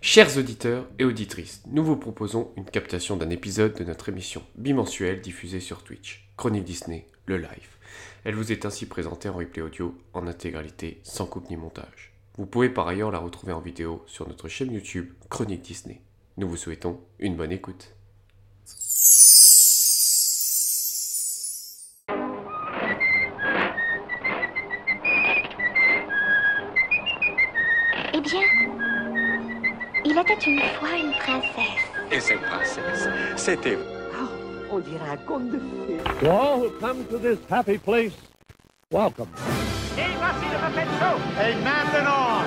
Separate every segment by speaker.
Speaker 1: Chers auditeurs et auditrices, nous vous proposons une captation d'un épisode de notre émission bimensuelle diffusée sur Twitch, Chronique Disney, le live. Elle vous est ainsi présentée en replay audio en intégralité, sans coupe ni montage. Vous pouvez par ailleurs la retrouver en vidéo sur notre chaîne YouTube Chronique Disney. Nous vous souhaitons une bonne écoute.
Speaker 2: Princesse.
Speaker 3: Et cette princesse, c'était oh,
Speaker 4: On dirait un conte de fées.
Speaker 5: To all who come to this happy place, welcome.
Speaker 6: Et maintenant,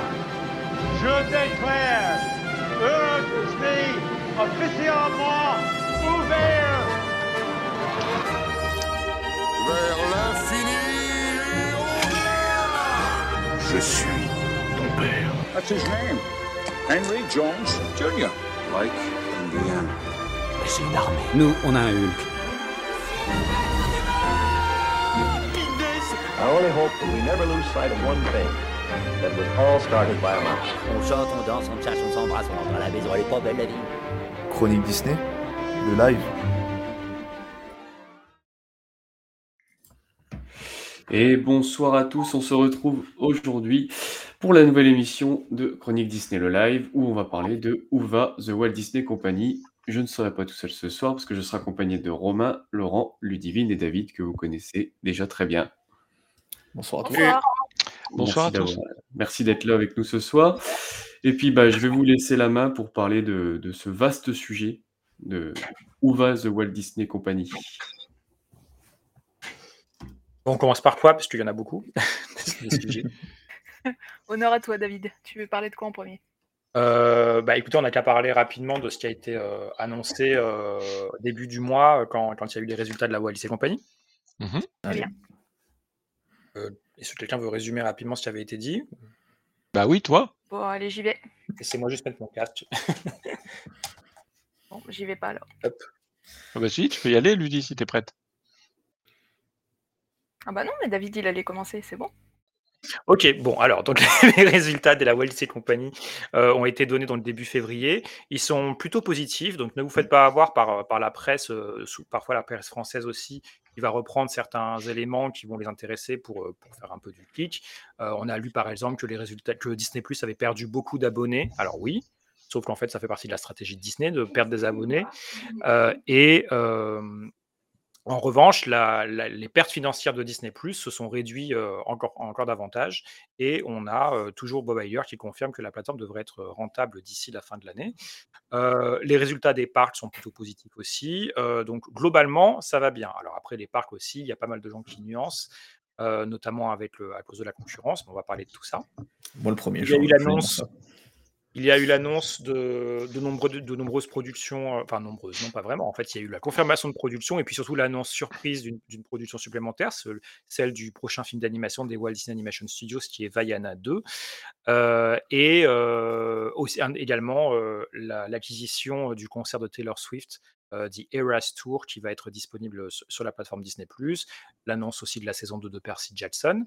Speaker 6: je déclare Euro Disney officiellement ouvert.
Speaker 3: vers l'infini.
Speaker 7: Je suis ton père.
Speaker 3: Ah, That's his name. Henry Jones Jr. Like Indiana.
Speaker 7: C'est une armée.
Speaker 8: Nous, on a un Hulk.
Speaker 9: I only hope that we never lose sight of one thing that was all started by a mouse.
Speaker 8: On chante, on danse, on cherche, on s'embrasse, on rentre à la maison, elle est pas belle la vie.
Speaker 10: Chronique Disney, le live.
Speaker 1: Et bonsoir à tous, on se retrouve aujourd'hui pour la nouvelle émission de Chronique Disney le live où on va parler de Où va The Walt Disney Company. Je ne serai pas tout seul ce soir parce que je serai accompagné de Romain, Laurent, Ludivine et David que vous connaissez déjà très bien.
Speaker 10: Bonsoir à tous.
Speaker 11: Bonsoir à
Speaker 1: Merci
Speaker 11: tous.
Speaker 1: Merci d'être là avec nous ce soir. Et puis bah, je vais vous laisser la main pour parler de, de ce vaste sujet de Où va The Walt Disney Company?
Speaker 11: On commence par quoi? Parce qu'il y en a beaucoup.
Speaker 12: Honneur à toi, David. Tu veux parler de quoi en premier?
Speaker 11: Euh, bah, écoutez, on n'a qu'à parler rapidement de ce qui a été euh, annoncé euh, début du mois, quand, quand il y a eu les résultats de la Walt Disney Company.
Speaker 12: Très bien.
Speaker 11: Euh, Est-ce que quelqu'un veut résumer rapidement ce qui avait été dit?
Speaker 13: Bah oui, toi.
Speaker 12: Bon, allez, j'y vais.
Speaker 11: Laissez-moi juste mettre mon casque.
Speaker 12: Bon, j'y vais pas alors.
Speaker 11: Hop.
Speaker 13: Ah bah si, tu peux y aller, Ludie, si t'es prête.
Speaker 12: Ah bah non, mais David, il allait commencer, c'est bon.
Speaker 11: Ok, bon, alors, donc les résultats de la Walt Disney Company euh, ont été donnés dans le début février. Ils sont plutôt positifs, donc ne vous faites pas avoir par, par la presse, euh, sous- parfois la presse française aussi, qui va reprendre certains éléments qui vont les intéresser pour, euh, pour faire un peu du clic. Euh, on a lu par exemple que les résultats, que Disney Plus avait perdu beaucoup d'abonnés. Alors oui, sauf qu'en fait, ça fait partie de la stratégie de Disney de perdre des abonnés. Euh, et euh, en revanche, la- la- les pertes financières de Disney Plus se sont réduites euh, encore, encore davantage et on a euh, toujours Bob Iger qui confirme que la plateforme devrait être rentable d'ici la fin de l'année. Euh, les résultats des parcs sont plutôt positifs aussi. donc globalement, ça va bien. Alors après, les parcs aussi, il y a pas mal de gens qui nuancent, notamment avec le, à cause de la concurrence. mais On va parler de tout ça.
Speaker 10: Moi le premier.
Speaker 11: Il y a eu l'annonce. Il y a eu l'annonce de, de, nombreuses productions, euh, enfin nombreuses, non pas vraiment. En fait, il y a eu la confirmation de production et puis surtout l'annonce surprise d'une production supplémentaire, ce- celle du prochain film d'animation des Walt Disney Animation Studios, qui est Vaiana 2. Euh, et euh, aussi, également la- l'acquisition du concert de Taylor Swift, The Eras Tour, qui va être disponible sur, sur la plateforme Disney+. L'annonce aussi de la saison 2 de Percy Jackson.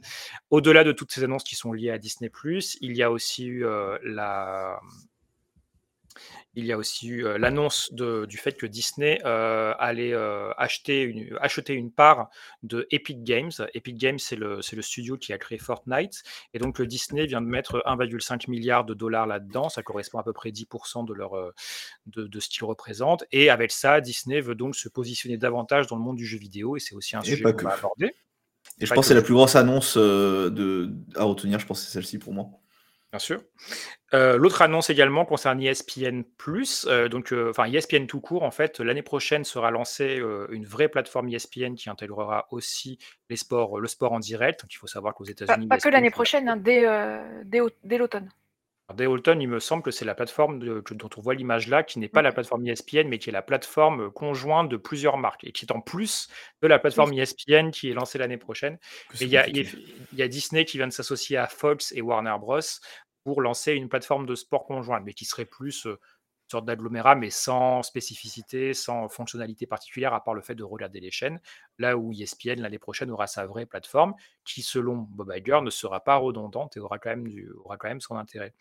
Speaker 11: Au-delà de toutes ces annonces qui sont liées à Disney+, il y a aussi eu euh, la... Il y a aussi eu euh, l'annonce du fait que Disney euh, allait euh, acheter, une, acheter une part de Epic Games. Epic Games, c'est le, le studio qui a créé Fortnite. Et donc, le Disney vient de mettre 1,5 milliard de dollars là-dedans. Ça correspond à peu près 10% de, leur, de, de ce qu'ils représentent. Et avec ça, Disney veut donc se positionner davantage dans le monde du jeu vidéo. Et c'est aussi un
Speaker 10: Et
Speaker 11: sujet qu'on
Speaker 10: que.
Speaker 11: va aborder.
Speaker 10: Et je pense que c'est la plus grosse annonce de... à retenir, je pense que c'est celle-ci pour moi.
Speaker 11: Bien sûr. Euh, L'autre annonce également concerne E ESPN+, euh, donc, euh, enfin ESPN tout court, en fait, l'année prochaine sera lancée euh, une vraie plateforme E ESPN qui intégrera aussi les sports, le sport en direct. Donc, il faut savoir qu'aux États-Unis,
Speaker 12: pas que
Speaker 11: ESPN
Speaker 12: l'année prochaine, hein, dès, euh, dès, dès l'automne.
Speaker 11: Dès Holton, il me semble que c'est la plateforme de- que- dont on voit l'image là, qui n'est pas la plateforme E ESPN, mais qui est la plateforme conjointe de plusieurs marques et qui est en plus de la plateforme E ESPN qui est lancée l'année prochaine. Et y, il y a Disney qui vient de s'associer à Fox et Warner Bros. Pour lancer une plateforme de sport conjointe, mais qui serait plus euh, sorte d'agglomérat, mais sans spécificité, sans fonctionnalité particulière, à part le fait de regarder les chaînes. Là où ESPN, l'année prochaine, aura sa vraie plateforme, qui, selon Bob Iger, ne sera pas redondante et aura quand même, du, aura quand même son intérêt.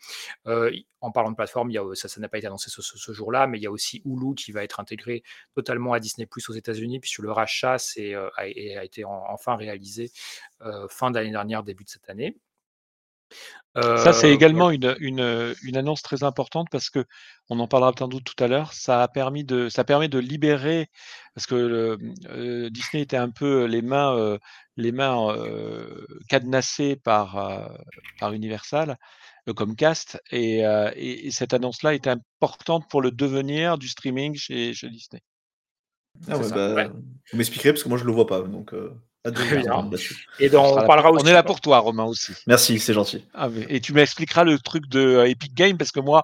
Speaker 11: En parlant de plateforme, il y a, ça, ça n'a pas été annoncé ce, jour-là, mais il y a aussi Hulu qui va être intégré totalement à Disney Plus aux États-Unis, puisque le rachat a, été en, enfin réalisé fin d'année dernière, début de cette année.
Speaker 13: Ça, c'est
Speaker 11: Euh,
Speaker 13: également
Speaker 11: voilà.
Speaker 13: une, une, une annonce très importante parce que on en parlera sans doute tout à l'heure. Ça a permis de, ça permet de libérer parce que le, euh, Disney était un peu les mains, euh, les mains euh, cadenassées par euh, par Universal euh, comme cast et, euh, et, et cette annonce-là est importante pour le devenir du streaming chez, chez Disney.
Speaker 10: Ah ouais, bah,
Speaker 11: ouais.
Speaker 10: vous m'expliquerez parce que moi je le vois pas, donc là-dessus.
Speaker 11: Et
Speaker 13: On,
Speaker 11: parlera
Speaker 13: on est là pour toi, Romain aussi.
Speaker 10: Merci, c'est gentil.
Speaker 13: Ah, et tu m'expliqueras le truc de euh, Epic Games parce que moi,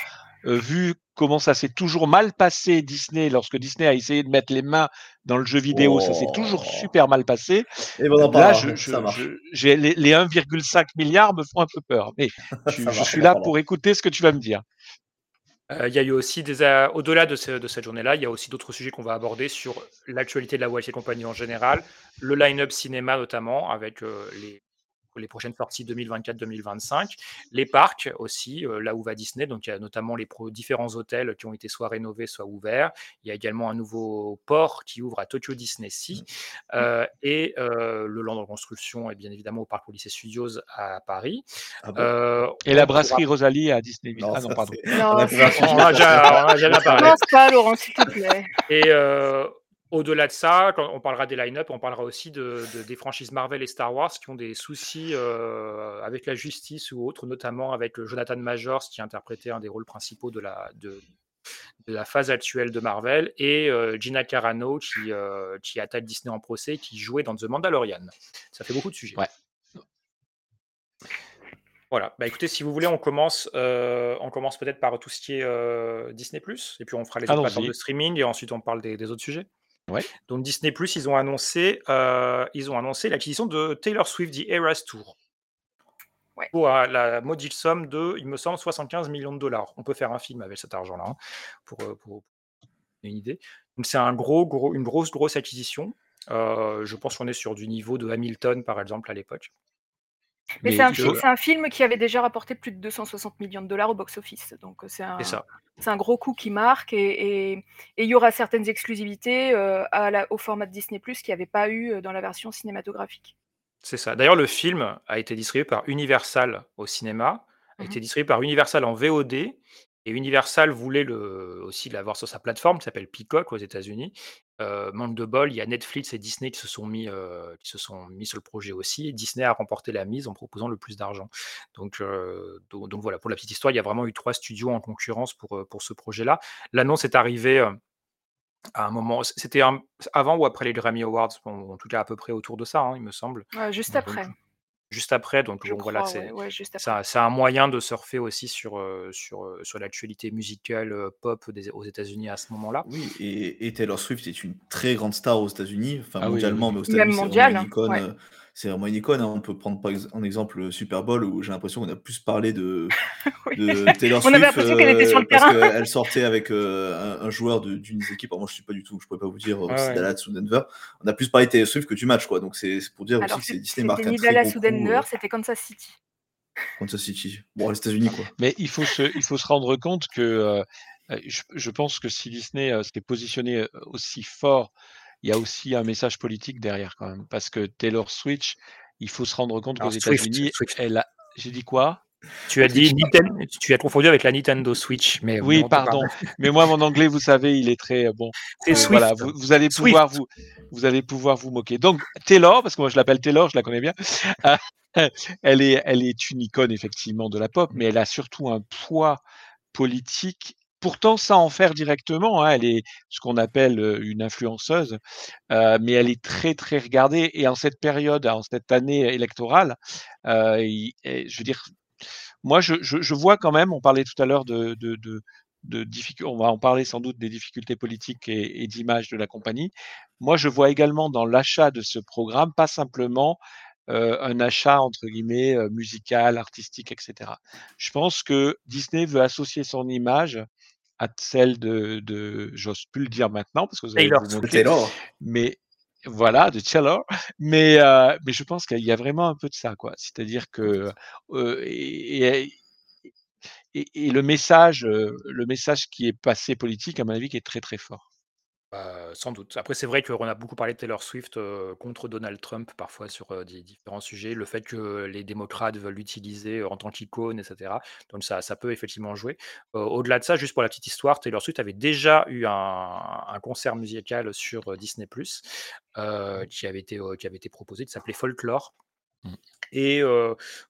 Speaker 13: euh, vu comment ça s'est toujours mal passé Disney, lorsque Disney a essayé de mettre les mains dans le jeu vidéo, ça s'est toujours
Speaker 10: Oh.
Speaker 13: super mal passé.
Speaker 10: Et ben on en
Speaker 13: Là, je, je, je- les, les 1,5 milliards me font un peu peur, mais tu- je suis là pour écouter ce que tu vas me dire.
Speaker 11: Euh, Il y a eu aussi des, au-delà de, ce- de cette journée-là, il y a aussi d'autres sujets qu'on va aborder sur l'actualité de la Walt et compagnie en général, le line-up cinéma notamment, avec euh, les, les prochaines sorties 2024-2025, les parcs aussi, euh, là où va Disney, donc il y a notamment les pro- différents hôtels qui ont été soit rénovés, soit ouverts. Il y a également un nouveau port qui ouvre à Tokyo Disney Sea euh, et euh, le land en construction, et bien évidemment au parc Odyssey Studios à Paris.
Speaker 10: Ah bon?
Speaker 11: Euh,
Speaker 13: Et la
Speaker 11: pourra-
Speaker 13: brasserie Rosalie à Disney.
Speaker 10: Non,
Speaker 13: ah non, pardon.
Speaker 12: Non,
Speaker 10: on a trouvé un
Speaker 12: c'est-
Speaker 10: sujet.
Speaker 11: on en a déjà, on en a déjà parlé.
Speaker 12: Pas, Laurent, s'il te plaît.
Speaker 11: Et euh, au-delà de ça, quand on parlera des line-up, on parlera aussi de, de- des franchises Marvel et Star Wars qui ont des soucis euh, avec la justice ou autres, notamment avec Jonathan Majors qui interprétait un des rôles principaux de la, de, de la phase actuelle de Marvel et euh, Gina Carano qui, euh, qui attaque Disney en procès, qui jouait dans The Mandalorian. Ça fait beaucoup de sujets.
Speaker 13: Ouais.
Speaker 11: Voilà. Bah écoutez, si vous voulez, on commence, euh, on commence peut-être par tout ce qui est euh, Disney+, et puis on fera les autres plateformes de streaming, et ensuite on parle des, des autres sujets.
Speaker 13: Ouais.
Speaker 11: Donc Disney+, ils ont annoncé, euh, ils ont annoncé l'acquisition de Taylor Swift The Eras Tour.
Speaker 12: Ouais.
Speaker 11: Pour euh, la modique somme de, il me semble, 75 millions de dollars. On peut faire un film avec cet argent-là, hein, pour, euh, pour une idée. Donc c'est un gros, gros, une grosse, grosse acquisition. Euh, je pense qu'on est sur du niveau de Hamilton, par exemple, à l'époque.
Speaker 12: Mais,
Speaker 13: Mais
Speaker 12: c'est un, fi- film qui avait déjà rapporté plus de 260 millions de dollars au box-office. Donc euh, c'est un, gros coup qui marque et, il y aura certaines exclusivités euh, à la- au format de Disney Plus qu'il n'y avait pas eu euh, dans la version cinématographique.
Speaker 11: C'est ça. D'ailleurs, le film a été distribué par Universal au cinéma, a été
Speaker 12: Mhm.
Speaker 11: distribué par Universal en VOD, et Universal voulait le, aussi l'avoir sur sa plateforme qui s'appelle Peacock aux États-Unis. Euh, manque de bol, il y a Netflix et Disney qui se sont mis, euh, qui se sont mis sur le projet aussi, et Disney a remporté la mise en proposant le plus d'argent. Donc, euh, donc, donc voilà, pour la petite histoire, il y a vraiment eu trois studios en concurrence pour, pour ce projet-là. L'annonce est arrivée à un moment, c'était avant ou après les Grammy Awards, en tout cas à peu près autour de ça, hein, il me semble.
Speaker 12: Ouais, juste
Speaker 11: Donc,
Speaker 12: après.
Speaker 11: Juste après. Donc voilà, c'est
Speaker 12: ouais, ouais,
Speaker 11: un, moyen de surfer aussi sur, sur, sur l'actualité musicale pop des- aux États-Unis à ce moment-là.
Speaker 10: Oui, et, et Taylor Swift est une très grande star aux États-Unis, enfin
Speaker 13: Ah
Speaker 10: mondialement,
Speaker 13: oui.
Speaker 10: mais aux États-Unis, c'est
Speaker 12: mondial,
Speaker 10: une icône.
Speaker 12: ouais.
Speaker 10: Euh, C'est vraiment une icône. hein. On peut prendre par ex- en exemple le Super Bowl où j'ai l'impression qu'on a plus parlé de,
Speaker 12: Oui.
Speaker 10: de Taylor
Speaker 12: On avait
Speaker 10: Swift
Speaker 12: l'impression qu'elle était sur le
Speaker 10: parce
Speaker 12: terrain.
Speaker 10: qu'elle sortait avec euh, un, un joueur de- d'une des équipes. Alors moi, je suis pas du tout, je pourrais pas vous dire euh, si c'est
Speaker 11: ouais.
Speaker 10: Dallas ou Denver. On a plus parlé de Taylor Swift que du match, quoi. Donc c'est c'est pour dire
Speaker 12: Alors
Speaker 10: aussi que c'est
Speaker 12: c'est-
Speaker 10: Disney marque
Speaker 12: c'était
Speaker 10: un
Speaker 12: ni
Speaker 10: très
Speaker 12: Dallas
Speaker 10: gros
Speaker 12: ou
Speaker 10: coup
Speaker 12: Denver,
Speaker 10: euh,
Speaker 12: c'était Kansas City.
Speaker 10: Kansas City. Bon, les États-Unis, quoi.
Speaker 13: Mais il faut se, il faut se rendre compte que euh, euh, je, je pense que si Disney euh, s'était positionné euh, aussi fort, il y a aussi un message politique derrière quand même. Parce que Taylor Swift, il faut se rendre compte qu'aux États-Unis,
Speaker 11: Swift.
Speaker 13: elle a. J'ai dit quoi?
Speaker 11: Tu as dit Nintendo, tu as confondu avec la Nintendo Switch, mais
Speaker 13: Oui, pardon. Mais moi, mon anglais, vous savez, il est très euh, bon.
Speaker 11: C'est
Speaker 13: Euh, voilà, vous, vous allez
Speaker 11: Swift.
Speaker 13: pouvoir vous, vous allez pouvoir vous moquer. Donc Taylor, parce que moi je l'appelle Taylor, je la connais bien. euh, elle est, elle est une icône effectivement de la pop, mais elle a surtout un poids politique. Pourtant, sans en faire directement, hein, elle est ce qu'on appelle une influenceuse, mais elle est très très regardée. Et en cette période, en cette année électorale, et je veux dire, moi, je, vois quand même, on parlait tout à l'heure de, de, de, on va en parler sans doute des difficultés politiques et, d'image de la compagnie. Moi, je vois également dans l'achat de ce programme, pas simplement un achat, entre guillemets, musical, artistique, etc. Je pense que Disney veut associer son image à celle de, de j'ose plus le dire maintenant parce que vous allez
Speaker 11: Taylor
Speaker 13: vous moquer,
Speaker 10: Taylor.
Speaker 13: mais voilà, de Taylor. Mais, euh, mais je pense qu'il y a vraiment un peu de ça, quoi. C'est-à-dire que euh, et, et- et- et le message, euh, le message qui est passé politique, à mon avis, qui est très très fort.
Speaker 11: Bah, sans doute. Après, c'est vrai qu'on a beaucoup parlé de Taylor Swift contre Donald Trump parfois sur des différents sujets. Le fait que les démocrates veulent l'utiliser en tant qu'icône, etc. Donc ça, ça peut effectivement jouer. Au-delà de ça, juste pour la petite histoire, Taylor Swift avait déjà eu un, un concert musical sur Disney euh, qui, avait été, qui avait été proposé, qui s'appelait Folklore.
Speaker 13: Mm.
Speaker 11: Et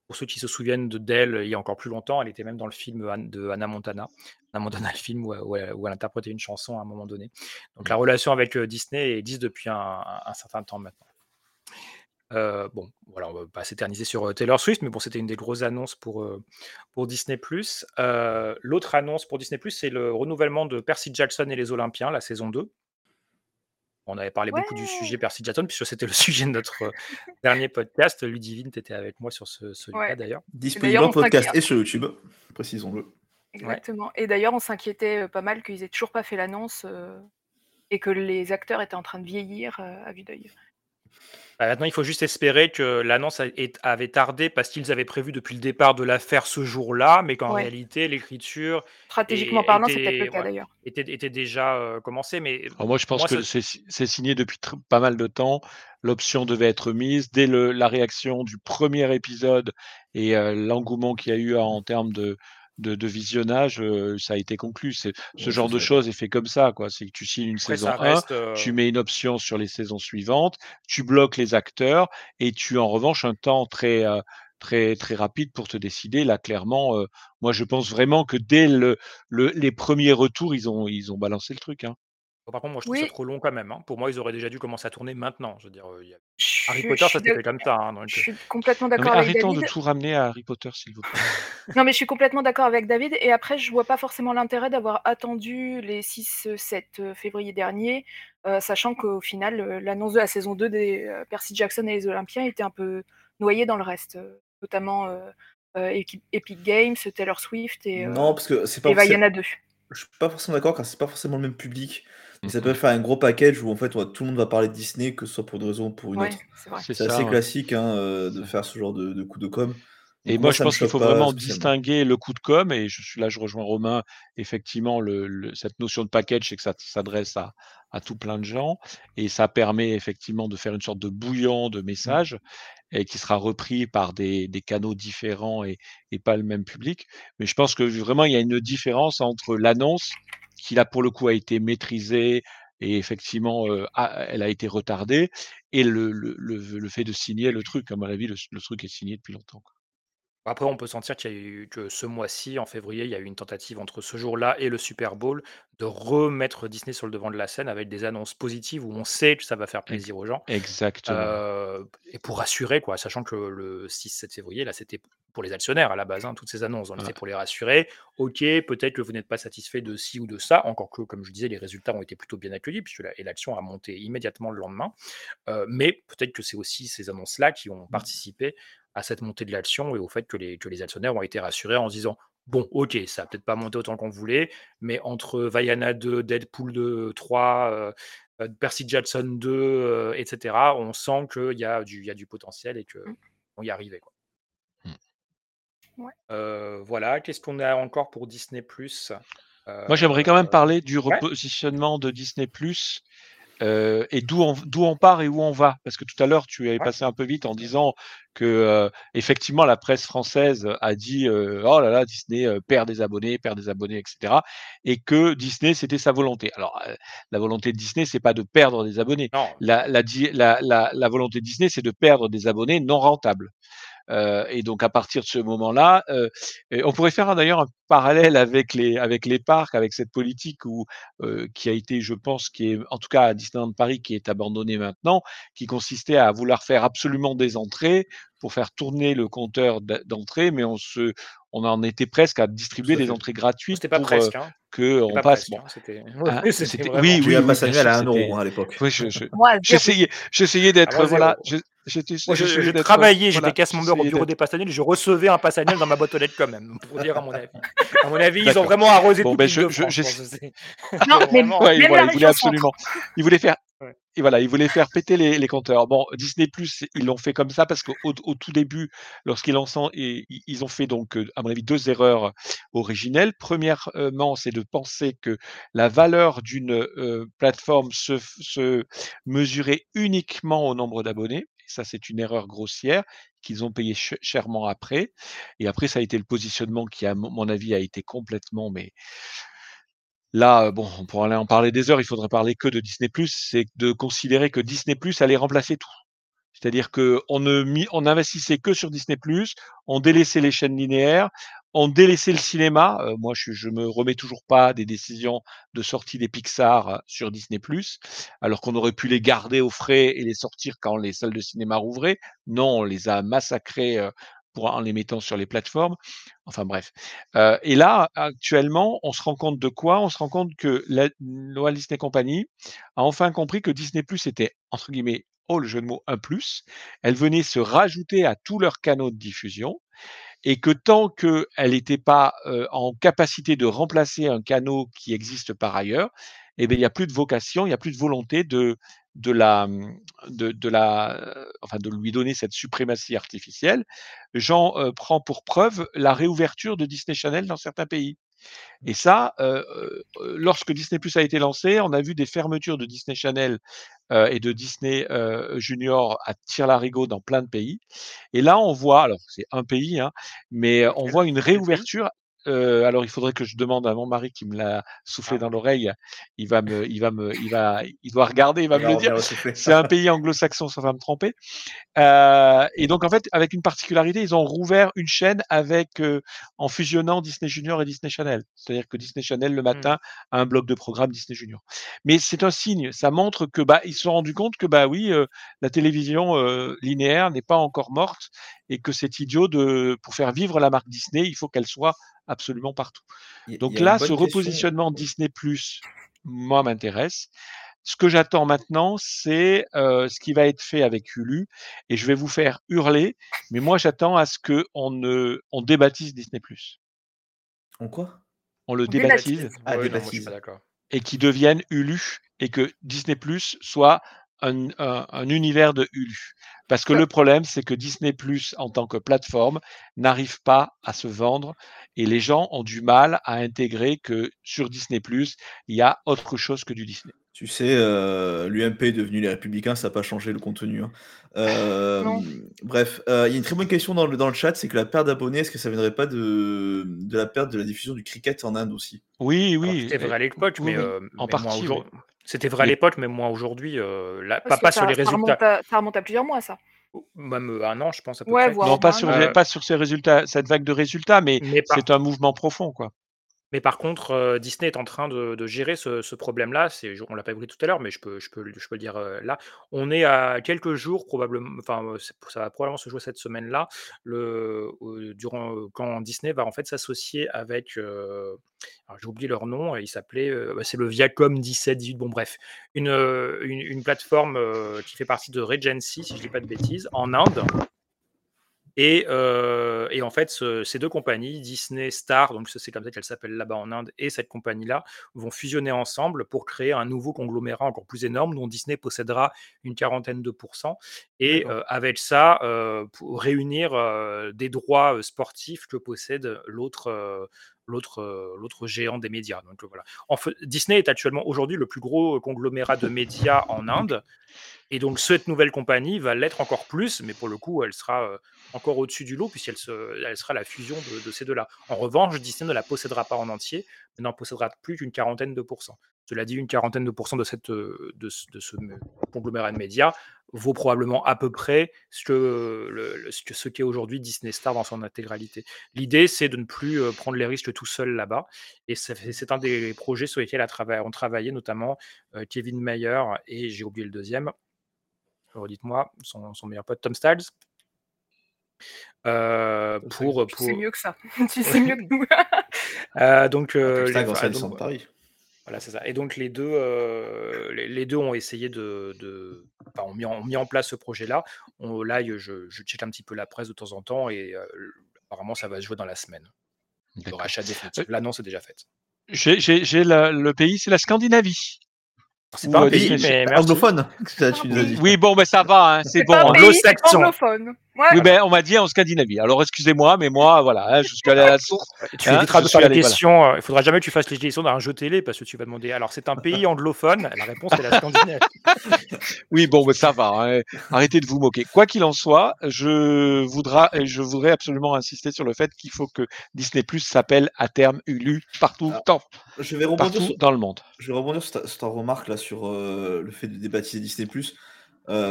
Speaker 11: pour ceux qui se souviennent de d'elle il y a encore plus longtemps, elle était même dans le film de Hannah Montana. Hannah Montana, le film où, où elle, où elle interprétait une chanson à un moment donné. Donc la relation avec euh, Disney existe depuis un, un- un certain temps maintenant. Euh, bon, voilà, on va pas s'éterniser sur euh, Taylor Swift, mais bon, c'était une des grosses annonces pour, euh, pour Disney+. Euh, L'autre annonce pour Disney+, c'est le renouvellement de Percy Jackson et les Olympiens, la saison 2. On avait parlé beaucoup du sujet Percy Jackson, puisque c'était le sujet de notre dernier podcast. Ludivine, tu étais avec moi sur ce, celui-là
Speaker 12: Ouais.
Speaker 11: d'ailleurs.
Speaker 10: Disponible en podcast et sur YouTube, précisons-le.
Speaker 12: Exactement. Et d'ailleurs, on s'inquiétait pas mal qu'ils aient toujours pas fait l'annonce euh, et que les acteurs étaient en train de vieillir euh, à vue d'œil.
Speaker 11: Bah, maintenant, il faut juste espérer que l'annonce avait tardé parce qu'ils avaient prévu depuis le départ de la faire ce jour-là, mais qu'en
Speaker 12: Ouais.
Speaker 11: réalité, l'écriture
Speaker 12: Stratégiquement parlant, c'est
Speaker 11: était-
Speaker 12: peut-être le cas
Speaker 11: ouais,
Speaker 12: d'ailleurs.
Speaker 11: était, était déjà euh, commencée. Mais
Speaker 13: Alors moi, je pense que
Speaker 11: ça-
Speaker 13: c'est si- c'est signé depuis pas mal de temps. L'option devait être mise dès le, la réaction du premier épisode et euh, l'engouement qu'il y a eu en termes de, de, de visionnage, euh, ça a été conclu. C'est- Ce
Speaker 10: Ouais,
Speaker 13: genre de choses est fait comme ça. quoi. C'est que tu signes une
Speaker 11: Après,
Speaker 13: saison
Speaker 11: ça
Speaker 13: 1,
Speaker 11: reste, euh,
Speaker 13: tu mets une option sur les saisons suivantes, tu bloques les acteurs et tu en revanche un temps très euh, très très rapide pour te décider. Là, clairement, euh, moi je pense vraiment que dès le, le- les premiers retours, ils ont ils ont balancé le truc. Hein.
Speaker 11: Par contre, moi, je trouve
Speaker 12: Oui.
Speaker 11: ça trop long quand même. hein. Pour moi, ils auraient déjà dû commencer à tourner maintenant. Je veux dire, euh, il y a-
Speaker 12: Je
Speaker 11: Harry Potter,
Speaker 12: je
Speaker 11: ça
Speaker 12: suis
Speaker 11: s'était fait
Speaker 12: d'ac-
Speaker 11: comme ça. hein, donc,
Speaker 12: Je suis complètement
Speaker 13: Non, mais
Speaker 12: d'accord avec
Speaker 13: arrêtons
Speaker 12: David.
Speaker 13: de tout ramener à Harry Potter, s'il vous plaît.
Speaker 12: Non, mais je suis complètement d'accord avec David. Et après, je vois pas forcément l'intérêt d'avoir attendu les 6-7 février dernier, euh, sachant qu'au final, l'annonce de la saison 2 des euh, Percy Jackson et les Olympiens était un peu noyée dans le reste, notamment euh, euh, Epi- Epic Games, Taylor Swift et, euh,
Speaker 10: Non, parce que c'est pas
Speaker 12: et
Speaker 10: forcément-
Speaker 12: Vaiana 2.
Speaker 10: Je suis pas forcément d'accord car c'est pas forcément le même public. Et ça peut faire un gros package où en fait on va- tout le monde va parler de Disney, que ce soit pour une raison ou pour une
Speaker 12: Ouais,
Speaker 10: autre.
Speaker 12: c'est
Speaker 10: assez
Speaker 13: ouais.
Speaker 10: classique hein, euh, de faire ce genre de, de coup de com.
Speaker 13: Et moi, je pense qu'il faut vraiment distinguer le coup de com, et je suis là, je rejoins Romain, effectivement, le, le- cette notion de package, c'est que ça s'adresse à, à tout plein de gens, et ça permet effectivement de faire une sorte de bouillon de messages, et qui sera repris par des, des canaux différents et, et pas le même public. Mais je pense que vraiment, il y a une différence entre l'annonce, qui là, pour le coup, a été maîtrisée, et effectivement, elle a été retardée, et le, le, le, fait de signer le truc. À mon avis, le, truc est signé depuis longtemps.
Speaker 11: Après, on peut sentir qu'il y a eu que ce mois-ci, en février, il y a eu une tentative entre ce jour-là et le Super Bowl de remettre Disney sur le devant de la scène avec des annonces positives où on sait que ça va faire plaisir aux gens.
Speaker 13: Exactement.
Speaker 11: Euh, et pour rassurer, quoi, sachant que le 6-7 février, là, c'était pour les actionnaires à la base, hein, toutes ces annonces. On
Speaker 13: Ouais.
Speaker 11: était pour les rassurer. Ok, peut-être que vous n'êtes pas satisfait de ci ou de ça, encore que, comme je disais, les résultats ont été plutôt bien accueillis, puisque la, et l'action a monté immédiatement le lendemain. Euh, mais peut-être que c'est aussi ces annonces-là qui ont participé à cette montée de l'action et au fait que les, que les actionnaires ont été rassurés en se disant Bon, ok, ça n'a peut-être pas monté autant qu'on voulait, mais entre Vaiana 2, Deadpool 2, 3, euh, euh, Percy Jackson 2, euh, etc., on sent qu'il y, a du- il y a du potentiel et qu'on y arrivait. Quoi.
Speaker 12: Ouais.
Speaker 11: Euh, voilà, qu'est-ce qu'on a encore pour Disney Plus?
Speaker 13: Moi, j'aimerais quand même parler du
Speaker 11: ouais.
Speaker 13: repositionnement de Disney Plus euh, et d'où on, d'où on part et où on va. Parce que tout à l'heure, tu avais
Speaker 11: Ouais.
Speaker 13: passé un peu vite en disant que euh, effectivement la presse française a dit euh, oh là là Disney perd des abonnés, perd des abonnés, etc. Et que Disney c'était sa volonté. Alors euh, la volonté de Disney c'est pas de perdre des abonnés.
Speaker 11: Non,
Speaker 13: La, la, di- la, la, la volonté de Disney c'est de perdre des abonnés non rentables. Euh, et donc à partir de ce moment-là, euh, on pourrait faire hein, d'ailleurs un parallèle avec les avec les parcs, avec cette politique où euh, qui a été, je pense, qui est en tout cas à Disneyland Paris, qui est abandonnée maintenant, qui consistait à vouloir faire absolument des entrées pour faire tourner le compteur d'entrée, mais on se on en était presque à distribuer des entrées gratuites
Speaker 11: c'était pas
Speaker 13: pour
Speaker 11: presque.
Speaker 13: euh,
Speaker 11: Hein.
Speaker 13: Que
Speaker 11: C'était
Speaker 13: on
Speaker 11: pas
Speaker 13: passe. Bon,
Speaker 11: hein, C'était
Speaker 13: hein,
Speaker 11: c'était
Speaker 13: c'était
Speaker 11: vraiment.
Speaker 13: oui, oui, oui,
Speaker 10: à 1
Speaker 13: c'était.
Speaker 10: euro hein, à l'époque.
Speaker 13: Oui, je,
Speaker 12: Moi.
Speaker 13: J'essayais, j'essayais d'être, voilà, je- j'étais
Speaker 11: Moi, je,
Speaker 13: j'essayais
Speaker 11: je
Speaker 13: d'être,
Speaker 11: travaillais,
Speaker 13: voilà,
Speaker 11: j'étais casse member au bureau
Speaker 13: d'être
Speaker 11: des pass annuels, je recevais un pass annuel dans ma boîte aux lettres quand même, pour dire à mon avis. À mon avis, ils ont vraiment arrosé
Speaker 13: Bon,
Speaker 11: toute
Speaker 13: ben, je, je,
Speaker 11: France.
Speaker 12: Non, mais
Speaker 11: vraiment.
Speaker 13: Ouais,
Speaker 12: même
Speaker 13: voilà,
Speaker 12: la
Speaker 13: il voulait
Speaker 12: région centre.
Speaker 13: absolument. Il voulait faire. Et voilà, il voulait faire péter les, les compteurs. Bon, Disney Plus, ils l'ont fait comme ça parce qu'au au tout début, lorsqu'ils lancent, et ils ils ont fait donc, euh, à mon avis, deux erreurs originelles. Premièrement, c'est de penser que la valeur d'une euh, plateforme se, se mesurait uniquement au nombre d'abonnés. Ça, c'est une erreur grossière qu'ils ont payé ch- chèrement après. Et après, ça a été le positionnement qui, à mon avis, a été complètement, mais Là, heu, bon, on pourrait aller en parler des heures, il faudrait parler que de Disney+, c'est de considérer que Disney+ allait remplacer tout. C'est-à-dire qu'on ne on investissait que sur Disney+, on délaissait les chaînes linéaires, on délaissait le cinéma. Heu, moi, je je me remets toujours pas des décisions de sortie des Pixar euh, sur Disney+, alors qu'on aurait pu les garder au frais et les sortir quand les salles de cinéma rouvraient. Non, on les a massacrés, heu, pour en les mettant sur les plateformes. Enfin bref. Heu et là, actuellement, on se rend compte de quoi? On se rend compte que la Walt Disney Company a enfin compris que Disney+ était, entre guillemets, oh le jeu de mots, un plus. Elle venait se rajouter à tous leurs canaux de diffusion et que tant qu'elle n'était pas, heu, en capacité de remplacer un canal qui existe par ailleurs, et beh, il y a plus de vocation, il y a plus de volonté de de la, mmh, de de la, enfin de lui donner cette suprématie artificielle. J'en, heu, prends pour preuve la réouverture de Disney Channel dans certains pays. Et ça, lorsque Disney+ a été lancé, on a vu des fermetures de Disney Channel, et de Disney, Junior à tire-larigot dans plein de pays. Et là, on voit alors c'est un pays, hein, mais on voit une réouverture. Alors il faudrait que je demande à mon mari qui me l'a soufflé
Speaker 11: Ah.
Speaker 13: dans l'oreille. Il va me il va me il va il doit regarder, il va
Speaker 10: Il
Speaker 13: me
Speaker 10: va
Speaker 13: le dire. C'est un pays anglo-saxon, sauf à me tromper. Et donc en fait, avec une particularité, ils ont rouvert une chaîne avec, en fusionnant Disney Junior et Disney Channel. C'est-à-dire que Disney Channel, le
Speaker 11: Mmh.
Speaker 13: matin, a un bloc de programme Disney Junior. Mais c'est un signe, ça montre que, bah, ils se sont rendus compte que, bah, oui, la télévision, linéaire n'est pas encore morte et que c'est idiot de pour faire vivre la marque Disney, il faut qu'elle soit absolument partout.
Speaker 10: Y
Speaker 13: Donc
Speaker 10: y
Speaker 13: là, ce repositionnement Disney+, moi, m'intéresse. Ce que j'attends maintenant, c'est, heu, ce qui va être fait avec Hulu et je vais vous faire hurler, mais moi, j'attends à ce qu'on ne on débaptise Disney+.
Speaker 10: En quoi?
Speaker 13: On le
Speaker 12: On débaptise.
Speaker 13: débaptise
Speaker 10: Ah,
Speaker 11: Ouais, non, moi, je suis
Speaker 10: débaptise.
Speaker 11: pas d'accord.
Speaker 13: et qu'il devienne Hulu et que Disney+ soit un un un univers de Hulu. Parce que
Speaker 12: Ouais.
Speaker 13: le problème, c'est que Disney+, en tant que plateforme, n'arrive pas à se vendre et les gens ont du mal à intégrer que sur Disney+, il y a autre chose que du Disney.
Speaker 10: Tu sais, heu, l'UMP est devenu Les Républicains, ça a pas changé le contenu, hein. Hem, bref, heu, il y a une très bonne question dans le dans le chat, c'est que la perte d'abonnés, est-ce que ça viendrait pas de de la perte de la diffusion du cricket en Inde aussi?
Speaker 13: Oui, oui,
Speaker 11: c'était vrai
Speaker 13: et
Speaker 11: à l'époque,
Speaker 13: oui,
Speaker 11: mais,
Speaker 13: oui, en
Speaker 11: mais
Speaker 13: partie,
Speaker 11: c'était vrai à l'époque, mais moins aujourd'hui, là, pas pas sur les
Speaker 12: ça
Speaker 11: résultats.
Speaker 12: remonte à ça remonte à plusieurs mois ça.
Speaker 11: Même, heu, 1 an, je pense à peu
Speaker 12: Ouais,
Speaker 11: près.
Speaker 13: non,
Speaker 12: au
Speaker 13: pas
Speaker 12: moins 1
Speaker 13: sur
Speaker 12: an.
Speaker 13: les
Speaker 11: Heu
Speaker 13: pas sur ces résultats cette vague de résultats, mais
Speaker 11: mais
Speaker 13: c'est un mouvement profond, quoi.
Speaker 11: Mais par contre, heu, Disney est en train de gérer ce problème-là. C'est on l'a pas évoqué tout à l'heure, mais je peux le dire, heu, là. On est à quelques jours probablement enfin, c'est ça va probablement se jouer cette semaine-là, quand Disney va en fait s'associer avec, j'ai oublié leur nom, il s'appelait, bah, c'est le Viacom 17-18, bon bref, une, une une plateforme, qui fait partie de Regency, si je dis pas de bêtises, en Inde et heu et en fait, ce ces 2 compagnies, Disney Star, donc c'est comme ça qu'elle s'appelle là-bas en Inde et cette compagnie-là, vont fusionner ensemble pour créer un nouveau conglomérat encore plus énorme dont Disney possédera une quarantaine de pourcents. Et heu, avec ça, pour réunir, des droits, sportifs que possède l'autre, géant des médias, donc voilà. En Disney est actuellement aujourd'hui le plus gros conglomérat de médias en Inde. Et donc cette nouvelle compagnie va l'être encore plus, mais pour le coup, elle sera, encore au-dessus du lot puisqu'elle se elle sera la fusion de ces 2-là. En revanche, Disney ne la possédera pas en entier, mais n'en possédera plus qu'une quarantaine de pourcents. Cela dit, une quarantaine de pourcents de cette, heu, de ce conglomérat de médias vaut probablement à peu près ce que ce que ce qu'est aujourd'hui Disney Star dans son intégralité. L'idée, c'est de ne plus, heu, prendre les risques tout seul là-bas et c'est un des projets sur lesquels ont travaillé notamment, heu, Kevin Mayer et j'ai oublié le 2e. Redites-moi, son son meilleur pote, Tom Styles. Heu, pour,
Speaker 12: Tu sais
Speaker 11: pour
Speaker 12: mieux que ça. Tu sais mieux que nous.
Speaker 11: Heu, donc
Speaker 10: Tom
Speaker 11: les
Speaker 10: ancien
Speaker 11: donc
Speaker 10: Paris.
Speaker 11: Voilà, c'est ça. Et donc les deux, euh, les, les deux ont essayé de, de- enfin, ont mis en, ont mis en place ce projet-là. On- Là, je, je check un petit peu la presse de temps en temps et euh, apparemment ça va se jouer dans la semaine. Le rachat définitif. L'annonce est déjà faite.
Speaker 13: J'ai j'ai- j'ai la- le pays, c'est la Scandinavie.
Speaker 11: C'est
Speaker 13: Ou,
Speaker 11: pas un
Speaker 13: euh,
Speaker 11: pays, mais.
Speaker 10: Anglophone, ça, tu nous as dit.
Speaker 13: Oui, bon, ben ça va, hein, c'est
Speaker 12: C'est
Speaker 13: bon.
Speaker 11: Anglo-saxon.
Speaker 12: anglophone. Ouais.
Speaker 13: Oui, ben on m'a dit en Scandinavie. Alors excusez-moi, mais moi, voilà, hein, je suis allé à la source.
Speaker 11: Tu
Speaker 13: hein,
Speaker 11: éviteras
Speaker 13: je
Speaker 11: de faire la
Speaker 13: voilà.
Speaker 11: question. Il faudra jamais que tu fasses les questions d'un jeu télé parce que tu vas demander. Alors, c'est un pays anglophone. La réponse est la Scandinavie.
Speaker 13: Oui, bon, ben ça va. hein. Arrêtez de vous moquer. Quoi qu'il en soit, je voudrais, je voudrais absolument insister sur le fait qu'il faut que Disney Plus s'appelle à terme Hulu partout,
Speaker 10: Alors,
Speaker 13: dans,
Speaker 10: Je vais rebondir
Speaker 13: partout
Speaker 10: sur,
Speaker 13: dans le monde.
Speaker 10: je vais rebondir sur ta, sur ta remarque là sur euh, le fait de débaptiser Disney Plus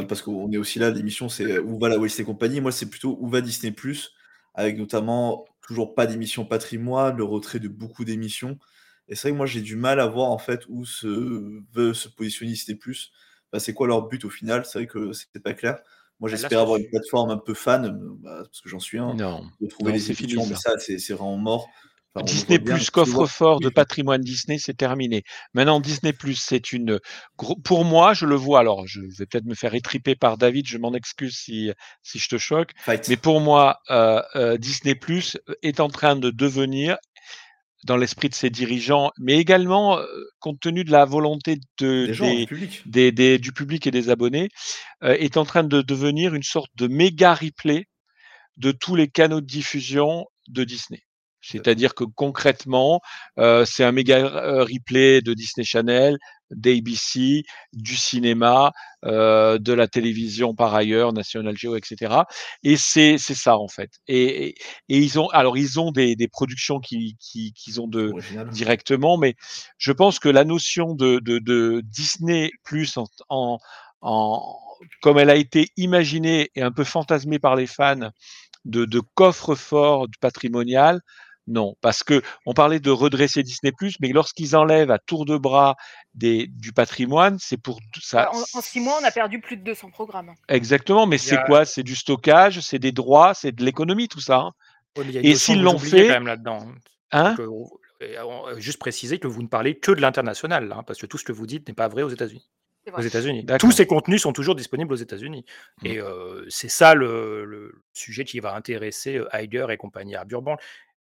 Speaker 10: parce qu'on est aussi là l'émission c'est où va la Walt Disney Company? Moi c'est plutôt où va Disney Plus avec notamment toujours pas d'émission patrimoine le retrait de beaucoup d'émissions. Et c'est vrai que moi j'ai du mal à voir en fait où se veut se positionner Disney Plus. Bah, c'est quoi leur but au final? C'est vrai que c'était pas clair. Moi
Speaker 11: Bah,
Speaker 10: j'espère avoir une plateforme un peu fan euh, bah, parce que j'en suis un de trouver
Speaker 13: non,
Speaker 10: les émissions mais
Speaker 13: ça.
Speaker 10: c'est vraiment mort Enfin,
Speaker 13: Disney Plus, coffre-fort de patrimoine Disney, c'est terminé. Maintenant, Disney Plus, c'est une. Pour moi, je le vois. Alors, je vais peut-être me faire étriper par David. Je m'en excuse si si je te choque.
Speaker 10: Fight.
Speaker 13: Mais pour moi, euh, euh, Disney Plus est en train de devenir, dans l'esprit de ses dirigeants, mais également euh, compte tenu de la volonté de,
Speaker 10: des gens du public
Speaker 13: des- du public et des abonnés, est en train de devenir une sorte de méga replay de tous les canaux de diffusion de Disney. C'est-à-dire que concrètement, euh, c'est un méga replay de Disney Channel, d'ABC, du cinéma, euh, de la télévision par ailleurs, National Geo, etc. Et c'est c'est ça en fait. Et, et, et ils ont alors ils ont des, des productions qui qui qu'ils ont de
Speaker 10: original
Speaker 13: directement, mais je pense que la notion de, de, de Disney plus en, en, en- comme elle a été imaginée et un peu fantasmée par les fans de, de coffre-fort du patrimonial, non, parce que on parlait de redresser Disney plus, mais lorsqu'ils enlèvent à tour de bras des, du patrimoine, c'est pour tout ça.
Speaker 12: En, en six mois, on a perdu plus de 200 programmes.
Speaker 13: Exactement, mais c'est
Speaker 11: a-
Speaker 13: quoi? C'est du stockage, c'est des droits, c'est de l'économie, tout ça. hein. Et s'ils l'ont fait,
Speaker 11: quand même là-dedans.
Speaker 13: hein?
Speaker 11: Que- euh, euh, juste préciser que vous ne parlez que de l'international, hein, parce que tout ce que vous dites n'est pas vrai aux États-Unis. Aux. États-Unis. Tous ces contenus sont toujours disponibles aux États-Unis.
Speaker 13: Mm.
Speaker 11: Et euh, c'est ça le, le sujet qui va intéresser euh, Iger et compagnie à Burban.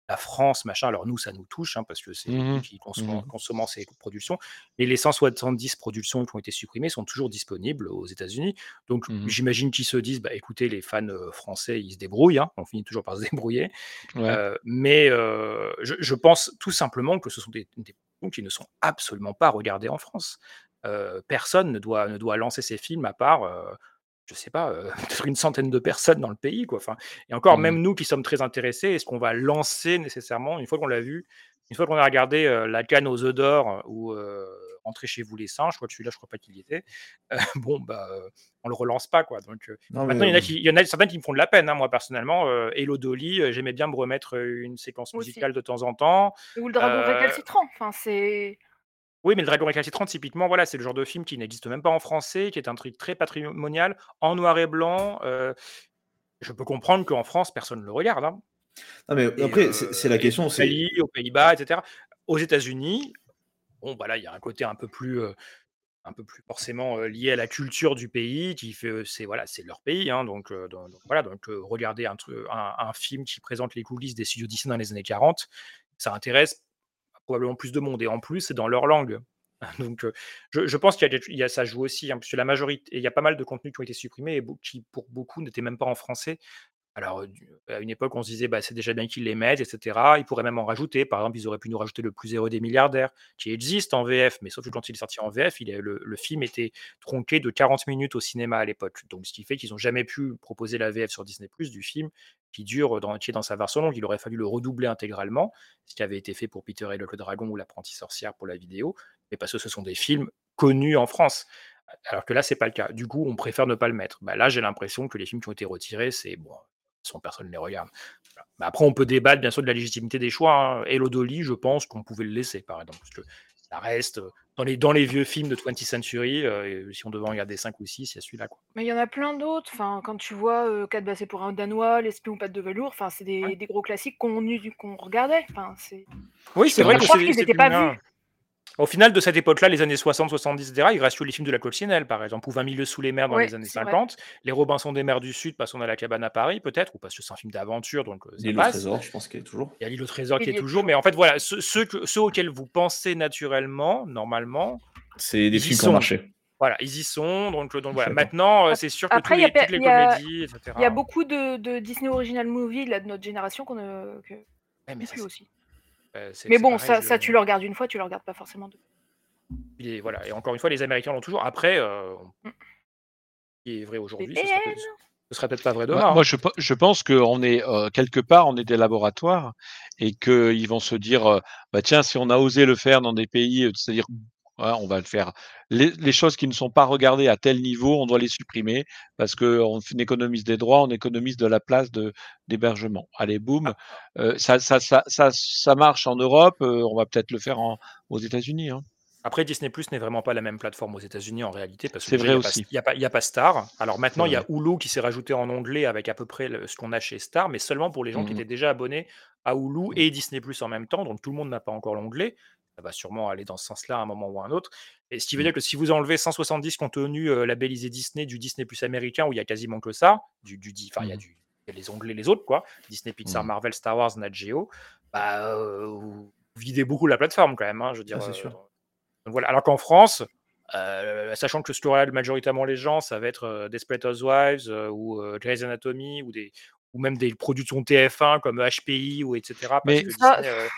Speaker 11: La France, machin, alors nous, ça nous touche, hein, parce que c'est nous
Speaker 13: Mhm.
Speaker 11: qui consommons, consommons ces productions. Mais les 170 productions qui ont été supprimées sont toujours disponibles aux États-Unis. Donc
Speaker 13: Mhm.
Speaker 11: j'imagine qu'ils se disent, bah, écoutez, les fans euh, français, ils se débrouillent, hein, on finit toujours par se débrouiller.
Speaker 13: Ouais.
Speaker 11: Euh, mais euh, je, je pense tout simplement que ce sont des, des films qui ne sont absolument pas regardés en France. Euh, personne ne doit, ne doit lancer ces films à part, je sais pas, euh, peut-être une centaine de personnes dans le pays. Quoi. Enfin, et encore,
Speaker 13: Mhm.
Speaker 11: même nous qui sommes très intéressés, est-ce qu'on va lancer nécessairement, une fois qu'on l'a vu, une fois qu'on a regardé euh, La canne aux œufs d'or ou euh, Rentrez chez vous les singes, je crois que celui-là, je crois pas qu'il y était, euh, bon, bah, euh, on le relance pas. Quoi. Donc, euh,
Speaker 10: Non,
Speaker 11: Maintenant, il y, en a qui, il y en a certains qui me font de la peine, hein, moi personnellement. Euh, Hello Dolly, euh, j'aimais bien me remettre euh, une séquence musicale de temps en temps.
Speaker 12: Ou le dragon
Speaker 11: Euh,
Speaker 12: récalcitrant. Enfin, c'est.
Speaker 11: Oui, mais le Dragon récalcitrant, typiquement, voilà, c'est le genre de film qui n'existe même pas en français, qui est un truc très patrimonial, en noir et blanc. euh, je peux comprendre qu'en France, personne ne le regarde. hein.
Speaker 10: non, mais
Speaker 11: Et,
Speaker 10: après
Speaker 11: euh,
Speaker 10: c'est c'est la question c'est
Speaker 11: Italie, aux Pays-Bas, etc. Aux États-Unis, bon, bah là, il y a un côté un peu plus, euh, un peu plus forcément euh, lié à la culture du pays, qui fait, euh, c'est voilà, c'est leur pays, hein, donc, euh, voilà, donc euh, regarder un, un, un film qui présente les coulisses des studios Disney dans les années 40, ça intéresse probablement plus de monde, et en plus, c'est dans leur langue. Donc, euh, je, pense qu'il y a, ça joue aussi, hein, la majorité, il y a pas mal de contenus qui ont été supprimés et qui, pour beaucoup, n'étaient même pas en français. Alors, à une époque, on se disait, bah, c'est déjà bien qu'ils les mettent, etc. Ils pourraient même en rajouter. Par exemple, ils auraient pu nous rajouter le plus heureux des milliardaires, qui existe en VF, mais sauf que quand il est sorti en VF, il est- le, le film était tronqué de 40 minutes au cinéma à l'époque. Donc, ce qui fait qu'ils n'ont jamais pu proposer la VF sur Disney, du film qui dure dans, qui est dans sa version longue. Il aurait fallu le redoubler intégralement, ce qui avait été fait pour Peter et le Dragon ou L'apprenti sorcière pour la vidéo, mais parce que ce sont des films connus en France. Alors que là, c'est pas le cas. Du coup, on préfère ne pas le mettre. Bah, là, j'ai l'impression que les films qui ont été retirés, c'est bon, son personne ne les regarde. Voilà. Mais après, on peut débattre bien sûr de la légitimité des choix. Hein. Hello Dolly, je pense qu'on pouvait le laisser, par exemple, parce que ça reste euh, dans les, dans les vieux films de 20th Century. euh, et si on devait en regarder 5 ou 6, il y a celui-là. Quoi.
Speaker 12: Mais il y en a plein d'autres. Enfin, quand tu vois euh, 4 bassés pour un Danois, L'espion ou de velours, enfin, c'est des, des gros classiques qu'on qu'on regardait. Enfin, c'est.
Speaker 11: Oui,
Speaker 12: Je
Speaker 11: c'est vrai que
Speaker 12: croire
Speaker 11: c'est
Speaker 12: qu'ils
Speaker 11: c'est
Speaker 12: étaient
Speaker 11: plus
Speaker 12: pas vus.
Speaker 11: Au final, de cette époque-là, les années 60, 70, etc., il reste les films de la coccinelle, par exemple, ou 20 milieux sous les mers dans
Speaker 12: Ouais,
Speaker 11: les années
Speaker 12: c'est vrai.
Speaker 11: 50, les Robinson des mers du Sud parce qu'on a la cabane à Paris, peut-être, ou parce que c'est un film d'aventure, donc euh,
Speaker 10: L'île au trésor, je pense qu'elle est toujours.
Speaker 11: Il y a l'île au trésor qui est
Speaker 12: est
Speaker 11: toujours, mais en fait, voilà, ceux, ceux que- ceux auxquels vous pensez naturellement, normalement,
Speaker 10: C'est des films qui ont
Speaker 11: sont.
Speaker 10: marché.
Speaker 11: Voilà, ils y sont. Donc, donc voilà. Maintenant, euh, c'est sûr que tous
Speaker 12: Après, il y a
Speaker 11: les- toutes les comédies, etc.
Speaker 12: Il y a beaucoup de, de Disney Original Movie là, de notre génération qu'on ne que-
Speaker 11: Ouais, mais ça,
Speaker 12: aussi.
Speaker 11: Euh,
Speaker 12: Mais bon,
Speaker 11: pareil,
Speaker 12: ça,
Speaker 11: je-
Speaker 12: ça, tu le regardes une fois, tu le regardes pas forcément deux.
Speaker 11: Et voilà. Et encore une fois, les Américains l'ont toujours. Après, euh,
Speaker 12: Mm.
Speaker 11: ce qui est vrai aujourd'hui, ce serait, peut- ce serait peut-être pas vrai
Speaker 13: Moi,
Speaker 11: demain.
Speaker 13: moi,
Speaker 11: hein.
Speaker 13: je, pe- je pense qu'on est euh, quelque part, on est des laboratoires et qu'ils vont se dire, euh, bah tiens, si on a osé le faire dans des pays, c'est-à-dire, ouais, on va le faire. Les, les choses qui ne sont pas regardées à tel niveau, on doit les supprimer parce qu'on économise des droits, on économise de la place de d'hébergement. Allez, boum, Euh, ça, ça, ça, ça, ça marche en Europe, euh, on va peut-être le faire en, aux États-Unis. Hein.
Speaker 11: Après, Disney Plus n'est vraiment pas la même plateforme aux États-Unis en réalité, parce que
Speaker 13: C'est
Speaker 11: déjà,
Speaker 13: vrai
Speaker 11: il n'y a, a, pas- a Star. Alors maintenant, il y a. Hulu qui s'est rajouté en onglet avec à peu près le- ce qu'on a chez Star, mais seulement pour les gens qui
Speaker 10: Mhm.
Speaker 11: étaient déjà abonnés à Hulu et Disney Plus en même temps. Donc tout le monde n'a pas encore l'onglet. Ça va sûrement aller dans ce sens-là à un moment ou à un autre. Et ce qui veut dire que si vous enlevez 170 contenus euh, labellisés Disney du Disney Plus américain, où il y a quasiment que ça, du, du, enfin, il y a
Speaker 10: Mhm.
Speaker 11: du, il y a les onglets, les autres, quoi, Disney, Pixar,
Speaker 10: Mhm.
Speaker 11: Marvel, Star Wars, Nat Geo, bah, euh, vous videz beaucoup la plateforme quand même. hein, je veux dire,
Speaker 10: Ah, c'est
Speaker 11: euh,
Speaker 10: sûr.
Speaker 11: donc voilà. Alors qu'en France, sachant que ce que majoritairement les gens, ça va être Desperate Housewives ou Grey's Anatomy ou, des, ou même des productions TF1 comme HPI ou etc. Parce
Speaker 13: Mais-
Speaker 11: que
Speaker 12: Ça,
Speaker 11: Disney,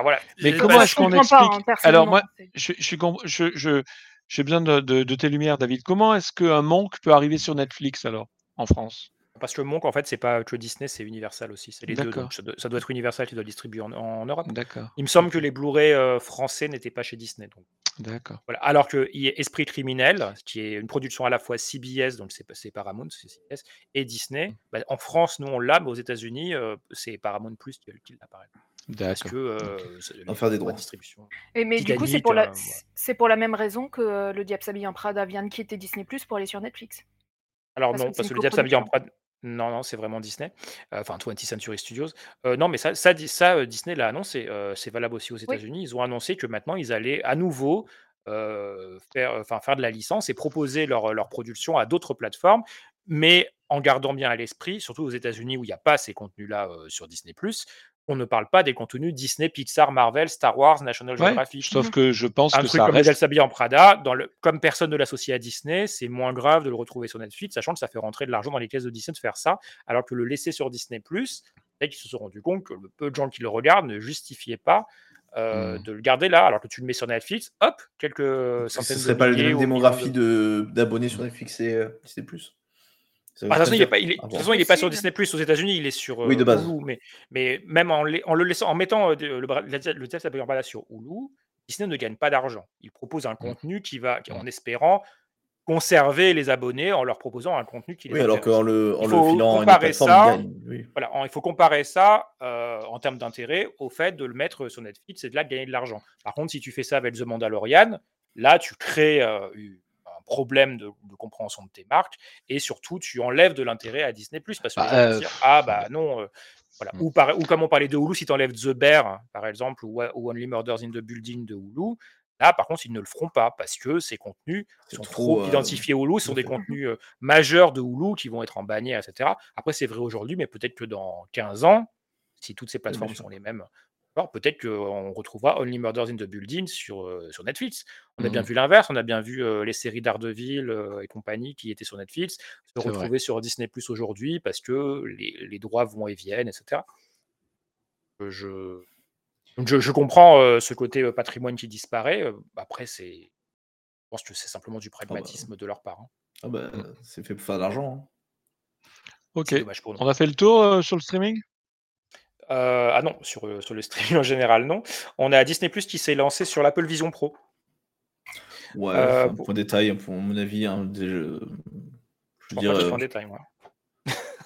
Speaker 11: voilà.
Speaker 13: Mais comment
Speaker 11: bah,
Speaker 13: est-ce qu'on
Speaker 12: pas,
Speaker 13: explique
Speaker 12: hein,
Speaker 13: Alors moi,
Speaker 12: c'est-
Speaker 13: je, je suis com- je, je, j'ai besoin de, de, de tes lumières, David. Comment est-ce qu'un Monk peut arriver sur Netflix alors en France?
Speaker 11: Parce que Monk, en fait, c'est pas que Disney, c'est Universal aussi. C'est les deux.
Speaker 13: D'accord.
Speaker 11: Donc ça doit, ça doit être Universal qui doit distribuer en, en Europe.
Speaker 13: D'accord,
Speaker 11: Il me semble que les Blu-ray euh, français n'étaient pas chez Disney. Donc.
Speaker 13: d'accord.
Speaker 11: Voilà. Alors que il y a Esprit criminel, qui est une production à la fois CBS, donc c'est c'est Paramount, c'est CBS, et Disney. bah, en France, nous on l'a, mais aux États-Unis, euh, c'est Paramount Plus qui, qui l'apparaît. Parce que euh,
Speaker 10: va faire des
Speaker 11: droits distribution.
Speaker 12: Et mais du coup, c'est pour, la...
Speaker 11: euh, voilà.
Speaker 12: c'est pour la même raison que euh, Le Diable s'habille en Prada vient de quitter Disney Plus pour aller sur Netflix.
Speaker 11: Alors
Speaker 12: Parce
Speaker 11: non,
Speaker 12: que
Speaker 11: parce que le Diable s'habille en. Prada. Non, non, c'est vraiment Disney. Euh, Enfin, 20th Century Studios. Euh, non, mais ça, ça, ça euh, Disney l'a annoncé. euh, c'est valable aussi aux
Speaker 12: Oui.
Speaker 11: États-Unis. Ils ont annoncé que maintenant, ils allaient à nouveau euh, faire, enfin, faire de la licence et proposer leur, leur production à d'autres plateformes, mais en gardant bien à l'esprit, surtout aux États-Unis où il n'y a pas ces contenus-là euh, sur Disney+, on ne parle pas des contenus Disney, Pixar, Marvel, Star Wars, National
Speaker 13: Ouais,
Speaker 11: Geographic.
Speaker 13: sauf que je pense
Speaker 11: Un
Speaker 13: que
Speaker 11: truc
Speaker 13: ça
Speaker 11: comme
Speaker 13: reste.
Speaker 11: s'habille en Prada, dans le, comme personne ne l'associe à Disney, c'est moins grave de le retrouver sur Netflix, sachant que ça fait rentrer de l'argent dans les caisses de Disney de faire ça, alors que le laisser sur Disney+, peut-être qu'ils se sont rendus compte que le peu de gens qui le regardent ne justifiaient pas euh,
Speaker 10: Hmm.
Speaker 11: de le garder là, alors que tu le mets sur Netflix, hop, quelques
Speaker 10: Ce
Speaker 11: centaines
Speaker 10: serait
Speaker 11: de
Speaker 10: pas la démographie
Speaker 11: de-
Speaker 10: d'abonnés sur Netflix et euh, Disney
Speaker 11: de toute façon, il est
Speaker 10: préfère-
Speaker 11: pas, il est- de
Speaker 10: Ah
Speaker 11: toute
Speaker 10: bon.
Speaker 11: façon, il est pas sur. Disney Plus aux États-Unis, il est sur
Speaker 10: Oui,
Speaker 11: euh,
Speaker 10: de base.
Speaker 11: Hulu. Mais, mais même en, le laissant, en mettant euh, le, le, le là sur Hulu, Disney ne gagne pas d'argent. Il propose un contenu qui va, qui- en espérant conserver les abonnés en leur proposant un contenu qui les
Speaker 10: Oui, alors qu'en le, en
Speaker 11: Il
Speaker 10: le
Speaker 11: faut
Speaker 10: filant
Speaker 11: comparer
Speaker 10: plateforme,
Speaker 11: ça.
Speaker 10: il gagne. Oui.
Speaker 11: Voilà, en- il faut comparer ça euh, en termes d'intérêt au fait de le mettre sur Netflix et de là de gagner de l'argent. Par contre, si tu fais ça avec The Mandalorian, là, tu crées euh, un problème de, de compréhension de tes marques et surtout, tu enlèves de l'intérêt à Disney parce que vont
Speaker 13: euh,
Speaker 11: dire, ah bah non. euh, voilà.
Speaker 13: Mm.
Speaker 11: ou, par- ou comme on parlait de Hulu, si tu enlèves The Bear, par exemple, ou, ou Only Murders in the Building de Hulu, là, par contre, ils ne le feront pas parce que ces contenus sont
Speaker 10: trop,
Speaker 11: trop,
Speaker 10: euh,
Speaker 11: identifiés Hulu, ce sont des contenus euh, majeurs de Hulu qui vont être en bannière, etc. Après, c'est vrai aujourd'hui, mais peut-être que dans 15 ans, si toutes ces plateformes sont les mêmes, alors peut-être qu'on retrouvera Only Murders in the Building sur, euh, sur Netflix. On a bien
Speaker 10: Mhm.
Speaker 11: vu l'inverse, on a bien vu euh, les séries d'Ardeville euh, et compagnie qui étaient sur Netflix se
Speaker 13: vrai.
Speaker 11: retrouver sur Disney Plus aujourd'hui parce que les, les droits vont et viennent, etc. Euh, Je, je, je comprends euh, ce côté euh, patrimoine qui disparaît. après, c'est, je pense que c'est simplement du pragmatisme de leur part. hein.
Speaker 10: Ah bah,
Speaker 13: Mm.
Speaker 10: c'est fait pour faire de l'argent. hein.
Speaker 13: Ok. On a fait le tour euh, sur le streaming?
Speaker 11: Euh, ah non, sur, euh, sur le streaming en général, non. On a Disney Plus qui s'est lancé sur l'Apple Vision Pro.
Speaker 10: Ouais,
Speaker 11: Euh,
Speaker 10: enfin, point détail, pour mon avis, hein, des- je, je dire, euh,
Speaker 11: détail, moi.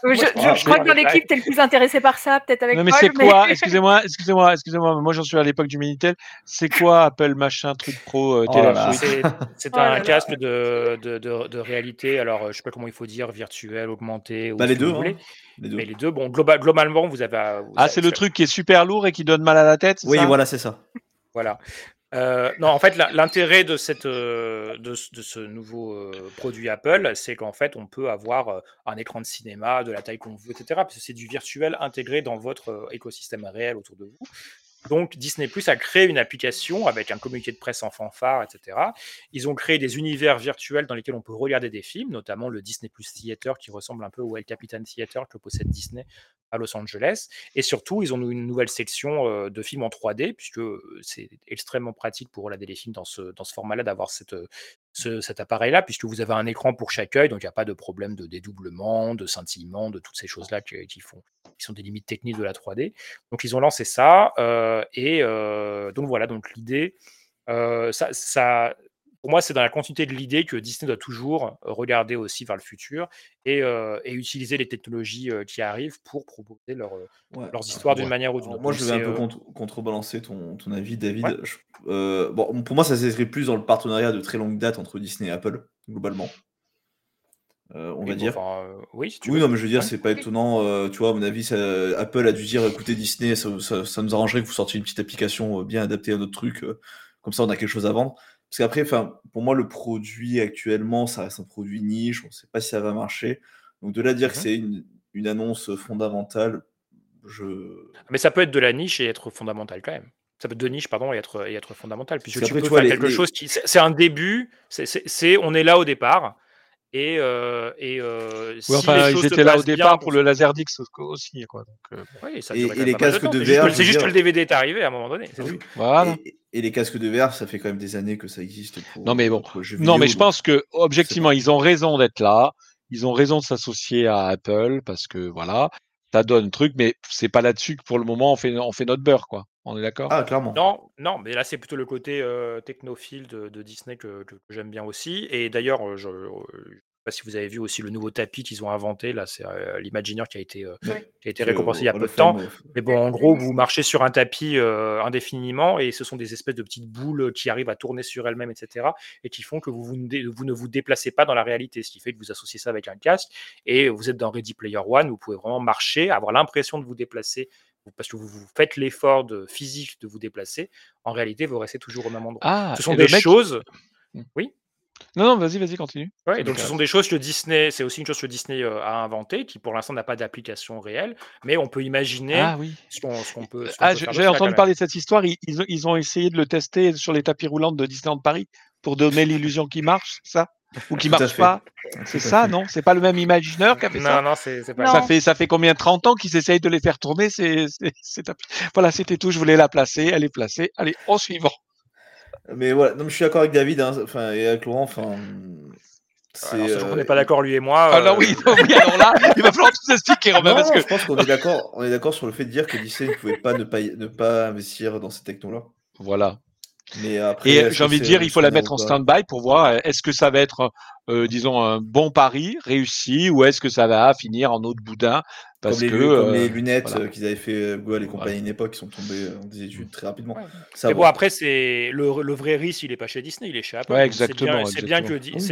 Speaker 12: Euh, Je,
Speaker 11: Ouais,
Speaker 12: je-
Speaker 11: ah,
Speaker 12: je crois que dans l'équipe, t'es le plus intéressé par ça, peut-être avec
Speaker 13: Non mais c'est quoi Excusez-moi, excusez-moi, excusez-moi. Moi j'en suis à l'époque du Minitel. C'est quoi Apple machin truc pro euh,
Speaker 10: Oh
Speaker 11: C'est
Speaker 12: Oh
Speaker 11: un casque de, de, de- de réalité, alors euh, je sais pas comment il faut dire, virtuel, augmenté, ou
Speaker 10: bah, les deux, hein, les deux.
Speaker 11: Mais les deux, bon, globa- globalement, vous avez. vous
Speaker 13: Ah c'est le truc qui est super lourd et qui donne mal à la tête.
Speaker 10: Oui,
Speaker 13: ça?
Speaker 10: voilà, c'est ça.
Speaker 11: Voilà. Euh, non, en fait, l'intérêt de, cette, euh, de, ce- de ce nouveau euh, produit Apple, c'est qu'en fait, on peut avoir un écran de cinéma de la taille qu'on veut, etc. Parce que c'est du virtuel intégré dans votre écosystème réel autour de vous. Donc, Disney Plus a créé une application avec un communiqué de presse en fanfare, etc. Ils ont créé des univers virtuels dans lesquels on peut regarder des films, notamment le Disney Plus Theater qui ressemble un peu au El Capitan Theater que possède Disney à Los Angeles. Et surtout, ils ont une nouvelle section de films en 3D, puisque c'est extrêmement pratique pour regarder les films dans ce, dans ce format-là, d'avoir cette, ce- cet appareil-là, puisque vous avez un écran pour chaque œil, donc il n'y a pas de problème de dédoublement, de scintillement, de toutes ces choses-là qui, qui font, qui sont des limites techniques de la 3D. Donc ils ont lancé ça, euh, et euh, donc voilà, donc l'idée, euh, ça, ça, pour moi, c'est dans la continuité de l'idée que Disney doit toujours regarder aussi vers le futur et, euh, et utiliser les technologies euh, qui arrivent pour proposer leur, euh,
Speaker 10: Ouais.
Speaker 11: leurs histoires d'une
Speaker 10: Ouais.
Speaker 11: manière ou d'une autre.
Speaker 10: Moi, je vais un peu
Speaker 11: euh,
Speaker 10: contre- contrebalancer ton, ton avis, David.
Speaker 11: Ouais.
Speaker 10: Je- euh, bon, pour moi, ça s'inscrit plus dans le partenariat de très longue date entre Disney et Apple, globalement. Euh, on
Speaker 11: oui,
Speaker 10: va
Speaker 11: bon,
Speaker 10: dire.
Speaker 11: enfin, euh, oui, si tu
Speaker 10: Oui, non, mais je veux dire, c'est pas étonnant. euh, tu vois, à mon avis, ça- Apple a dû dire écoutez, Disney, ça, ça- ça nous arrangerait que vous sortiez une petite application euh, bien adaptée à notre truc. euh, comme ça, on a quelque chose à vendre. Parce qu'après, pour moi, le produit actuellement, ça reste un produit niche. On ne sait pas si ça va marcher. Donc, de là à dire que
Speaker 11: Mhm.
Speaker 10: c'est une, une annonce fondamentale, je.
Speaker 11: Mais ça peut être de la niche et être fondamental quand même. Ça peut être de niche, pardon, et être, et être fondamental. Puisque tu peux
Speaker 10: tu vois,
Speaker 11: faire
Speaker 10: les-
Speaker 11: quelque
Speaker 10: les-
Speaker 11: chose qui. C'est un début, c'est- on est là au départ. Et, euh, et euh, si
Speaker 13: Oui, enfin,
Speaker 11: les
Speaker 13: ils étaient là au
Speaker 11: bien
Speaker 13: départ pour le Laserdix aussi, quoi. Donc, euh,
Speaker 11: Oui, ça a
Speaker 10: Et- les
Speaker 11: mal de
Speaker 10: casques
Speaker 11: temps.
Speaker 10: de
Speaker 11: C'est juste,
Speaker 10: VR,
Speaker 11: c'est juste que le DVD est arrivé à un moment donné.
Speaker 10: oui.
Speaker 13: voilà.
Speaker 10: Et, et les casques de VR, ça fait quand même des années que ça existe pour.
Speaker 13: Non, mais bon.
Speaker 10: pour
Speaker 13: Non, mais je
Speaker 10: donc
Speaker 13: pense que objectivement, ils ont raison d'être là. Ils ont raison de s'associer à Apple parce que voilà, ça donne truc, mais c'est pas là-dessus que pour le moment on fait on fait notre beurre, quoi. On est d'accord?
Speaker 10: Ah, clairement.
Speaker 11: Non, non, mais là c'est plutôt le côté euh, technophile de, de Disney que, que- que j'aime bien aussi. Et d'ailleurs, euh, je ne sais pas si vous avez vu aussi le nouveau tapis qu'ils ont inventé. Là, c'est euh, l'Imagineer qui a été, euh,
Speaker 10: Ouais.
Speaker 11: qui a été
Speaker 10: Euh,
Speaker 11: récompensé il y a peu de temps. Mais bon, en gros, vous marchez sur un tapis euh, indéfiniment et ce sont des espèces de petites boules qui arrivent à tourner sur elles-mêmes, etc. et qui font que vous, vous ne dé- vous ne vous déplacez pas dans la réalité. Ce qui fait que vous associez ça avec un casque et vous êtes dans Ready Player One. Vous pouvez vraiment marcher, avoir l'impression de vous déplacer parce que vous, vous faites l'effort de, physique de vous déplacer. En réalité, vous restez toujours au même endroit.
Speaker 13: Ah,
Speaker 11: ce sont des
Speaker 13: mec-
Speaker 11: choses. Oui.
Speaker 13: Non, non, vas-y, vas-y, continue.
Speaker 11: Ouais, donc ce sont des choses que Disney, c'est aussi une chose que Disney euh, a inventé, qui pour l'instant n'a pas d'application réelle, mais on peut imaginer
Speaker 13: Ah oui.
Speaker 11: ce qu'on peut. ce
Speaker 13: Ah, j'avais entendu parler de cette histoire. Ils, ils ont, essayé de le tester sur les tapis roulants de Disneyland Paris pour donner l'illusion qu'il marche, ça? Ou
Speaker 10: à
Speaker 13: marche pas C'est ça,
Speaker 10: fait.
Speaker 13: non? C'est pas le même imagineur qui a fait ça?
Speaker 11: Non, non, c'est c'est pas
Speaker 12: Non.
Speaker 13: ça fait, ça fait combien 30 ans qu'ils essayent de les faire tourner? Ces, ces- ces tapis Voilà, c'était tout. Je voulais la placer. Elle est placée. Allez, au suivant.
Speaker 10: Mais voilà, non, mais je suis d'accord avec David hein, enfin, et avec Laurent. Enfin, c'est.
Speaker 11: Alors,
Speaker 10: euh,
Speaker 11: n'est pas d'accord lui et moi.
Speaker 13: Ah non,
Speaker 11: euh,
Speaker 13: oui, non, oui, alors là, il va falloir tout expliquer, Romain,
Speaker 10: Non,
Speaker 13: parce que
Speaker 10: je pense qu'on est d'accord. On est d'accord sur le fait de dire que Disney ne pouvait pas ne pas, ne pas investir dans ces technos-là.
Speaker 13: voilà.
Speaker 10: Mais après,
Speaker 13: Et
Speaker 10: est-ce
Speaker 13: j'ai envie de dire, il faut la mettre en stand-by pour voir euh, est-ce que ça va être, euh, disons, un bon pari réussi ou est-ce que ça va finir en de boudin parce
Speaker 10: Comme les,
Speaker 13: que
Speaker 10: lu- comme
Speaker 13: euh,
Speaker 10: les lunettes
Speaker 13: voilà.
Speaker 10: euh, qu'ils avaient fait euh, Google et compagnie à une époque qui sont tombées euh, en désuétude très rapidement.
Speaker 11: Ouais.
Speaker 10: Ça,
Speaker 11: Mais bon, après, c'est le, le vrai risque, il n'est pas chez Disney, il est chez Apple.
Speaker 13: Ouais,
Speaker 11: Donc, c'est bien-
Speaker 13: exactement,
Speaker 11: C'est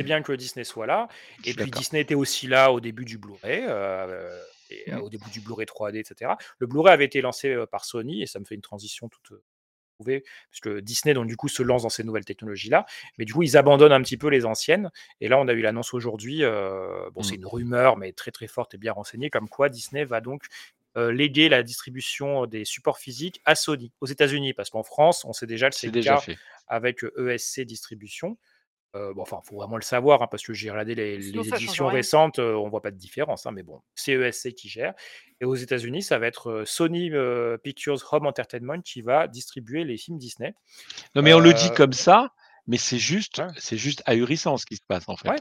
Speaker 11: bien, que, bien Disney soit là.
Speaker 13: Je
Speaker 11: Et puis. Disney était aussi là au début du Blu-ray, euh, et, euh,
Speaker 13: Mm.
Speaker 11: au début du Blu-ray 3D, etc. Le Blu-ray avait été lancé euh, par Sony, et ça me fait une transition toute parce que Disney, donc, du coup, se lance dans ces nouvelles technologies-là. Mais du coup, ils abandonnent un petit peu les anciennes. Et là, on a eu l'annonce aujourd'hui, euh, bon, c'est
Speaker 13: Mm.
Speaker 11: une rumeur, mais très très forte et bien renseignée, comme quoi Disney va donc euh, léguer la distribution des supports physiques à Sony aux États-Unis, parce qu'en France, on sait déjà que c'est
Speaker 13: déjà fait.
Speaker 11: avec ESC Distribution. Euh, bon, enfin, il faut vraiment le savoir, hein, parce que j'ai regardé les, éditions récentes, euh, on voit pas de différence, hein, mais bon, c'est ESC qui gère. Et aux États-Unis, ça va être Sony euh, Pictures Home Entertainment qui va distribuer les films Disney.
Speaker 13: Non, mais on le dit
Speaker 11: Euh,
Speaker 13: comme ça, mais c'est juste,
Speaker 11: Ouais.
Speaker 13: c'est juste ahurissant ce qui se passe en fait.
Speaker 11: Ouais.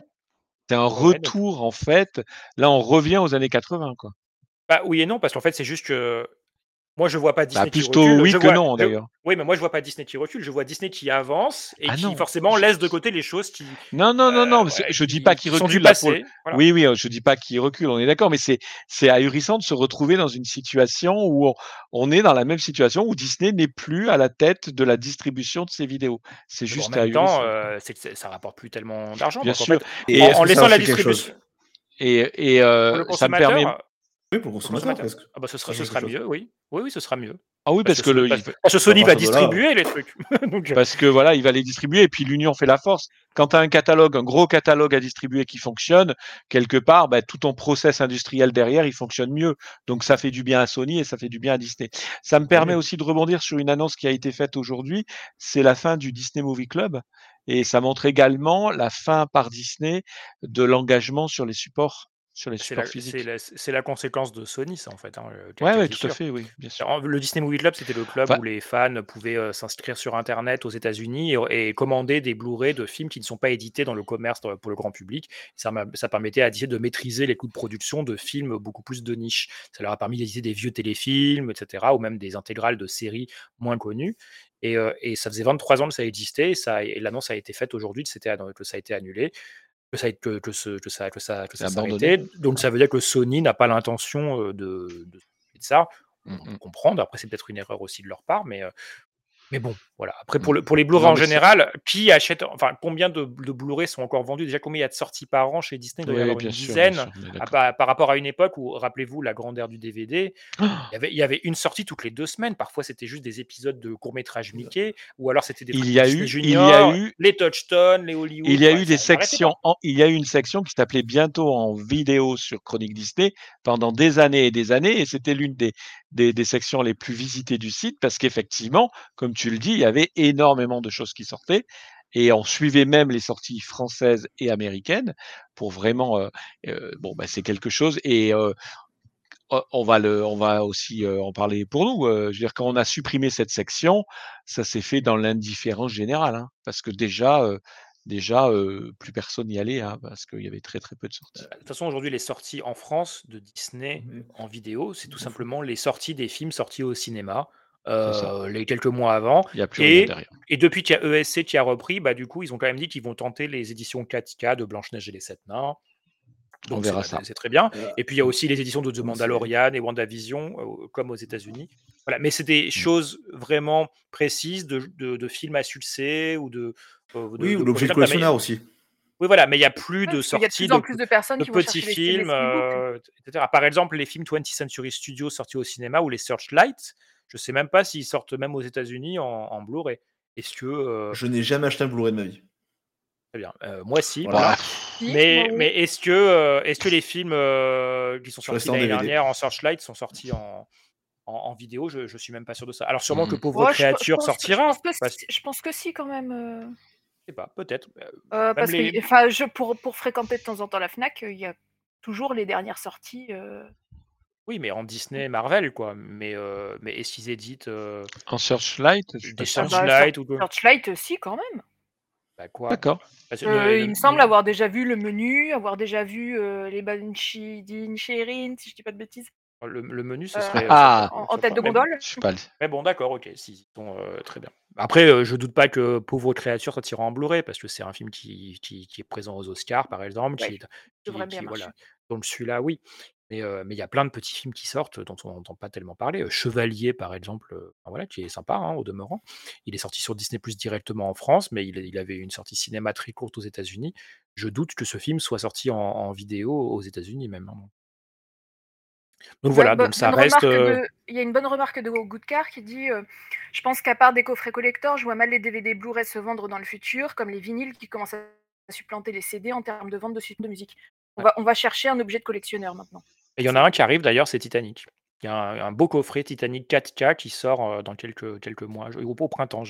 Speaker 13: C'est un
Speaker 11: Ouais, donc-
Speaker 13: retour en fait. Là, on revient aux années 80, quoi.
Speaker 11: Bah, oui et non, parce qu'en fait, c'est juste que moi, je vois pas Disney
Speaker 13: Bah,
Speaker 11: qui
Speaker 13: plutôt
Speaker 11: recule.
Speaker 13: oui
Speaker 11: je
Speaker 13: que
Speaker 11: vois-
Speaker 13: non,
Speaker 11: je-
Speaker 13: d'ailleurs.
Speaker 11: Oui, mais moi, je vois pas Disney qui recule. Je vois Disney qui avance et
Speaker 13: Ah
Speaker 11: qui
Speaker 13: non.
Speaker 11: forcément laisse de côté les choses qui,
Speaker 13: Non, non, non, non.
Speaker 11: euh, ouais,
Speaker 13: je dis
Speaker 11: qui-
Speaker 13: pas qu'il
Speaker 11: qui
Speaker 13: recule
Speaker 11: du
Speaker 13: là pour.
Speaker 11: passé. Voilà.
Speaker 13: Oui, oui, je dis pas qu'il recule. On est d'accord, mais c'est c'est ahurissant de se retrouver dans une situation où on, on est dans la même situation où Disney n'est plus à la tête de la distribution de ses vidéos. C'est
Speaker 11: Mais bon,
Speaker 13: juste
Speaker 11: en même temps,
Speaker 13: ahurissant.
Speaker 11: euh, c'est que c'est- ça rapporte plus tellement d'argent.
Speaker 13: Bien
Speaker 11: donc, en
Speaker 13: sûr.
Speaker 11: fait,
Speaker 10: Et
Speaker 11: en, en laissant la distribution
Speaker 13: Et, et euh, ça me permet.
Speaker 10: Oui, pour le
Speaker 11: pour le
Speaker 10: consommateur,
Speaker 11: ah bah, ce sera, ce sera
Speaker 10: chose.
Speaker 11: mieux, oui. Oui, oui, ce sera mieux.
Speaker 13: Ah oui, parce, que, le,
Speaker 11: parce,
Speaker 13: il-
Speaker 11: parce que Sony va
Speaker 10: là,
Speaker 11: distribuer les trucs. Donc, euh,
Speaker 13: parce que voilà, il va les distribuer et puis l'union fait la force. Quand tu as un catalogue, un gros catalogue à distribuer qui fonctionne, quelque part, bah, tout ton process industriel derrière, il fonctionne mieux. Donc ça fait du bien à Sony et ça fait du bien à Disney. Ça me permet
Speaker 10: oui.
Speaker 13: aussi de rebondir sur une annonce qui a été faite aujourd'hui. C'est la fin du Disney Movie Club et ça montre également la fin par Disney de l'engagement sur les supports, sur les
Speaker 11: c'est
Speaker 13: supports
Speaker 11: la,
Speaker 13: physiques.
Speaker 11: c'est la- conséquence de Sony, ça, en fait. hein, euh,
Speaker 13: Ouais, ouais, tout à fait, oui, bien sûr.
Speaker 11: Le Disney Movie Club, c'était le club
Speaker 13: Enfin,
Speaker 11: où les fans pouvaient euh, s'inscrire sur Internet aux États-Unis et, et commander des Blu-ray de films qui ne sont pas édités dans le commerce pour le grand public. Ça, permettait à Disney de maîtriser les coûts de production de films beaucoup plus de niche. Ça leur a permis d'éditer des vieux téléfilms, etc., ou même des intégrales de séries moins connues. Et, euh, et ça faisait 23 ans que ça existait, et, et l'annonce a été faite aujourd'hui que ça a été annulé. Que ça, que, que, ce- que ça, que ça, que ça s'arrêtait. Donc ça veut dire que Sony n'a pas l'intention euh, de, de, de ça
Speaker 13: Mm,
Speaker 11: on peut
Speaker 13: mm.
Speaker 11: comprendre. Après, c'est peut-être une erreur aussi de leur part, mais, euh, mais bon, voilà. Après,
Speaker 13: Mm.
Speaker 11: pour, le, pour les Blu-ray en général, qui achète, enfin, combien de, de Blu-ray sont encore vendus? Déjà, combien il y a de sorties par an chez Disney? Il doit y
Speaker 13: Oui,
Speaker 11: avoir une
Speaker 13: sûr,
Speaker 11: dizaine.
Speaker 13: sûr,
Speaker 11: à
Speaker 13: d'accord.
Speaker 11: par, rapport à une époque où, rappelez-vous, la grande ère du DVD,
Speaker 13: Oh
Speaker 11: il y avait, il y avait une sortie toutes les deux semaines. Parfois, c'était juste des épisodes de court-métrage Mickey, ou alors c'était des
Speaker 13: Il y a eu, il y a eu,
Speaker 11: les Touchstone, les Hollywood.
Speaker 13: il y a
Speaker 11: ouais,
Speaker 13: eu des sections, en- il y a eu une section qui s'appelait bientôt en vidéo sur Chronique Disney pendant des années et des années, et c'était l'une des, des, des sections les plus visitées du site parce qu'effectivement, comme tu le dis, il y avait énormément de choses qui sortaient. Et on suivait même les sorties françaises et américaines pour vraiment, euh, euh, bon, bah, c'est quelque chose. Et euh, on va le, on va aussi euh, en parler pour nous. je veux dire, quand on a supprimé cette section, ça s'est fait dans l'indifférence générale, hein, parce que déjà, déjà, euh, plus personne n'y allait, hein, parce qu'il y avait très très peu de sorties.
Speaker 11: De toute façon, aujourd'hui, les sorties en France de Disney en vidéo, c'est tout simplement les sorties des films sortis au cinéma euh, les quelques mois avant.
Speaker 13: Il n'y a plus rien
Speaker 11: Et,
Speaker 13: derrière.
Speaker 11: et depuis qu'il y a ESC qui a repris, bah, du coup, ils ont quand même dit qu'ils vont tenter les éditions 4K de Blanche-Neige et les Sept Nains.
Speaker 13: On
Speaker 11: Donc
Speaker 13: verra
Speaker 11: c'est
Speaker 13: ça.
Speaker 11: c'est très bien.
Speaker 10: Euh,
Speaker 11: Et puis il y a aussi les éditions de The Mandalorian et WandaVision, euh, comme aux États-Unis. Voilà. Mais c'est
Speaker 13: Mmh.
Speaker 11: des choses vraiment précises de, de- de films à succès ou de. Euh, de-
Speaker 10: Oui, ou l'objet de.
Speaker 11: Mais-
Speaker 10: collectionneur aussi.
Speaker 11: oui, voilà, mais il n'y a plus
Speaker 12: Ouais,
Speaker 11: de
Speaker 12: parce qu'il y a de
Speaker 11: sorties
Speaker 12: plus en
Speaker 11: de,
Speaker 12: plus de personnes
Speaker 11: de
Speaker 12: qui
Speaker 11: petits
Speaker 12: films, les
Speaker 11: films,
Speaker 12: steelbooks.
Speaker 11: euh, etc. Par exemple, les films 20th Century Studios sortis au cinéma ou les Searchlight, je ne sais même pas s'ils sortent même aux États-Unis en, en Blu-ray. Est-ce que. euh,
Speaker 10: Je n'ai jamais acheté un Blu-ray de ma vie.
Speaker 11: Très bien. Euh, moi, si.
Speaker 10: Voilà.
Speaker 11: voilà.
Speaker 12: Si,
Speaker 11: Mais, mais est-ce que, euh, est-ce que les films euh, qui sont sortis l'année dernière en Searchlight sont sortis en, en, en vidéo? Je ne suis même pas sûr de ça. Alors, sûrement que. Pauvre
Speaker 12: Ouais, je, je
Speaker 11: Créature
Speaker 12: je,
Speaker 11: sortira.
Speaker 12: pense que,
Speaker 11: parce-
Speaker 12: si- je pense que si, quand même.
Speaker 11: Je sais pas, peut-être. Euh,
Speaker 12: Euh, parce
Speaker 11: les-
Speaker 12: que enfin, je, pour, pour fréquenter de temps en temps la Fnac, euh, il y a toujours les dernières sorties. euh.
Speaker 11: Oui, mais en Disney, Marvel, quoi. Mais, euh, mais est-ce qu'ils éditent euh,
Speaker 13: En Searchlight,
Speaker 11: des.
Speaker 12: Ah bah,
Speaker 11: Searchlight
Speaker 12: Search-
Speaker 11: ou quoi?
Speaker 12: Searchlight, euh, si, quand même.
Speaker 11: Bah, quoi?
Speaker 13: D'accord.
Speaker 12: Euh, il
Speaker 11: le-
Speaker 12: me semble
Speaker 11: le-
Speaker 12: avoir déjà vu le menu, avoir déjà vu euh, les Banshee d'Inisherin, si je dis pas de bêtises,
Speaker 11: Le, le menu, ce
Speaker 12: euh,
Speaker 11: serait.
Speaker 13: Ah.
Speaker 11: ce
Speaker 12: en, tête de
Speaker 11: mais-
Speaker 12: gondole.
Speaker 13: Je suis pas. le-
Speaker 11: Mais bon, d'accord, ok, si, euh, très bien. Après, euh, je doute pas que Pauvre Créature sortira en Blu-ray, parce que c'est un film qui, qui, qui est présent aux Oscars, par exemple,
Speaker 12: Ouais,
Speaker 11: qui, qui- voilà. Donc celui-là, oui. Mais euh, mais il y a plein de petits films qui sortent dont on n'entend pas tellement parler. Euh, Chevalier, par exemple, euh, voilà, qui est sympa hein, au demeurant. Il est sorti sur Disney Plus directement en France, mais il, il avait une sortie cinéma très courte aux États-Unis. Je doute que ce film soit sorti en, en vidéo aux États-Unis même. hein. Donc
Speaker 12: Ouais,
Speaker 11: voilà, donc ça reste. euh,
Speaker 12: de- Il y a une bonne remarque de Goodcar qui dit euh, Je pense qu'à part des coffrets collector, je vois mal les DVD Blu-ray se vendre dans le futur, comme les vinyles qui commencent à supplanter les CD en termes de vente de suite de musique. On,
Speaker 11: Ouais.
Speaker 12: va, on va chercher un objet de collectionneur maintenant.
Speaker 11: Et il y en a un qui arrive d'ailleurs, c'est Titanic. Il y a un, un beau coffret Titanic 4K qui sort euh, dans quelques, quelques mois, je- au, au printemps.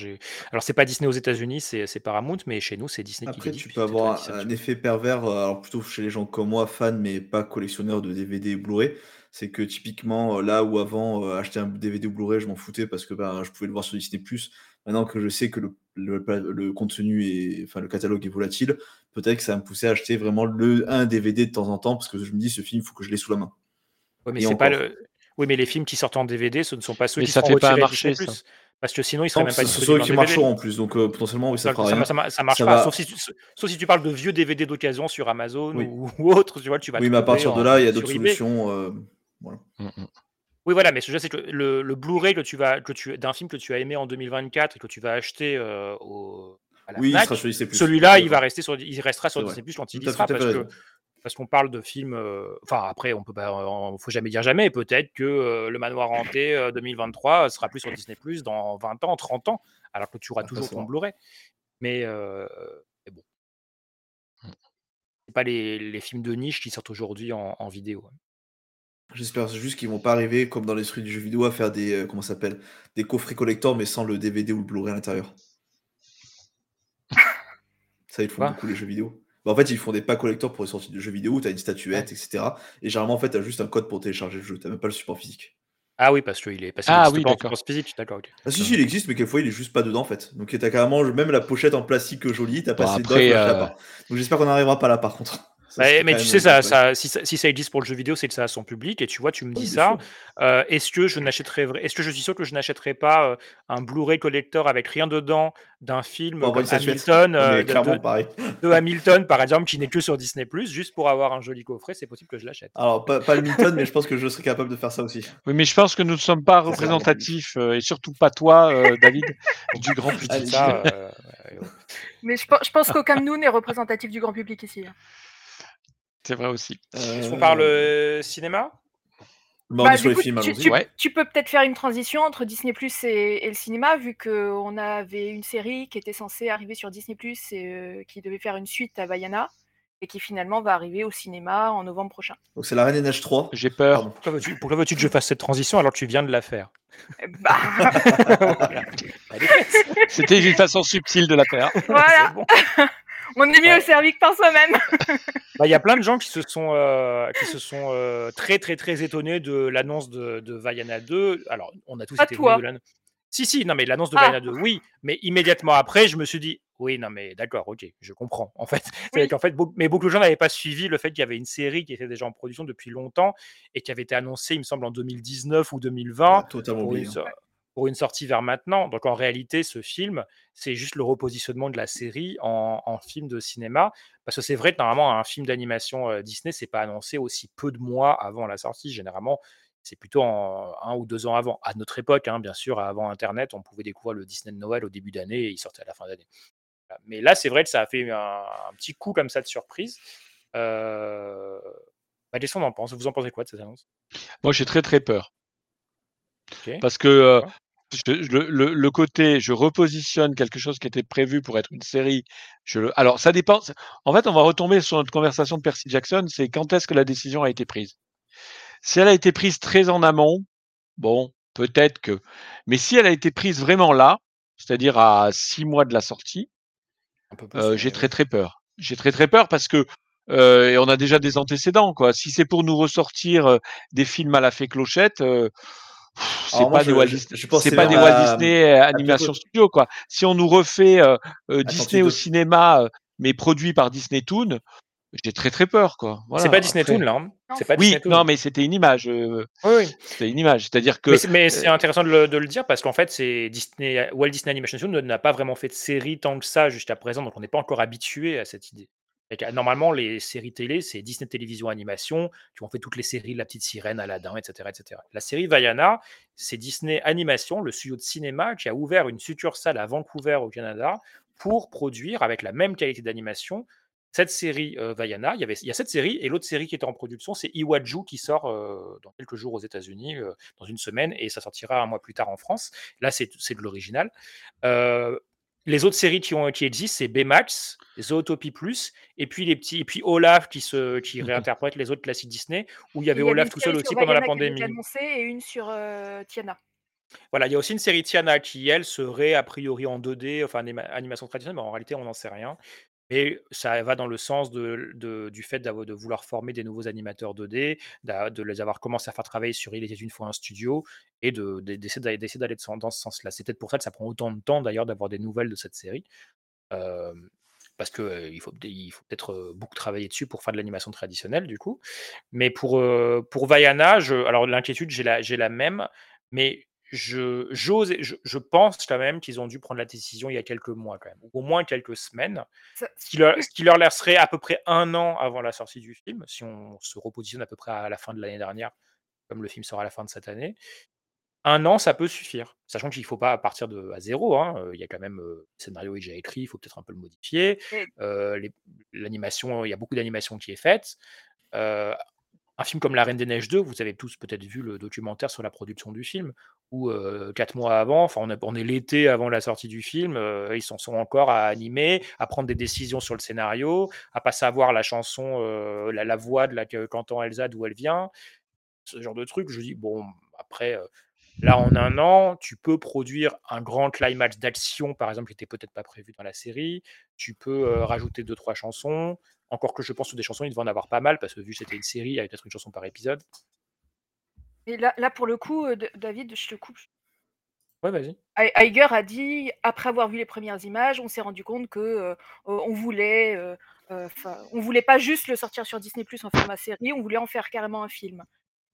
Speaker 11: Alors, c'est pas Disney aux États-Unis, c'est Paramount, mais chez nous, c'est Disney qui
Speaker 10: Après, tu peux avoir un effet pervers, alors plutôt chez les gens comme moi, fans, mais pas collectionneurs de DVD et Blu-ray. C'est que typiquement, euh, là où avant, euh, acheter un DVD ou Blu-ray, je m'en foutais parce que ben, je pouvais le voir sur Disney+. Maintenant que je sais que le, le, le contenu et enfin le catalogue est volatile, peut-être que ça va me pousser à acheter vraiment le, un DVD de temps en temps parce que je me dis, ce film, il faut que je l'ai sous la main.
Speaker 11: Ouais, mais
Speaker 10: Et
Speaker 11: c'est pas
Speaker 10: encore.
Speaker 11: le. Oui, mais les films qui sortent en DVD, ce ne sont pas ceux
Speaker 13: Mais
Speaker 11: qui
Speaker 13: ça
Speaker 11: seront
Speaker 13: fait pas
Speaker 11: Disney+.
Speaker 13: ça.
Speaker 11: Parce que sinon, ils seraient
Speaker 10: Non,
Speaker 11: même pas
Speaker 10: ce sont
Speaker 11: disponibles
Speaker 10: ceux qui marcheront en plus, donc euh, potentiellement, oui, ça,
Speaker 11: Ça,
Speaker 10: fera
Speaker 11: ça,
Speaker 10: rien.
Speaker 11: ça, ça marche
Speaker 10: Ça
Speaker 11: pas,
Speaker 10: va-
Speaker 11: sauf, si, tu- sauf si tu parles de vieux DVD d'occasion sur Amazon
Speaker 10: Oui.
Speaker 11: ou, ou autre, tu vois, tu vas
Speaker 10: Oui, mais à partir de là, il y a d'autres solutions. euh, voilà.
Speaker 13: Mm, mm.
Speaker 11: Oui, voilà, mais ce que je c'est que le, le Blu-ray que tu vas, que tu, d'un film que tu as aimé en 2024 et que tu vas acheter euh, au, à la
Speaker 10: Oui, il
Speaker 11: Fnac,
Speaker 10: sera sur Disney+.
Speaker 11: celui-là, il va rester sur, il restera sur. Disney Plus quand il y sera, parce que parce qu'on parle de films. euh, Enfin, après, on peut pas, on- faut jamais dire jamais. Peut-être que euh, le Manoir hanté euh, 2023 sera plus sur Disney Plus dans 20 ans, 30 ans, alors que tu auras
Speaker 10: Ah,
Speaker 11: toujours ton. Blu-ray. Mais, euh, mais bon, c'est pas les, les films de niche qui sortent aujourd'hui en, en vidéo.
Speaker 10: J'espère juste qu'ils vont pas arriver, comme dans l'esprit du jeu vidéo, à faire des, euh, comment ça s'appelle, des coffrets collector, mais sans le DVD ou le Blu-ray à l'intérieur. Ça, ils le font
Speaker 11: Quoi
Speaker 10: beaucoup, les jeux vidéo. Bah, en fait, ils font des packs collector pour les sorties de jeux vidéo où tu as une statuette, etc. Et généralement, en fait, tu as juste un code pour télécharger le jeu. Tu même pas le support physique.
Speaker 11: Ah oui, parce qu'il est
Speaker 13: Ah oui, d'accord.
Speaker 11: support physique. D'accord, ok.
Speaker 10: Ah, si, si, il existe, mais quelquefois, il est juste pas dedans, en fait. Donc, tu as carrément même la pochette en plastique jolie, tu as
Speaker 13: Bon,
Speaker 10: passé
Speaker 13: après,
Speaker 10: l'as
Speaker 13: euh,
Speaker 10: pas. Donc, j'espère qu'on n'arrivera pas là, par contre. Serait
Speaker 11: mais tu sais, ça, si, ça, si ça existe pour le jeu vidéo, c'est que ça a son public. Et tu vois, tu me dis
Speaker 10: Oui,
Speaker 11: ça. euh, est-ce que je n'achèterais, est-ce que je suis sûr que je n'achèterais pas euh, un Blu-ray collector avec rien dedans d'un film comme
Speaker 10: statuette.
Speaker 11: Hamilton, euh, de, Hamilton par exemple, qui n'est que sur Disney juste pour avoir un joli coffret, c'est possible que je l'achète.
Speaker 10: Alors, pas, pas le Milton, mais je pense que je serais capable de faire ça aussi.
Speaker 13: Oui, mais je pense que nous ne sommes pas représentatifs, euh, et surtout pas toi, euh, David, du grand public.
Speaker 10: Allez,
Speaker 11: Ça, euh, ouais, ouais.
Speaker 12: Mais je, pe- je pense qu'aucun de nous n'est représentatif du grand public ici.
Speaker 13: C'est vrai aussi.
Speaker 11: Est-ce qu'on
Speaker 10: Euh,
Speaker 11: parle euh, cinéma?
Speaker 10: Bah, on
Speaker 12: Bah,
Speaker 10: est sur
Speaker 12: du
Speaker 10: les
Speaker 12: coup,
Speaker 10: films,
Speaker 12: tu,
Speaker 10: allons-y.
Speaker 12: tu-
Speaker 13: Ouais.
Speaker 12: tu peux peut-être faire une transition entre Disney Plus et, et le cinéma, vu qu'on avait une série qui était censée arriver sur Disney Plus et euh, qui devait faire une suite à Vaiana, et qui finalement va arriver au cinéma en novembre prochain.
Speaker 10: Donc, c'est La Reine des Neiges 3.
Speaker 13: J'ai peur.
Speaker 10: Pardon.
Speaker 11: Pourquoi veux-tu, que je fasse cette transition alors que tu viens de la faire?
Speaker 12: Eh Bah.
Speaker 13: C'était une façon subtile de la faire.
Speaker 12: voilà,
Speaker 11: bon.
Speaker 12: on est mieux
Speaker 11: Ouais.
Speaker 12: servi que par soi-même.
Speaker 11: Bah, Il y a plein de gens qui se sont, euh, qui se sont euh, très très très étonnés de l'annonce de, de Vaiana 2. Alors, on a tous
Speaker 12: Pas
Speaker 11: été
Speaker 12: toi.
Speaker 11: étonnés de l'annonce. Si, si, non, mais l'annonce de
Speaker 12: Ah.
Speaker 11: Vaiana 2, oui. Mais immédiatement après, je me suis dit, oui, non, mais d'accord, ok, je comprends. En fait, c'est
Speaker 12: Oui.
Speaker 11: qu'en fait, mais beaucoup de gens n'avaient pas suivi le fait qu'il y avait une série qui était déjà en production depuis longtemps et qui avait été annoncée, il me semble, en 2019 ou 2020
Speaker 10: Ah, totalement
Speaker 11: pour une,
Speaker 10: oublié.
Speaker 11: Pour une sortie vers maintenant. Donc en réalité, ce film, c'est juste le repositionnement de la série en, en film de cinéma. Parce que c'est vrai que normalement, un film d'animation euh, Disney, c'est pas annoncé aussi peu de mois avant la sortie. Généralement, c'est plutôt en un ou deux ans avant. À notre époque, hein, bien sûr, avant Internet, on pouvait découvrir le Disney de Noël au début d'année et il sortait à la fin d'année. Mais là, c'est vrai que ça a fait un, un petit coup comme ça de surprise. Euh... Bah, qu'est-ce qu'on en pense Vous en pensez quoi de cette annonce?
Speaker 13: Moi, j'ai très très peur. Parce que euh, le, le- le côté, je repositionne quelque chose qui était prévu pour être une série. Je le... Alors, ça dépend. En fait, on va retomber sur notre conversation de Percy Jackson. C'est quand est-ce que la décision a été prise? Si elle a été prise très en amont, bon, peut-être que. Mais si elle a été prise vraiment là, c'est-à-dire à six mois de la sortie, euh, j'ai très très peur. J'ai très très peur parce que euh, et on a déjà des antécédents quoi. Si c'est pour nous ressortir euh, des films à la fée clochette, euh, c'est
Speaker 10: moi,
Speaker 13: pas des
Speaker 10: je-
Speaker 13: Walt
Speaker 10: je-
Speaker 13: Disney,
Speaker 10: je pense
Speaker 13: c'est
Speaker 10: c'est
Speaker 13: pas des
Speaker 10: vers
Speaker 13: Walt
Speaker 10: la-
Speaker 13: Disney euh, Animation Studio quoi. Si on nous refait euh, euh, Disney au
Speaker 10: 2.
Speaker 13: cinéma, euh, mais produit par Disney Toon, j'ai très très peur quoi. Voilà,
Speaker 11: c'est pas Disney
Speaker 13: après-
Speaker 11: Toon là. hein. C'est pas
Speaker 13: Oui,
Speaker 11: Disney Toon.
Speaker 13: non mais c'était une image. euh,
Speaker 11: Oui, oui.
Speaker 13: c'était une image, c'est-à-dire que
Speaker 11: Mais c'est- Mais c'est
Speaker 13: euh,
Speaker 11: intéressant de le, de le dire parce qu'en fait, c'est Disney, Walt Disney Animation Studio n'a pas vraiment fait de série tant que ça jusqu'à présent, donc on n'est pas encore habitué à cette idée. Normalement, les séries télé, c'est Disney Télévision Animation, qui ont fait toutes les séries La Petite Sirène, Aladdin, etc. etc. La série Vaiana, c'est Disney Animation, le studio de cinéma, qui a ouvert une succursale à Vancouver, au Canada, pour produire avec la même qualité d'animation cette série euh, Vaiana. Il y, avait, il y a cette série, et l'autre série qui était en production, c'est Iwaju, qui sort euh, dans quelques jours aux États-Unis, euh, dans une semaine, et ça sortira un mois plus tard en France. Là, c'est c'est de l'original. Les autres séries qui, ont, qui existent, c'est Baymax, Zootopie Plus, et puis les petits, et puis Olaf qui, se, qui réinterprète les autres classiques Disney, où il y avait
Speaker 12: Il y avait
Speaker 11: Olaf tout seul aussi pendant la pandémie.
Speaker 12: et une sur euh, Tiana.
Speaker 11: Voilà, il y a aussi une série Tiana qui, elle, serait a priori en 2D, enfin anima- animation traditionnelle, mais en réalité, on n'en sait rien. Et ça va dans le sens de, du fait de vouloir former des nouveaux animateurs 2D, d'a- de les avoir commencé à faire travailler sur Il était une fois un studio, et de- de- d'essayer d'aller dans ce sens-là. C'est peut-être pour ça que ça prend autant de temps, d'ailleurs, d'avoir des nouvelles de cette série. Parce qu'il faut, il faut peut-être beaucoup travailler dessus pour faire de l'animation traditionnelle, du coup. Mais pour, pour Vaiana, je, alors l'inquiétude, j'ai la, la même, mais je, j'ose, je, je pense quand même qu'ils ont dû prendre la décision il y a quelques mois, quand même, ou au moins quelques semaines,
Speaker 12: Ça-
Speaker 11: ce qui leur, ce qui leur laisserait à peu près un an avant la sortie du film, si on se repositionne à peu près à la fin de l'année dernière, comme le film sera à la fin de cette année. un an, ça peut suffire. Sachant qu'il ne faut pas partir de, à zéro. Hein. Il y a quand même euh, le scénario est déjà écrit, il faut peut-être un peu le modifier. Euh, les- L'animation, il y a beaucoup d'animation qui est faite. Un film comme La Reine des Neiges 2, vous avez tous peut-être vu le documentaire sur la production du film, où euh, quatre mois avant, enfin on, est l'été avant la sortie du film, ils s'en sont encore à animer, à prendre des décisions sur le scénario, à pas savoir la chanson, la, voix de la qu'entend Elsa, d'où elle vient, ce genre de truc. Je dis, bon, après, là en un an, tu peux produire un grand climax d'action, par exemple, qui n'était peut-être pas prévu dans la série, tu peux rajouter deux, trois chansons, encore que je pense que des chansons, il devait en avoir pas mal, parce que vu que c'était une série, il y avait peut-être une chanson par épisode.
Speaker 12: Et là, là, pour le coup, euh, David, je te coupe.
Speaker 11: Ouais, vas-y.
Speaker 12: Iger a dit, après avoir vu les premières images, on s'est rendu compte que euh, euh, on voulait, euh, on voulait pas juste le sortir sur Disney Plus en format série, on voulait en faire carrément un film.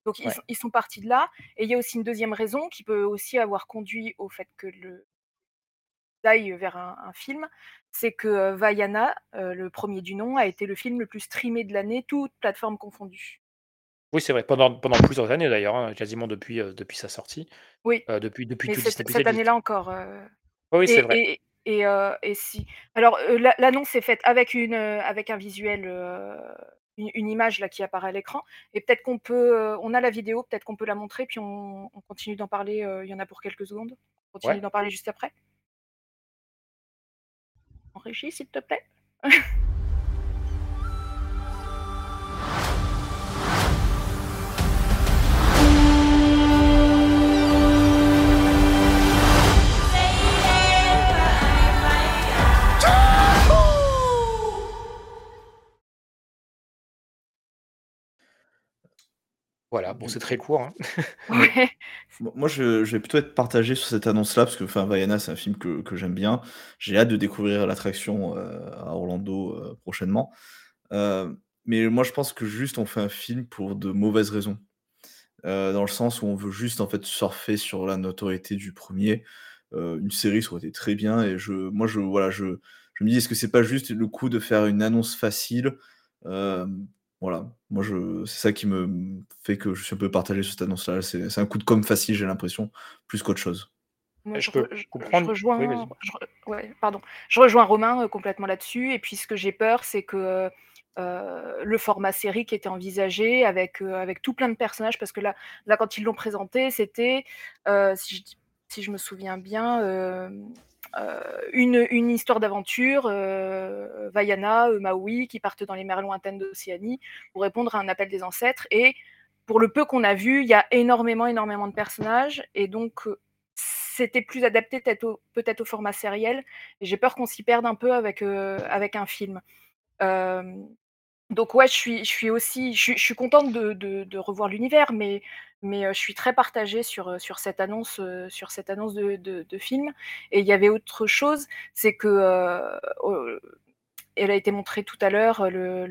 Speaker 12: Donc ils,
Speaker 11: Ouais.
Speaker 12: sont- ils sont partis de là. Et il y a aussi une deuxième raison qui peut aussi avoir conduit au fait que le vers un, un film, c'est que euh, Vaiana, euh, le premier du nom, a été le film le plus streamé de l'année, toutes plateformes confondues.
Speaker 11: Oui, c'est vrai, pendant, pendant plusieurs années d'ailleurs, hein, quasiment depuis, euh, depuis sa sortie,
Speaker 12: Oui.
Speaker 11: euh, depuis, depuis
Speaker 12: Mais
Speaker 11: que
Speaker 12: cette, cette année-là encore. euh,
Speaker 11: Oui, oui, c'est vrai.
Speaker 12: et, et, et si. Alors, la- l'annonce est faite avec, une, avec un visuel, une, une image là, qui apparaît à l'écran. Et peut-être qu'on peut. on a la vidéo, peut-être qu'on peut la montrer, puis on, on continue d'en parler. Il y en a pour quelques secondes. On continue
Speaker 11: Ouais.
Speaker 12: d'en parler juste après. En régie, s'il te plaît.
Speaker 11: Voilà, bon, c'est très court. hein.
Speaker 12: Ouais.
Speaker 10: Moi, je, je vais plutôt être partagé sur cette annonce-là, parce que enfin, Vaiana, c'est un film que, que j'aime bien. J'ai hâte de découvrir l'attraction euh, à Orlando euh, prochainement. Euh, mais moi, je pense que juste on fait un film pour de mauvaises raisons. Euh, dans le sens où on veut juste en fait surfer sur la notoriété du premier. Euh, une série, ça aurait été très bien. Et je, moi, je, voilà, je, je me dis, est-ce que c'est pas juste le coup de faire une annonce facile Euh, Voilà, moi, je, c'est ça qui me fait que je suis un peu partagé sur cette annonce-là. C'est, c'est un coup de com facile, j'ai l'impression, plus qu'autre chose.
Speaker 12: Moi,
Speaker 11: Je
Speaker 12: je,
Speaker 11: peux
Speaker 12: re- je- rejoins,
Speaker 11: Oui,
Speaker 12: je ouais, pardon. Je rejoins Romain euh, complètement là-dessus. Et puis, ce que j'ai peur, c'est que euh, le format série qui était envisagé avec, euh, avec tout plein de personnages, parce que là, là quand ils l'ont présenté, c'était, euh, si, si je me souviens bien, euh, euh, une, une histoire d'aventure, euh, Vaiana, euh, Maui, qui partent dans les mers lointaines d'Océanie pour répondre à un appel des ancêtres. Et pour le peu qu'on a vu, il y a énormément, énormément de personnages. Et donc, euh, c'était plus adapté peut-être au, format sériel. J'ai peur qu'on s'y perde un peu avec, euh, avec un film. Euh, donc ouais, je suis, je suis aussi, je suis, je suis contente de, de- revoir l'univers, mais, mais je suis très partagée sur, sur cette annonce, sur cette annonce de, de- film. Et il y avait autre chose, c'est que elle a été montrée tout à l'heure. Le,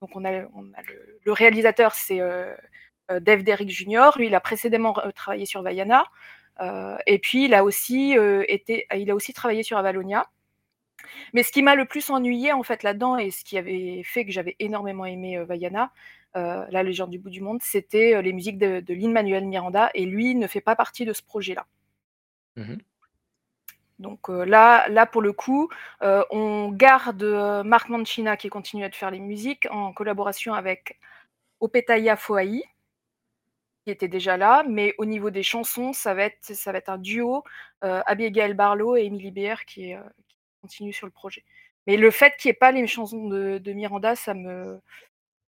Speaker 12: donc on a, on a le, réalisateur, c'est Dave Derrick Jr. Lui, il a précédemment travaillé sur Vaiana. Et puis aussi il a aussi travaillé sur Avalonia. Mais ce qui m'a le plus ennuyé en fait là-dedans et ce qui avait fait que j'avais énormément aimé euh, Vaiana, euh, la légende du bout du monde, c'était euh, les musiques de, de Lin-Manuel Miranda et lui ne fait pas partie de ce projet-là.
Speaker 11: Mhm.
Speaker 12: Donc euh, là, là pour le coup, euh, on garde euh, Marc Mancina qui continue à faire les musiques en collaboration avec Opetaya Foai qui était déjà là, mais au niveau des chansons, ça va être, ça va être un duo Abigail Barlow et Emily Beer qui, est, qui continue sur le projet. Mais le fait qu'il n'y ait pas les chansons de, Miranda, ça me,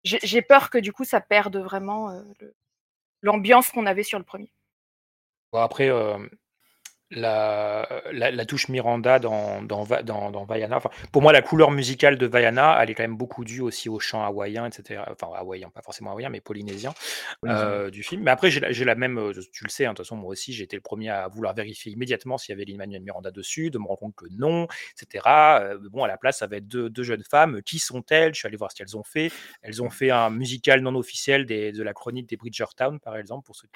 Speaker 12: j'ai peur que du coup ça perde vraiment euh, l'ambiance qu'on avait sur le premier.
Speaker 11: Après, euh, la, la, la touche Miranda dans, dans, dans, dans Vaiana, enfin, pour moi, la couleur musicale de Vaiana, elle est quand même beaucoup due aussi au chant hawaïen, etc. Enfin, hawaïen, pas forcément hawaïen, mais polynésien euh, du film. Mais après, j'ai la, même, euh, tu le sais, hein, de toute façon, moi aussi, j'ai été le premier à vouloir vérifier immédiatement s'il y avait Lin-Manuel Miranda dessus, de me rendre compte que non, etc. Euh, bon, à la place, ça va être deux, deux jeunes femmes. Qui sont-elles? Je suis allé voir ce qu'elles ont fait. Elles ont fait un musical non officiel des, de la chronique des Bridgertown, par exemple, pour ceux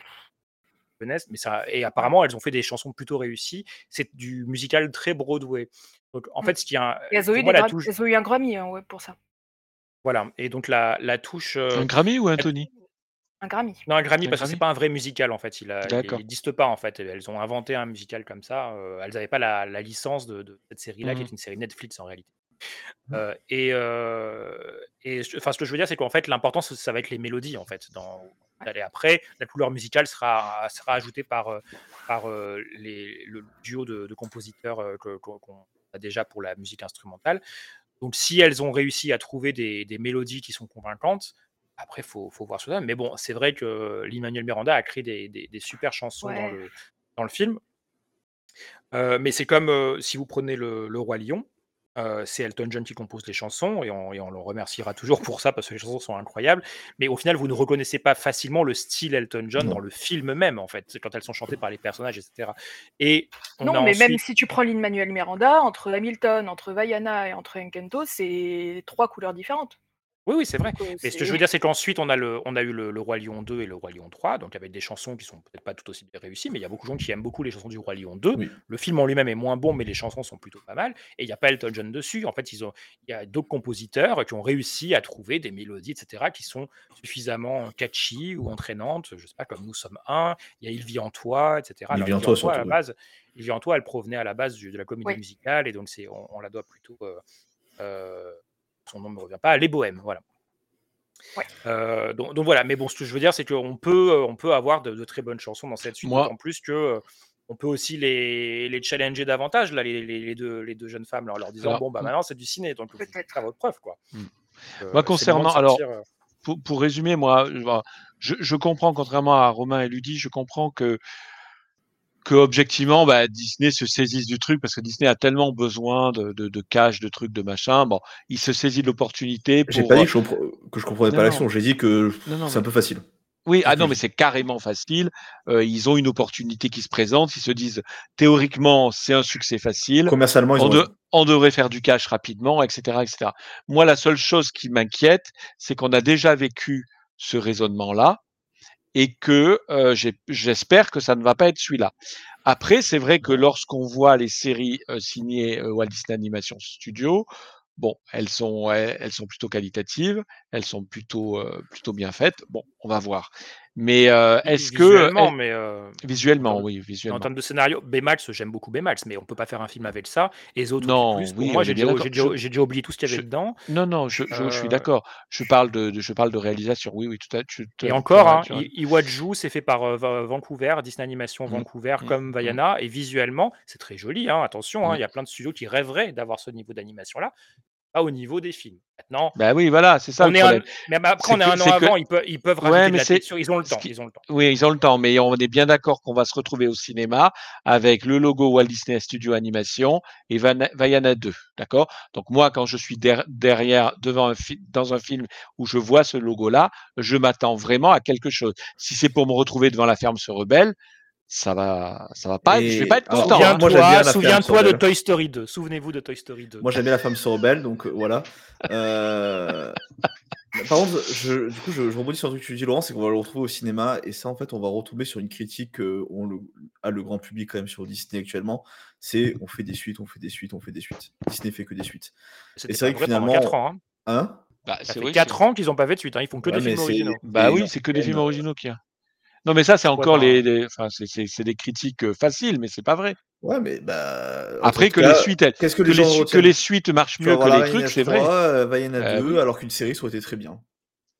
Speaker 11: mais ça, et apparemment, elles ont fait des chansons plutôt réussies. C'est du musical très Broadway. Donc, en
Speaker 12: Mm.
Speaker 11: fait, ce qui a,
Speaker 12: elles ont, eu
Speaker 11: touche,
Speaker 12: elles ont un Grammy hein, ouais, pour ça.
Speaker 11: voilà, et donc la, la touche,
Speaker 13: Un
Speaker 11: euh,
Speaker 13: Grammy ou un Tony?
Speaker 12: Un Grammy.
Speaker 11: Non, un Grammy
Speaker 13: Un
Speaker 11: parce que c'est
Speaker 13: Grammy?
Speaker 11: pas un vrai musical en fait. Il n'existe pas en fait. Elles ont inventé un musical comme ça. euh, elles n'avaient pas la, la licence de, de cette série-là, qui
Speaker 13: Mhm.
Speaker 11: est une série Netflix en réalité.
Speaker 10: Mmh.
Speaker 11: Euh, et euh, enfin, ce que je veux dire, c'est qu'en fait, l'important, ça ça va être les mélodies en fait. Dans, et après, la couleur musicale sera, sera ajoutée par, par les, le duo de, de compositeurs qu'on a déjà pour la musique instrumentale. Donc, si elles ont réussi à trouver des, des mélodies qui sont convaincantes, après, il faut, faut voir ce que ça donne. Mais bon, c'est vrai que Lin-Manuel Miranda a créé des, des- des super chansons dans, le, dans le film. Euh, mais c'est comme euh, si vous prenez le, le Roi Lion, euh, c'est Elton John qui compose les chansons et on, et on le remerciera toujours pour ça parce que les chansons sont incroyables. Mais au final, vous ne reconnaissez pas facilement le style Elton John
Speaker 10: Non.
Speaker 11: dans le film même, en fait, quand elles sont chantées par les personnages, etc. Et on
Speaker 12: Non,
Speaker 11: a
Speaker 12: mais même si tu prends Lin-Manuel Miranda, entre Hamilton, entre Vaiana et entre Encanto, c'est trois couleurs différentes.
Speaker 11: Oui, oui, c'est vrai.
Speaker 12: Donc, euh,
Speaker 11: Mais ce que je veux dire, c'est qu'ensuite, on, a le, on a eu le, le Roi Lion 2 et le Roi Lion 3, donc avec des chansons qui sont peut-être pas tout aussi bien réussies, mais il y a beaucoup de gens qui aiment beaucoup les chansons du Roi Lion 2.
Speaker 10: Oui.
Speaker 11: Le film en lui-même est moins bon, mais les chansons sont plutôt pas mal. Et il n'y a pas Elton John dessus. En fait, ils ont, il y a d'autres compositeurs qui ont réussi à trouver des mélodies, etc., qui sont suffisamment catchy ou entraînantes. Je sais pas, comme Nous sommes un. Il y a Il vit en toi, etc.
Speaker 10: Il
Speaker 11: Alors,
Speaker 10: vit en
Speaker 11: Il
Speaker 10: toi,
Speaker 11: à la
Speaker 10: surtout, oui.
Speaker 11: base, Il vit en toi, elle provenait à la base du- de la comédie
Speaker 12: Oui.
Speaker 11: musicale, et donc c'est, on, on la doit plutôt. euh, euh, son nom ne me revient pas, Les Bohèmes, voilà.
Speaker 12: Ouais.
Speaker 11: Euh, donc, donc voilà, mais bon, ce que je veux dire, c'est qu'on peut, euh, on peut avoir de, de très bonnes chansons dans cette suite,
Speaker 13: Moi-
Speaker 11: d'autant plus que euh, on peut aussi les, les challenger davantage, là, les, les- les deux, les deux jeunes femmes, là, en leur disant
Speaker 13: Alors,
Speaker 11: bon, bah maintenant c'est du ciné, donc
Speaker 12: Peut-être.
Speaker 11: faire votre preuve, quoi.
Speaker 13: Mm.
Speaker 11: Euh,
Speaker 13: Moi, concernant- alors,
Speaker 11: sortir,
Speaker 13: pour, pour résumer, moi, je, je comprends, contrairement à Romain et Ludie, je comprends que, que objectivement, bah, Disney se saisisse du truc parce que Disney a tellement besoin de, de, de cash, de trucs, de machin. Bon, il se saisit de l'opportunité
Speaker 10: J'ai
Speaker 13: pour.
Speaker 10: pas dit que je, compre- que je comprenais
Speaker 13: Non,
Speaker 10: pas l'action, j'ai dit que c'est un peu facile.
Speaker 13: Oui,
Speaker 10: C'est
Speaker 13: ah non, mais c'est carrément facile. Euh, ils ont une opportunité qui se présente. Ils se disent, théoriquement, c'est un succès facile.
Speaker 10: Commercialement, ils
Speaker 13: on,
Speaker 10: ont
Speaker 13: de- on devrait faire du cash rapidement, etc., etc. Moi, la seule chose qui m'inquiète, c'est qu'on a déjà vécu ce raisonnement-là et que euh, j'espère que ça ne va pas être celui-là. Après, c'est vrai que lorsqu'on voit les séries euh, signées euh, Walt Disney Animation Studio, bon, elles sont, elles sont plutôt qualitatives, elles sont plutôt, euh, plutôt bien faites. Bon, on va voir. Mais euh, est-ce que
Speaker 11: visuellement, mais euh,
Speaker 13: visuellement,
Speaker 11: en-
Speaker 13: oui,
Speaker 11: en
Speaker 13: visuellement.
Speaker 11: termes de scénario, Baymax, j'aime beaucoup Baymax, mais on peut pas faire un film avec ça. Et les autres
Speaker 13: Non,
Speaker 11: plus.
Speaker 13: Oui,
Speaker 11: moi, j'ai déjà, déjà-
Speaker 13: Je-
Speaker 11: j'ai déjà oublié tout ce qu'il y avait
Speaker 13: je-
Speaker 11: dedans.
Speaker 13: Non, non, je, suis
Speaker 11: Euh,
Speaker 13: d'accord. Je parle de, de- je parle de réalisation. Oui, oui, tout à tu-
Speaker 11: Et encore, hein, Iwaju, c'est fait par Va- Vancouver, Disney Animation
Speaker 13: Mm.
Speaker 11: Vancouver,
Speaker 13: Mm.
Speaker 11: comme Vaiana, et visuellement, c'est très joli. hein, attention, hein,
Speaker 13: Mm.
Speaker 11: il y a plein de studios qui rêveraient d'avoir ce niveau d'animation-là, pas au niveau des films. Maintenant,
Speaker 13: Bah oui, voilà, c'est ça
Speaker 11: on
Speaker 13: le
Speaker 11: est un,
Speaker 13: problème.
Speaker 11: mais après, on est un an
Speaker 13: c'est que-
Speaker 11: avant, ils peuvent, ils peuvent
Speaker 13: Ouais,
Speaker 11: de la texture, ils ont le temps.
Speaker 13: qui-
Speaker 11: Ils ont le temps.
Speaker 13: Oui, ils ont le temps, mais on est bien d'accord qu'on va se retrouver au cinéma avec le logo Walt Disney Studio Animation et Vaiana 2, d'accord? Donc moi, quand je suis der- derrière, devant un dans un film où je vois ce logo-là, je m'attends vraiment à quelque chose. Si c'est pour me retrouver devant la ferme se rebelle, ça va, ça va pas. Je vais
Speaker 10: Et-
Speaker 13: pas être content. hein.
Speaker 11: Souviens-toi de. Toy Story 2. Souvenez-vous de Toy Story 2.
Speaker 10: Moi j'aime bien la femme se rebelle, donc euh, voilà. Euh, Par contre, je, du coup, je, je rebondis sur un truc que tu dis, Laurent, c'est qu'on va le retrouver au cinéma, et ça, en fait, on va retomber sur une critique que on le, a le grand public quand même sur Disney actuellement. C'est on fait des suites, on fait des suites, on fait des suites. Disney fait que des suites. Et c'est vrai que finalement,
Speaker 11: 4 ans. hein.
Speaker 10: hein?
Speaker 13: Bah,
Speaker 11: Ça fait
Speaker 13: oui,
Speaker 11: 4
Speaker 13: c'est-
Speaker 11: ans qu'ils n'ont pas fait de suite. hein, Ils font que
Speaker 10: Ouais,
Speaker 11: des films originaux.
Speaker 13: Bah
Speaker 10: Et
Speaker 13: oui, c'est que des films
Speaker 10: euh,
Speaker 13: originaux qu'il y a. Non, mais ça, c'est encore
Speaker 11: ben,
Speaker 13: les, les- enfin, c'est, c'est, c'est des critiques euh, faciles, mais c'est pas vrai.
Speaker 10: Ouais, mais bah.
Speaker 13: Après que
Speaker 10: cas,
Speaker 13: les suites, elles-
Speaker 10: Qu'est-ce que
Speaker 13: que
Speaker 10: les
Speaker 13: les, que les suites marchent mieux que les trucs, c'est vrai.
Speaker 10: 3, euh, Vaiana
Speaker 13: Euh,
Speaker 10: 2,
Speaker 13: oui.
Speaker 10: alors qu'une série été très bien.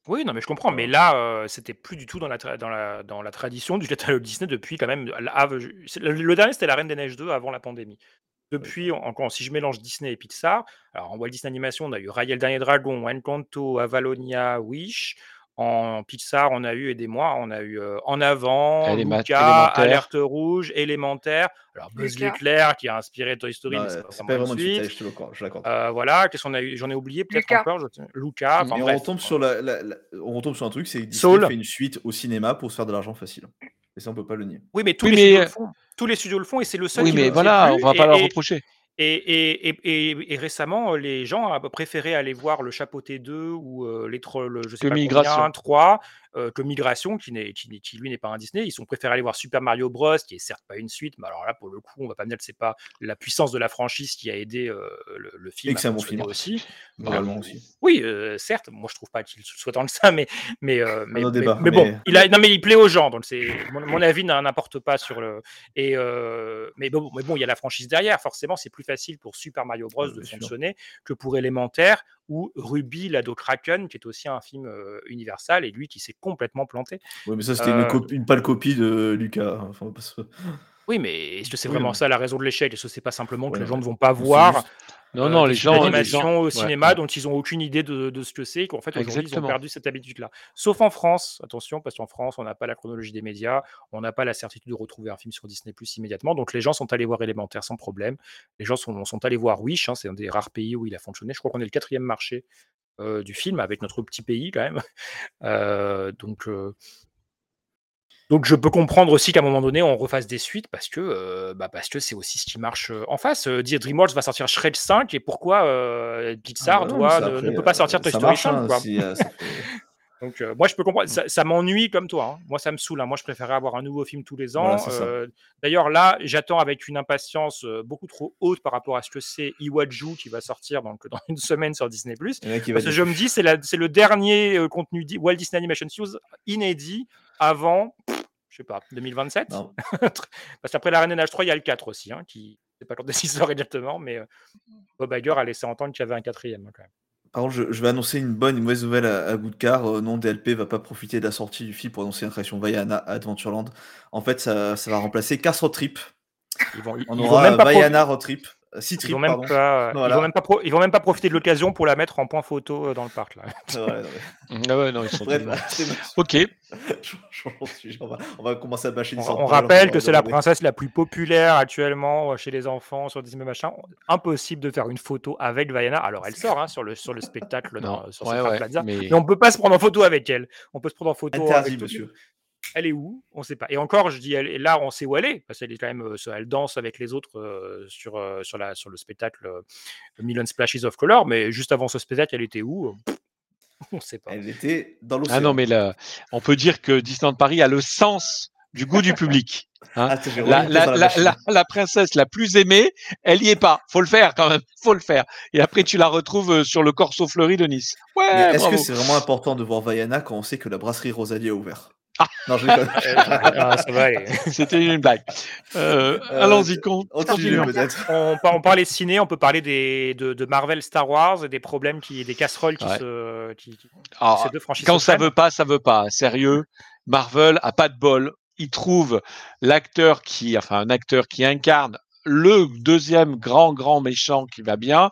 Speaker 11: Oui, non, mais je comprends. Mais là, euh, c'était plus du tout dans la, tra- dans la, dans la tradition du catalogue Disney depuis quand même. la- Le, le dernier, c'était La Reine des Neiges 2 avant la pandémie. Depuis, en- encore, si je mélange Disney et Pixar, alors en Walt Disney Animation, on a eu Raya le Dernier Dragon, Encanto, Avalonia, Wish. En Pixar, on a eu, aidez-moi, on a eu euh, En Avant,
Speaker 13: Éléma-
Speaker 11: Luca. Alerte Rouge, Élémentaire. Alors Buzz l'éclair qui a inspiré Toy Story,
Speaker 10: Non,
Speaker 11: mais c'est
Speaker 10: euh,
Speaker 11: pas
Speaker 10: c'est pas
Speaker 11: vraiment une
Speaker 10: suite,
Speaker 11: suite.
Speaker 10: allez, je te l'accorde.
Speaker 11: Euh, voilà, qu'est-ce qu'on a eu? J'en ai oublié peut-être
Speaker 12: Luca.
Speaker 11: encore. je- Luca, enfin
Speaker 10: Mais on retombe sur la, la- la- on retombe sur un truc, c'est que Disney
Speaker 11: Soul.
Speaker 10: fait une suite au cinéma pour se faire de l'argent facile. Et ça, on peut pas le nier.
Speaker 11: Oui, mais tous
Speaker 13: Oui,
Speaker 11: les
Speaker 13: mais-
Speaker 11: studios le font. Tous les studios le font et c'est le seul
Speaker 13: Oui,
Speaker 11: qui
Speaker 13: mais voilà,
Speaker 11: faisait
Speaker 13: on
Speaker 11: plus.
Speaker 13: va pas
Speaker 11: Et-
Speaker 13: leur
Speaker 11: et-
Speaker 13: reprocher.
Speaker 11: Et, et, et, et- récemment, les gens ont préféré aller voir le Chapeauté 2 ou euh, les trolls, je sais
Speaker 13: Que
Speaker 11: pas
Speaker 13: Migration.
Speaker 11: combien, 3, euh, que Migration, qui, n'est, qui, n'est- qui, lui n'est pas un Disney. Ils ont préféré aller voir Super Mario Bros, qui est certes pas une suite, mais alors là, pour le coup, on va pas me dire que c'est pas la puissance de la franchise qui a aidé euh, le, le film. à
Speaker 10: Excellent
Speaker 11: fonctionner
Speaker 10: film.
Speaker 11: aussi.
Speaker 10: Moralement
Speaker 11: Euh,
Speaker 10: aussi.
Speaker 11: Oui, euh, certes, moi je trouve pas qu'il soit tant que ça, mais, mais, euh, mais, mais-
Speaker 10: débat,
Speaker 11: mais bon, il a, non, mais il plaît aux gens, donc c'est mon, mon avis n'importe pas sur le. Et mais bon, mais bon, il y a la franchise derrière. Forcément, c'est plus facile pour Super Mario Bros de
Speaker 10: bien sûr.
Speaker 11: fonctionner que pour Élémentaire ou Ruby, l'ado Kraken, qui est aussi un film Universal et lui qui s'est complètement planté.
Speaker 10: Ouais, mais ça, c'était une, une pâle copie de Lucas. hein. Enfin,
Speaker 11: Oui, mais est-ce que c'est
Speaker 10: Oui,
Speaker 11: vraiment
Speaker 10: mais-
Speaker 11: ça la raison de l'échec? Est-ce que c'est pas simplement que
Speaker 10: Ouais,
Speaker 11: les gens
Speaker 10: ouais.
Speaker 11: ne vont pas voir
Speaker 10: juste-
Speaker 13: Non,
Speaker 11: euh,
Speaker 13: non,
Speaker 11: des
Speaker 13: les gens, les
Speaker 11: d'animation
Speaker 13: gens-
Speaker 11: au cinéma
Speaker 13: ouais.
Speaker 11: dont ils n'ont aucune idée de, de ce que c'est, qu'en fait aujourd'hui ils ont perdu cette habitude-là. Sauf en France, attention, parce qu'en France on n'a pas la chronologie des médias, on n'a pas la certitude de retrouver un film sur Disney Plus immédiatement, donc les gens sont allés voir Élémentaire sans problème. Les gens sont, sont allés voir Wish, hein, c'est un des rares pays où il a fonctionné. Je crois qu'on est le quatrième marché euh, du film avec notre petit pays quand même. Euh, donc euh, donc je peux comprendre aussi qu'à un moment donné on refasse des suites parce que euh, bah, parce que c'est aussi ce qui marche euh, en face. Euh, DreamWorks va sortir Shrek 5 et pourquoi euh, Pixar
Speaker 10: Ah bah non,
Speaker 11: doit, ne,
Speaker 10: après,
Speaker 11: ne peut pas
Speaker 10: euh,
Speaker 11: sortir Toy Story
Speaker 10: marche,
Speaker 11: 5
Speaker 10: hein,
Speaker 11: quoi.
Speaker 10: si, euh, ça fait-
Speaker 11: Donc euh, moi je peux comprendre, ça, ça m'ennuie comme toi. hein. Moi ça me saoule. hein. Moi je préférais avoir un nouveau film tous les ans.
Speaker 10: Voilà.
Speaker 11: Euh, D'ailleurs là j'attends avec une impatience euh, beaucoup trop haute par rapport à ce que c'est Iwaju qui va sortir donc dans une semaine sur Disney+. Parce que je me dis c'est le dernier euh, contenu di- Walt Disney Animation Studios inédit avant je sais pas 2027.
Speaker 10: Non.
Speaker 11: Parce qu'après la Reine des Neiges 3 il y a le 4 aussi hein, qui sais pas quand il sort exactement mais euh, Bob Iger a laissé entendre qu'il y avait un quatrième hein, quand même.
Speaker 10: Contre, je, je vais annoncer une bonne, une mauvaise nouvelle à, à Goodcar. Euh, non, DLP va pas profiter de la sortie du film pour annoncer une création Vaiana à Adventureland. En fait, ça, ça va remplacer Cars Road Trip.
Speaker 11: Ils vont, ils
Speaker 10: On aura
Speaker 11: même pas
Speaker 10: Vaiana Road Trip. Euh,
Speaker 11: Ils vont même
Speaker 10: pardon.
Speaker 11: pas, ils
Speaker 10: Voilà.
Speaker 11: vont même pas, pro- ils vont même pas profiter de l'occasion pour la mettre en point photo euh, dans le parc là.
Speaker 10: Ouais, ouais, ouais.
Speaker 13: Ah ouais, non, ils sont
Speaker 10: Bref.
Speaker 13: Ok.
Speaker 10: On, va, on va commencer à bâcher
Speaker 11: On, on rappelle que c'est la princesse la plus populaire actuellement euh, chez les enfants sur Disney machin. Impossible de faire une photo avec Vaiana. Alors elle sort hein, sur le sur le spectacle dans-
Speaker 13: Non,
Speaker 11: sur
Speaker 13: ouais,
Speaker 11: Central
Speaker 13: ouais,
Speaker 11: Plaza,
Speaker 13: mais-
Speaker 11: mais... on peut pas se prendre en photo avec elle. On peut se prendre en photo
Speaker 10: Interdit,
Speaker 11: avec tout-
Speaker 10: monsieur.
Speaker 11: Elle est où? On sait pas. Et encore, je dis, elle, et là, on sait où elle est, parce qu'elle est quand même, euh, elle danse avec les autres euh, sur, euh, sur, la, sur le spectacle euh, Million Splashes of Color, mais juste avant ce spectacle, elle était où? On sait pas.
Speaker 10: Elle était dans l'océan.
Speaker 13: Ah non, mais là, on peut dire que Disneyland Paris a le sens du goût du public. hein.
Speaker 10: Ah,
Speaker 13: la, la-
Speaker 10: la
Speaker 13: la-
Speaker 10: machine.
Speaker 13: la- la princesse la plus aimée, elle y est pas. Faut le faire quand même. Faut le faire. Et après, tu la retrouves sur le Corso Fleuri de Nice. Ouais,
Speaker 10: est-ce que c'est vraiment important de voir Vaiana quand on sait que la brasserie Rosalie a ouvert? Non, je.
Speaker 11: Ah, ça va aller.
Speaker 13: C'était une blague. Euh,
Speaker 10: Euh,
Speaker 13: Allons-y, con-
Speaker 10: on
Speaker 13: continuons.
Speaker 11: On, on parlait ciné, on peut parler des, de, de Marvel Star Wars et des problèmes, qui, des casseroles qui
Speaker 13: Ouais.
Speaker 11: se. Qui, qui-
Speaker 13: Ah,
Speaker 11: ces deux franchises
Speaker 13: quand ça
Speaker 11: prennent.
Speaker 13: veut pas, ça veut pas. Sérieux, Marvel a pas de bol. Il trouve l'acteur qui, enfin, un acteur qui incarne le deuxième grand grand méchant qui va bien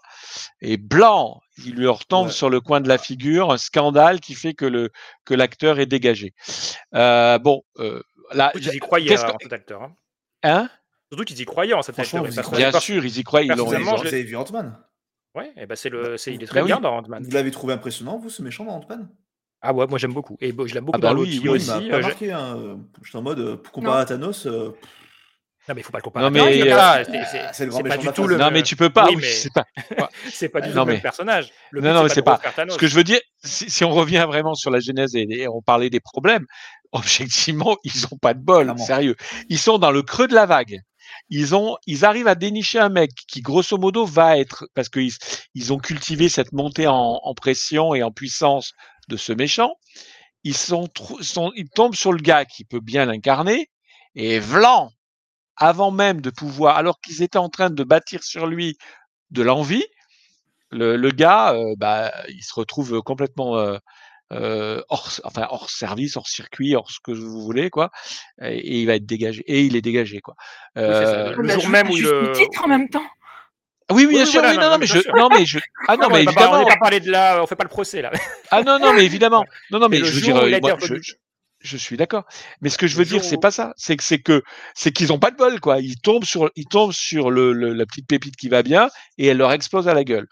Speaker 13: et blanc. Il lui retombe
Speaker 10: Ouais.
Speaker 13: sur le coin de la figure, un scandale qui fait que le que l'acteur est dégagé. Euh, bon, euh, là,
Speaker 11: Surtout qu'ils y croyaient
Speaker 13: qu'est-ce
Speaker 11: euh,
Speaker 13: que-
Speaker 11: en cet acteur. hein.
Speaker 13: hein?
Speaker 11: Surtout qu'ils y croyaient en cet acteur.
Speaker 13: Bien sûr, ils y croient. Ils l'ont.
Speaker 10: vu Ant-Man?
Speaker 11: Ouais, et ben c'est le, c'est, il est très
Speaker 13: Bah oui.
Speaker 11: bien dans Ant-Man.
Speaker 10: Vous l'avez trouvé impressionnant, vous, ce méchant dans Ant-Man?
Speaker 11: Ah ouais, moi j'aime beaucoup. Et bon, je l'aime beaucoup
Speaker 13: Ah bah
Speaker 11: dans
Speaker 13: oui, oui,
Speaker 10: Moi,
Speaker 11: aussi.
Speaker 10: il m'a
Speaker 11: euh, je-
Speaker 10: marqué. Hein. J'étais en mode, euh, pour comparer à Thanos, euh,
Speaker 11: Non, mais il faut pas le comparer.
Speaker 13: Non,
Speaker 11: à
Speaker 13: mais, euh,
Speaker 11: là, c'est, pas du tout le.
Speaker 13: Non, mais tu peux pas.
Speaker 11: Oui,
Speaker 13: oui,
Speaker 11: mais
Speaker 13: c'est pas.
Speaker 11: c'est pas du tout
Speaker 13: Non,
Speaker 11: le personnage. Le
Speaker 13: Non, non, mais
Speaker 11: c'est pas.
Speaker 13: Ce que je veux dire, si, si on revient vraiment sur la genèse et, et on parlait des problèmes, objectivement, ils ont pas de bol, sérieux. Ils sont dans le creux de la vague. Ils ont, ils arrivent à dénicher un mec qui, grosso modo, va être, parce qu'ils ils ont cultivé cette montée en, en pression et en puissance de ce méchant. Ils sont, ils tombent sur le gars qui peut bien l'incarner et vlan, avant même de pouvoir, alors qu'ils étaient en train de bâtir sur lui de l'envie, le, le gars, euh, bah, il se retrouve complètement euh, euh, hors, enfin, hors service, hors circuit, hors ce que vous voulez, quoi. Et, et il va être dégagé. Et il est dégagé, quoi.
Speaker 11: Oui, c'est ça. Le
Speaker 12: Bah,
Speaker 11: jour même où le-
Speaker 12: titre en même temps.
Speaker 13: oui, bien
Speaker 11: oui,
Speaker 13: sûr,
Speaker 11: voilà,
Speaker 13: oui,
Speaker 11: non,
Speaker 13: mais je,
Speaker 11: sûr.
Speaker 13: non, mais je, ah non,
Speaker 11: on
Speaker 13: mais
Speaker 11: n'est pas, on
Speaker 13: évidemment,
Speaker 11: n'est pas parlé de là, on fait pas le procès là.
Speaker 13: ah non, non, mais évidemment, non, non, mais, je veux dire, euh, moi, je- je suis d'accord. Mais ce que je veux dire, c'est pas ça. C'est que c'est que c'est qu'ils ont pas de bol, quoi. Ils tombent sur, ils tombent sur le, le- la petite pépite qui va bien et elle leur explose à la gueule.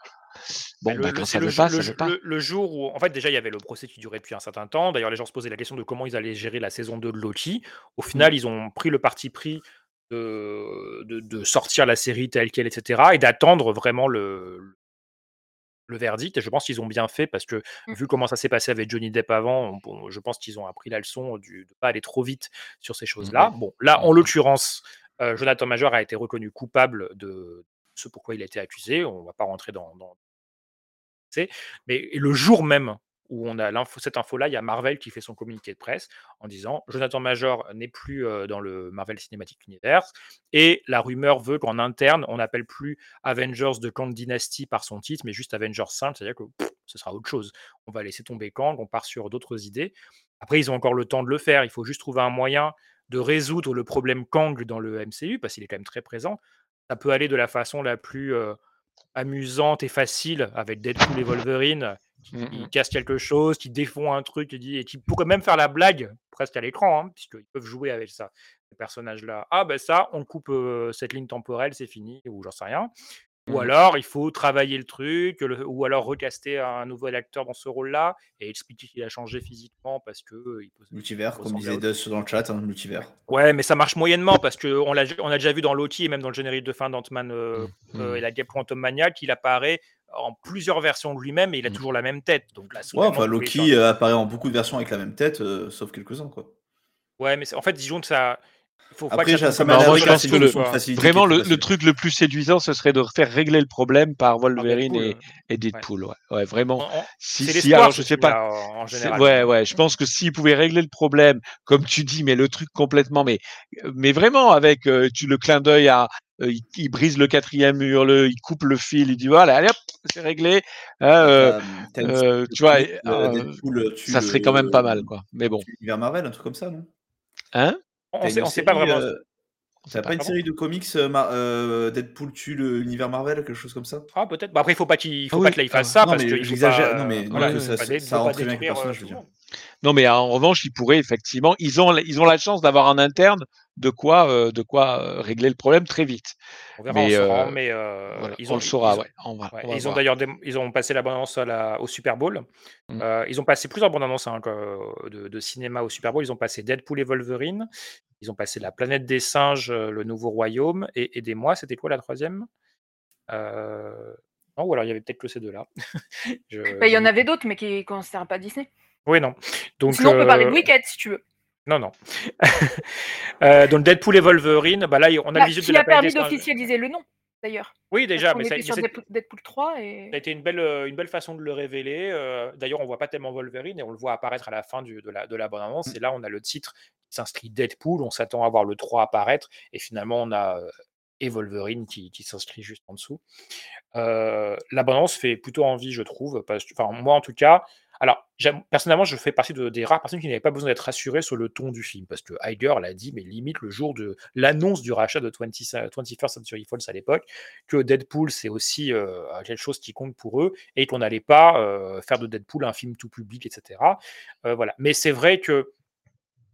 Speaker 13: Bon,
Speaker 11: le-
Speaker 13: bah,
Speaker 11: le-
Speaker 13: quand ça
Speaker 11: le
Speaker 13: pas,
Speaker 11: le
Speaker 13: ça pas.
Speaker 11: le- jour où, en fait, déjà, il y avait le procès qui durait depuis un certain temps. D'ailleurs, les gens se posaient la question de comment ils allaient gérer la saison 2 de Loki. Au final, ils ont pris le parti pris de, de, de sortir la série telle qu'elle, etc., et d'attendre vraiment le, le verdict. Et je pense qu'ils ont bien fait parce que,
Speaker 12: Mmh.
Speaker 11: vu comment ça s'est passé avec Johnny Depp avant, bon, je pense qu'ils ont appris la leçon du, de ne pas aller trop vite sur ces choses-là. Bon, là, en l'occurrence, euh, Jonathan Major a été reconnu coupable de ce pourquoi il a été accusé. On ne va pas rentrer dans. dans... Mais le jour même où on a l'info, cette info-là, il y a Marvel qui fait son communiqué de presse en disant Jonathan Major n'est plus dans le Marvel Cinematic Universe et la rumeur veut qu'en interne, on n'appelle plus Avengers de Kang Dynasty par son titre, mais juste Avengers 5, c'est-à-dire que ce sera autre chose. On va laisser tomber Kang, on part sur d'autres idées. Après, ils ont encore le temps de le faire. Il faut juste trouver un moyen de résoudre le problème Kang dans le MCU parce qu'il est quand même très présent. Ça peut aller de la façon la plus amusante et facile avec Deadpool et Wolverine qui,
Speaker 13: Mmh
Speaker 11: qui cassent quelque chose, qui défont un truc et, dit, et qui pourraient même faire la blague presque à l'écran, hein, puisqu'ils peuvent jouer avec ça, ces personnages-là. Ah ben ça, on coupe euh, cette ligne temporelle, c'est fini, ou j'en sais rien. Ou
Speaker 13: Mmh.
Speaker 11: alors, il faut travailler le truc, le- ou alors recaster un nouvel acteur dans ce rôle-là et expliquer qu'il a changé physiquement parce que euh, il peut,
Speaker 10: Multivers,
Speaker 11: il
Speaker 10: comme disait Dust dans le chat, hein, multivers.
Speaker 11: Ouais, mais ça marche moyennement parce qu'on l'a on a déjà vu dans Loki et même dans le générique de fin d'Ant-Man euh,
Speaker 13: Mmh.
Speaker 11: euh, et la guêpe Quantum Mania qu'il apparaît en plusieurs versions de lui-même et il a
Speaker 13: Mmh.
Speaker 11: toujours la même tête. Donc là,
Speaker 10: Ouais, enfin, Loki euh, apparaît en beaucoup de versions avec la même tête, euh, sauf quelques-uns, quoi.
Speaker 11: Ouais, mais en fait, disons que ça. Il faut pas
Speaker 10: Après,
Speaker 11: que
Speaker 10: ça-
Speaker 11: ça,
Speaker 10: m'a
Speaker 13: je pense que
Speaker 10: une
Speaker 13: le-
Speaker 10: facilité
Speaker 13: Vraiment, le, truc le plus séduisant, ce serait de faire régler le problème par Wolverine
Speaker 11: Deadpool.
Speaker 13: et, et Deadpool. Ouais, ouais, vraiment.
Speaker 11: en- en-
Speaker 13: Si, si, alors je sais pas.
Speaker 11: en, général.
Speaker 13: Ouais, ouais, je pense que s'ils pouvaient régler le problème, comme tu dis, mais le truc complètement, mais, mais vraiment avec euh, tu, le clin d'œil à, euh, il, il brise le quatrième mur, le, il coupe le fil, il dit voilà, allez hop, c'est réglé. hein, euh, euh, tu vois,
Speaker 10: Deadpool
Speaker 13: ça serait quand même pas mal, quoi. Mais bon,
Speaker 10: tue l'univers Marvel, un truc comme ça, non?
Speaker 13: Hein?
Speaker 11: On
Speaker 10: T'as
Speaker 11: sait, pas vraiment.
Speaker 10: euh, T'as pas une série de comics euh, euh, Deadpool tue l'univers Marvel, quelque chose comme ça?
Speaker 11: Ah, peut-être. Bah, après, il faut pas qu'il faut
Speaker 13: Ah
Speaker 11: pas
Speaker 13: oui,
Speaker 11: que là, il
Speaker 13: ah,
Speaker 11: fasse ça
Speaker 10: non,
Speaker 11: parce
Speaker 10: mais
Speaker 11: faut
Speaker 10: j'exagère,
Speaker 11: pas.
Speaker 10: non, mais
Speaker 11: euh, voilà,
Speaker 10: ça-
Speaker 11: faut pas dé-
Speaker 10: ça
Speaker 11: il faut pas
Speaker 10: rentre très bien avec le
Speaker 11: détruire, euh,
Speaker 10: personnage, je
Speaker 11: tout
Speaker 10: veux
Speaker 11: le
Speaker 10: dire.
Speaker 11: monde.
Speaker 13: Non, mais en revanche, ils pourraient effectivement, ils ont, ils ont la chance d'avoir en interne de quoi, euh, de quoi euh, régler le problème très vite.
Speaker 11: On verra, on
Speaker 13: Mais
Speaker 11: saura,
Speaker 13: euh,
Speaker 11: mais euh,
Speaker 13: voilà,
Speaker 11: ils
Speaker 13: on
Speaker 11: ont,
Speaker 13: le saura,
Speaker 11: ils ont-
Speaker 13: ouais. On va,
Speaker 11: ouais,
Speaker 13: on va
Speaker 11: ils ont d'ailleurs ils ont passé la bande-annonce à la- au Super Bowl.
Speaker 13: Mm.
Speaker 11: Euh, ils ont passé plusieurs bandes annonces hein, de, de cinéma au Super Bowl. Ils ont passé Deadpool et Wolverine. Ils ont passé La planète des singes, euh, Le nouveau royaume. Et aidez-moi, c'était quoi la troisième? Euh, Non, ou alors il y avait peut-être que ces deux-là. Je-
Speaker 12: Bah, Il y en avait d'autres, mais qui ne concernent pas Disney.
Speaker 11: Oui, non. Donc,
Speaker 12: Sinon, on peut parler de
Speaker 11: euh,
Speaker 12: Wicked si tu veux.
Speaker 11: Non, non. Euh, donc Deadpool et Wolverine, bah là, on a
Speaker 12: Bah,
Speaker 11: visuel de la
Speaker 12: a permis d'officialiser le nom, d'ailleurs.
Speaker 11: Oui, déjà,
Speaker 12: On
Speaker 11: mais ça,
Speaker 12: était sur Deadpool, Deadpool 3 et.
Speaker 11: Ça a été une belle, une belle façon de le révéler. euh, D'ailleurs, on voit pas tellement Wolverine et on le voit apparaître à la fin du- de la, de la bande-annonce.
Speaker 10: Mm.
Speaker 11: Et là, on a le titre s'inscrit Deadpool. On s'attend à voir le 3 apparaître. Et finalement, on a et Wolverine qui, s'inscrit juste en dessous. Euh, la bande-annonce fait plutôt envie, je trouve. Enfin, moi, en tout cas. Alors, personnellement, je fais partie de- des rares personnes qui n'avaient pas besoin d'être rassurées sur le ton du film. Parce que Iger l'a dit, mais limite le jour de l'annonce du rachat de 20, 21st Century Fox à l'époque, que Deadpool, c'est aussi quelque chose qui compte pour eux et qu'on n'allait pas faire de Deadpool un film tout public, etc. Voilà. Mais c'est vrai que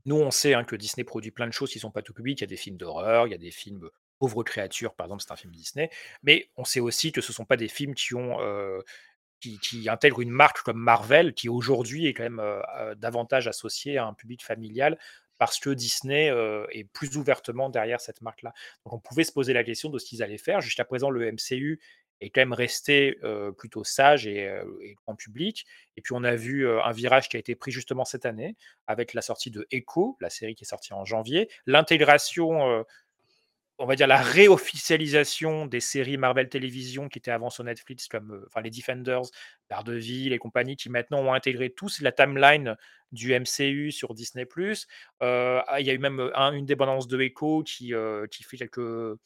Speaker 11: nous, on sait hein, que Disney produit plein de choses qui ne sont pas tout public. Il y a des films d'horreur, il y a des films Pauvres créatures, par exemple, c'est un film Disney. Mais on sait aussi que ce ne sont pas des films qui intègrent une marque comme Marvel, qui aujourd'hui est quand même davantage associée à un public familial, parce que Disney est plus ouvertement derrière cette marque-là. Donc on pouvait se poser la question de ce qu'ils allaient faire. Jusqu'à présent, le MCU est quand même resté plutôt sage et, grand public. Et puis on a vu un virage qui a été pris justement cette année avec la sortie de Echo, la série qui est sortie en janvier, l'intégration, on va dire la réofficialisation des séries Marvel Télévision qui étaient avant sur Netflix, comme enfin les Defenders, Daredevil et compagnie, qui maintenant ont intégré tous la timeline du MCU sur Disney+. Ah, Il y a eu même un- une annonces de Echo qui, qui fait quelques,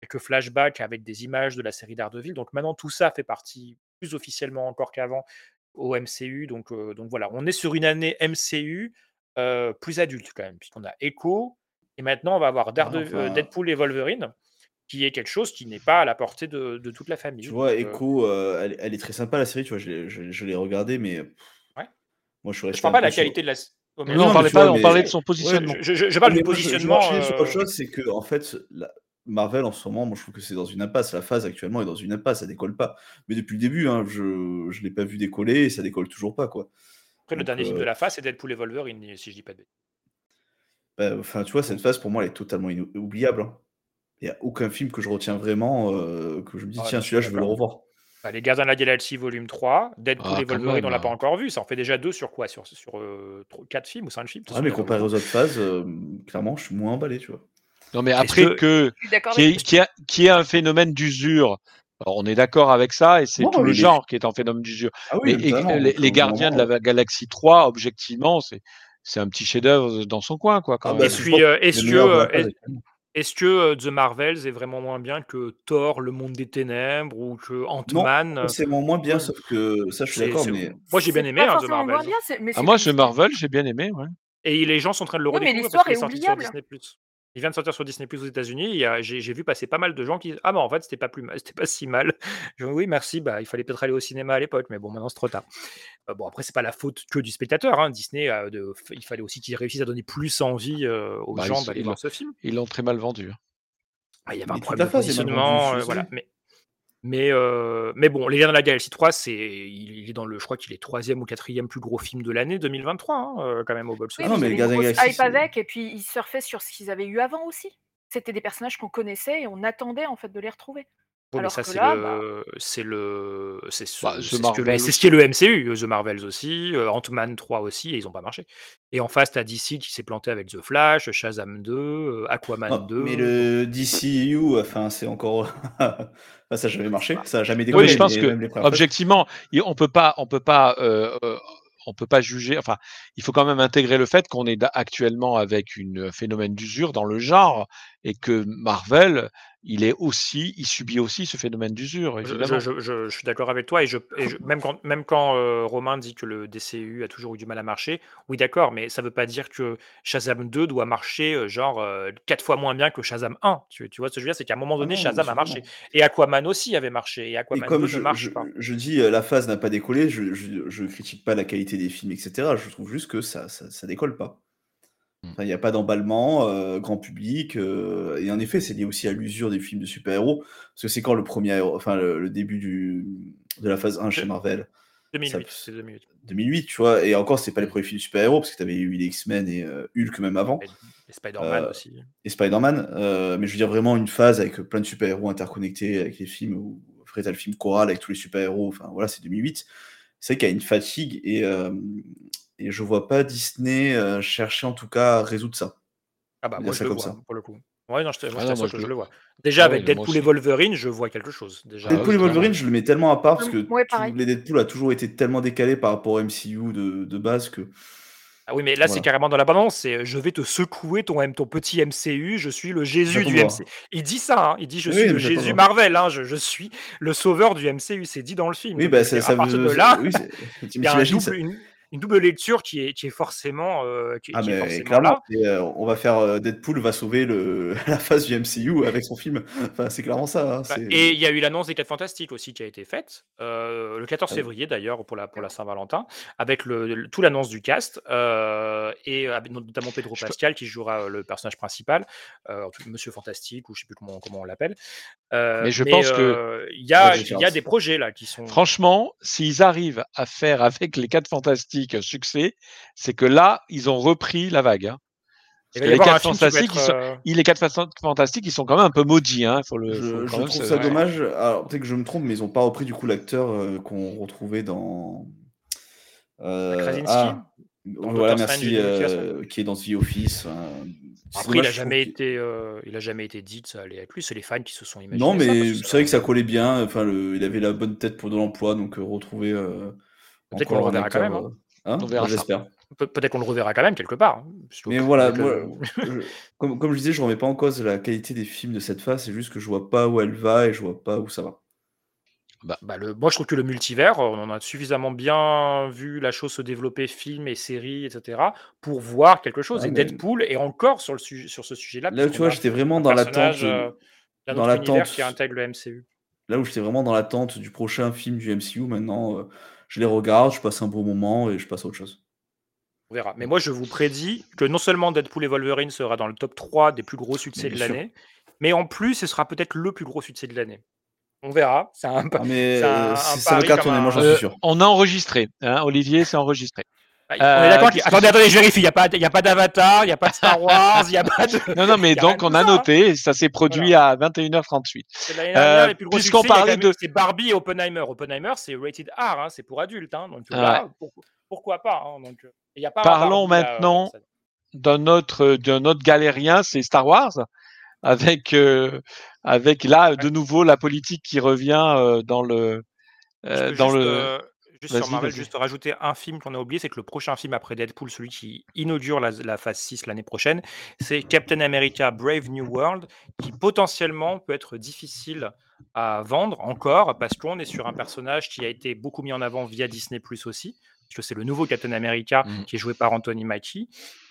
Speaker 11: quelques flashbacks avec des images de la série Daredevil. Donc maintenant, tout ça fait partie plus officiellement encore qu'avant au MCU. Donc, euh, donc voilà, on est sur une année MCU euh, plus adulte quand même, puisqu'on a Echo, et maintenant on va avoir
Speaker 10: enfin-
Speaker 11: euh, Deadpool et Wolverine, qui est quelque chose qui n'est pas à la portée de, de toute la famille.
Speaker 10: Tu vois,
Speaker 11: euh,
Speaker 10: Echo, euh, elle, elle est très sympa la série, tu vois, je l'ai- je, je l'ai regardée, mais
Speaker 11: Ouais.
Speaker 10: moi je resté
Speaker 11: parle pas de la
Speaker 10: sur-
Speaker 11: qualité de la. oh, mais
Speaker 13: Non, on parlait pas,
Speaker 10: vois,
Speaker 13: on
Speaker 10: mais-
Speaker 13: parlait de son
Speaker 10: Ouais,
Speaker 13: positionnement.
Speaker 11: je, je- je parle
Speaker 10: mais
Speaker 11: du
Speaker 10: moi, je-
Speaker 11: positionnement.
Speaker 10: Je, m'enchaîne sur autre
Speaker 11: euh,
Speaker 10: chose, c'est que en fait, la- Marvel en ce moment, moi je trouve que c'est dans une impasse. La phase actuellement est dans une impasse, ça décolle pas. Mais depuis le début, hein, je ne l'ai pas vu décoller et ça décolle toujours pas. quoi.
Speaker 11: Après, le dernier film
Speaker 10: euh,
Speaker 11: de la phase, c'est Deadpool et Wolverine, si je dis pas de bêtises.
Speaker 10: bah, Enfin, tu vois, cette phase pour moi, elle est totalement inoubliable. hein. Il n'y a aucun film que je retiens vraiment, euh, que je me dis,
Speaker 11: Ah,
Speaker 10: tiens, celui-là, je veux le revoir.
Speaker 11: Bah, les Gardiens de la Galaxie volume 3, Deadpool
Speaker 13: Ah,
Speaker 11: et Wolverine,
Speaker 13: même,
Speaker 11: on l'a pas encore vu. Ça en fait déjà 2 sur quoi? Sur sur, heu, tro 4 films ou 5 films? Façon,
Speaker 10: mais comparé aux autres phases, clairement, je suis moins emballé, tu vois?
Speaker 13: Non, mais
Speaker 11: Est-ce
Speaker 13: après
Speaker 11: que
Speaker 13: que qu'il y a un phénomène d'usure, alors on est d'accord avec ça et c'est tout le genre qui est en phénomène d'usure.
Speaker 10: ah
Speaker 13: Mais
Speaker 10: oui,
Speaker 13: et les Gardiens de la Galaxie 3, objectivement, c'est c'est un petit chef-d'œuvre dans son coin, quoi,
Speaker 10: ah
Speaker 13: quand
Speaker 10: bah,
Speaker 11: Et
Speaker 13: même.
Speaker 10: c'est je
Speaker 11: puis, heu,
Speaker 10: le
Speaker 11: est-ce que, est-ce que, heu, The Marvels est vraiment moins bien que Thor: Le Monde des Ténèbres ou que Ant-Man,
Speaker 10: c'est moins bien, sauf que ça, je suis d'accord, mais
Speaker 11: moi j'ai bien aimé, hein, The
Speaker 12: forcément moins
Speaker 11: Marvels.
Speaker 12: bien, mais
Speaker 13: Ah moi,
Speaker 12: tu
Speaker 13: Marvel, j'ai bien aimé, ouais.
Speaker 11: Et les gens sont en train de le
Speaker 12: Oui, mais
Speaker 11: redécouvrir parce
Speaker 12: l'histoire
Speaker 11: qu'il
Speaker 12: est
Speaker 11: est sorti sur
Speaker 12: oubliable.
Speaker 11: Disney+. Il vient de sortir sur Disney+ aux États-Unis. J'ai vu passer pas mal de gens qui disent: «Ah bah, en fait, c'était pas plus mal, c'était pas si mal». Je dis: «Oui, merci, bah, il fallait peut-être aller au cinéma à l'époque, mais bon, maintenant c'est trop tard». Heu, bon, après, c'est pas la faute que du spectateur, hein. Disney a de il fallait aussi qu'ils réussissent à donner plus envie, heu, aux
Speaker 13: Bah,
Speaker 11: gens d'aller voir ce film.
Speaker 13: ils l'ont très mal vendu, hein.
Speaker 11: Ah, il y avait un
Speaker 10: mais toute
Speaker 11: problème de positionnement, heu, voilà, mais mais heu, mais bon, Les Gardiens de la Galaxie 3, c'est il il est dans le je crois qu'il est 3e ou 4e plus gros film de l'année 2023, hein, heu, quand même au box
Speaker 12: Oui,
Speaker 10: non,
Speaker 12: il y
Speaker 10: mais les Gardiens de la Galaxie,
Speaker 12: avec et puis ils surfaient sur ce qu'ils avaient eu avant aussi. C'était des personnages qu'on connaissait et on attendait, en fait, de les retrouver.
Speaker 11: Oui, mais ça, c'est
Speaker 12: bah
Speaker 11: le c'est le c'est
Speaker 13: Bah,
Speaker 11: ce c'est ce que
Speaker 13: Marvel
Speaker 11: les c'est ce qui est le MCU, The Marvels aussi, heu, Ant-Man 3 aussi et ils ont pas marché. Et en face, tu as DC qui s'est planté avec The Flash, Shazam 2, heu, Aquaman
Speaker 10: Non,
Speaker 11: 2,
Speaker 10: mais le DCU, enfin, c'est encore enfin, ça a jamais marché,
Speaker 11: bah,
Speaker 10: ça a jamais
Speaker 13: Oui,
Speaker 10: décollé,
Speaker 13: je pense que
Speaker 10: les
Speaker 13: objectivement, on peut pas on peut pas, heu, on peut pas juger enfin, il faut quand même intégrer le fait qu'on est actuellement avec une phénomène d'usure dans le genre et que Marvel, il est aussi il subit aussi ce phénomène d'usure,
Speaker 11: Je je suis d'accord avec toi et je et je même quand même quand, heu, Romain dit que le DCU a toujours eu du mal à marcher, oui d'accord, mais ça veut pas dire que Shazam 2 doit marcher, heu, genre, heu, 4 fois moins bien que Shazam 1. Tu tu vois ce que je veux dire? C'est qu'à un moment
Speaker 10: Ah
Speaker 11: donné,
Speaker 10: non,
Speaker 11: Shazam a marché et Aquaman aussi avait marché et
Speaker 10: Et
Speaker 11: Aquaman
Speaker 10: comme
Speaker 11: 2 ne
Speaker 10: je je
Speaker 11: marche pas.
Speaker 10: je dis, la phase n'a pas décollé, je je critique pas la qualité des films et cetera. Je trouve juste que ça ça ça décolle pas. Enfin, il y a pas d'emballement, heu, grand public, heu et en effet, c'est lié aussi à l'usure des films de super-héros. Parce que c'est quand le premier enfin le le début du de la phase 1 chez Marvel? Ça
Speaker 11: 2008,
Speaker 10: p
Speaker 11: c'est 2008.
Speaker 10: 2008, tu vois? Et encore, c'est pas les
Speaker 11: Mmh.
Speaker 10: premiers films de super-héros parce que tu avais eu les X-Men et heu, Hulk même avant.
Speaker 11: Et Spider-Man aussi.
Speaker 10: et Spider-Man, mais je veux dire vraiment une phase avec, plein de super-héros interconnectés avec les films où après tu as le film choral avec tous les super-héros, enfin voilà, c'est 2008. C'est vrai qu'il y a une fatigue et et je vois pas Disney, chercher en tout cas à résoudre ça.
Speaker 11: Ah bah, moi je le vois,
Speaker 10: ça.
Speaker 11: hein, pour le coup. Ouais, non, je moi
Speaker 13: Ah non, moi je
Speaker 11: que je
Speaker 13: le
Speaker 11: vois. Déjà
Speaker 13: ah
Speaker 11: avec
Speaker 13: ouais, moi
Speaker 11: Deadpool et. Wolverine, je vois quelque chose, déjà.
Speaker 13: Ah
Speaker 10: Deadpool et Wolverine,
Speaker 13: clairement.
Speaker 10: je le mets tellement à part parce que
Speaker 12: ouais,
Speaker 10: les Deadpool a toujours été tellement décalé par rapport au MCU de de base que
Speaker 11: Ah oui, mais là, c'est carrément dans la balance, c'est, «Je vais te secouer ton M ton petit MCU, je suis le Jésus du MC»
Speaker 10: voir.
Speaker 11: il dit ça, hein, il dit: «Je suis
Speaker 10: Oui,
Speaker 11: le Jésus. Marvel, hein, je je suis le sauveur du MCU», c'est dit dans le film.
Speaker 10: Oui, bah, ça
Speaker 11: à
Speaker 10: ça
Speaker 11: partir
Speaker 10: veut
Speaker 11: de
Speaker 10: c'est
Speaker 11: là,
Speaker 10: oui,
Speaker 11: il
Speaker 10: mais
Speaker 11: y a un
Speaker 10: tu imagines ça
Speaker 11: double une une double lecture qui est qui est forcément, qui est
Speaker 10: Ah
Speaker 11: qui est
Speaker 10: mais
Speaker 11: forcément
Speaker 10: clairement, et heu, on va faire, heu, Deadpool va sauver le la phase du MCU avec son film. Enfin, c'est clairement ça, hein,
Speaker 11: Bah et il y a eu l'annonce des 4 Fantastiques aussi qui a été faite, le 14
Speaker 10: Ah
Speaker 11: février d'ailleurs pour la pour la Saint-Valentin, avec le le tout l'annonce du cast, et notamment Pedro Pascal qui jouera, le personnage principal, Monsieur Fantastique ou je sais plus comment comment on l'appelle. Heu,
Speaker 13: Mais je
Speaker 11: mais
Speaker 13: pense que
Speaker 11: heu, il y a y des projets là qui sont
Speaker 13: franchement, s'ils arrivent à faire avec les 4 Fantastiques un succès, c'est que là, ils ont repris la vague, hein. Parce que les
Speaker 11: avoir un
Speaker 13: 4
Speaker 11: film qui peut
Speaker 13: Fantastiques,
Speaker 11: être,
Speaker 13: ils sont
Speaker 11: heu
Speaker 13: ils les 4 Fanta Fantastiques, ils sont quand même un peu maudits, hein, faut le
Speaker 10: Je trouve ça dommage, alors peut-être que je me trompe, mais ils ont pas repris du coup l'acteur, heu, qu'on retrouvait dans
Speaker 11: Bah, Krasinski,
Speaker 10: ah,
Speaker 11: dans
Speaker 10: voilà merci,
Speaker 11: in the Multiverse, ouais.
Speaker 10: heu, qui est dans The Office, c'est
Speaker 11: Après il a
Speaker 10: dommage, je trouve
Speaker 11: jamais été, il a jamais été dit que ça allait être lui, c'est les fans qui se sont
Speaker 10: non,
Speaker 11: imaginé ça parce
Speaker 10: mais c'est vrai que ça collait bien, enfin le il avait la bonne tête pour de l'emploi, donc heu, retrouver,
Speaker 11: peut-être qu'on le reverra quand même, hein.
Speaker 10: hein?
Speaker 13: On verra
Speaker 10: j'espère.
Speaker 11: Peut peut-être qu'on le reverra quand même quelque part, hein,
Speaker 10: Mais voilà, moi, je comme comme je disais, je remets pas en cause la qualité des films de cette phase, c'est juste que je vois pas où elle va et je vois pas où ça va.
Speaker 13: Bah
Speaker 11: Bah, le moi je trouve que le multivers, on en a suffisamment bien vu la chose se développer, films et séries et cetera, pour voir quelque chose et
Speaker 10: mais
Speaker 11: Deadpool est encore sur le sujet sur ce sujet-là
Speaker 10: là où tu vois, j'étais vraiment dans l'attente, heu,
Speaker 11: d'un
Speaker 10: dans l'attente
Speaker 11: qui intègre le MCU.
Speaker 10: là où j'étais vraiment dans l'attente du prochain film du MCU maintenant, je les regarde, je passe un bon moment et je passe à autre chose.
Speaker 11: On verra. Mais moi je vous prédis que non seulement Deadpool et Wolverine sera dans le top 3 des plus gros succès de l'année, mais en plus ce sera peut-être le plus gros succès de l'année. On verra, c'est un
Speaker 10: Ah mais
Speaker 11: un un
Speaker 10: c'est ça va
Speaker 11: pari comme
Speaker 10: cartonner, moi j'en
Speaker 11: un
Speaker 10: suis sûr.
Speaker 13: on a enregistré, hein, Olivier, c'est enregistré.
Speaker 11: Ah, on est d'accord
Speaker 13: Euh,
Speaker 11: Attendez, attendez, je vérifie. Il n'y a pas, il y a pas d'Avatar, il n'y a pas de Star Wars, il n'y a pas de.
Speaker 13: Non, non, mais
Speaker 11: y
Speaker 13: donc on a
Speaker 11: ça, hein.
Speaker 13: noté, ça s'est produit à 21h38.
Speaker 11: C'est l'année dernière,
Speaker 13: Euh,
Speaker 11: les plus gros
Speaker 13: Puisqu'on
Speaker 11: y
Speaker 13: parlait de.
Speaker 11: C'est Barbie et Oppenheimer. Oppenheimer, c'est rated R, hein, c'est pour adultes. Hein, donc pour- pourquoi pas hein, donc, euh, il y a pas un
Speaker 13: Parlons
Speaker 11: Barbie,
Speaker 13: maintenant
Speaker 11: euh, ça-
Speaker 13: d'un autre, d'un autre galérien, c'est Star Wars, avec, euh, avec là de nouveau la politique qui revient euh, dans le, euh, dans
Speaker 11: juste,
Speaker 13: le.
Speaker 11: euh, juste sur Marvel, juste rajouter un film qu'on a oublié, c'est que le prochain film après Deadpool, celui qui inaugure la, la phase 6 l'année prochaine, c'est Captain America Brave New World, qui potentiellement peut être difficile à vendre encore, parce qu'on est sur un personnage qui a été beaucoup mis en avant via Disney Plus aussi, parce que c'est le nouveau Captain America
Speaker 13: Mm.
Speaker 11: qui est joué par Anthony Mackie.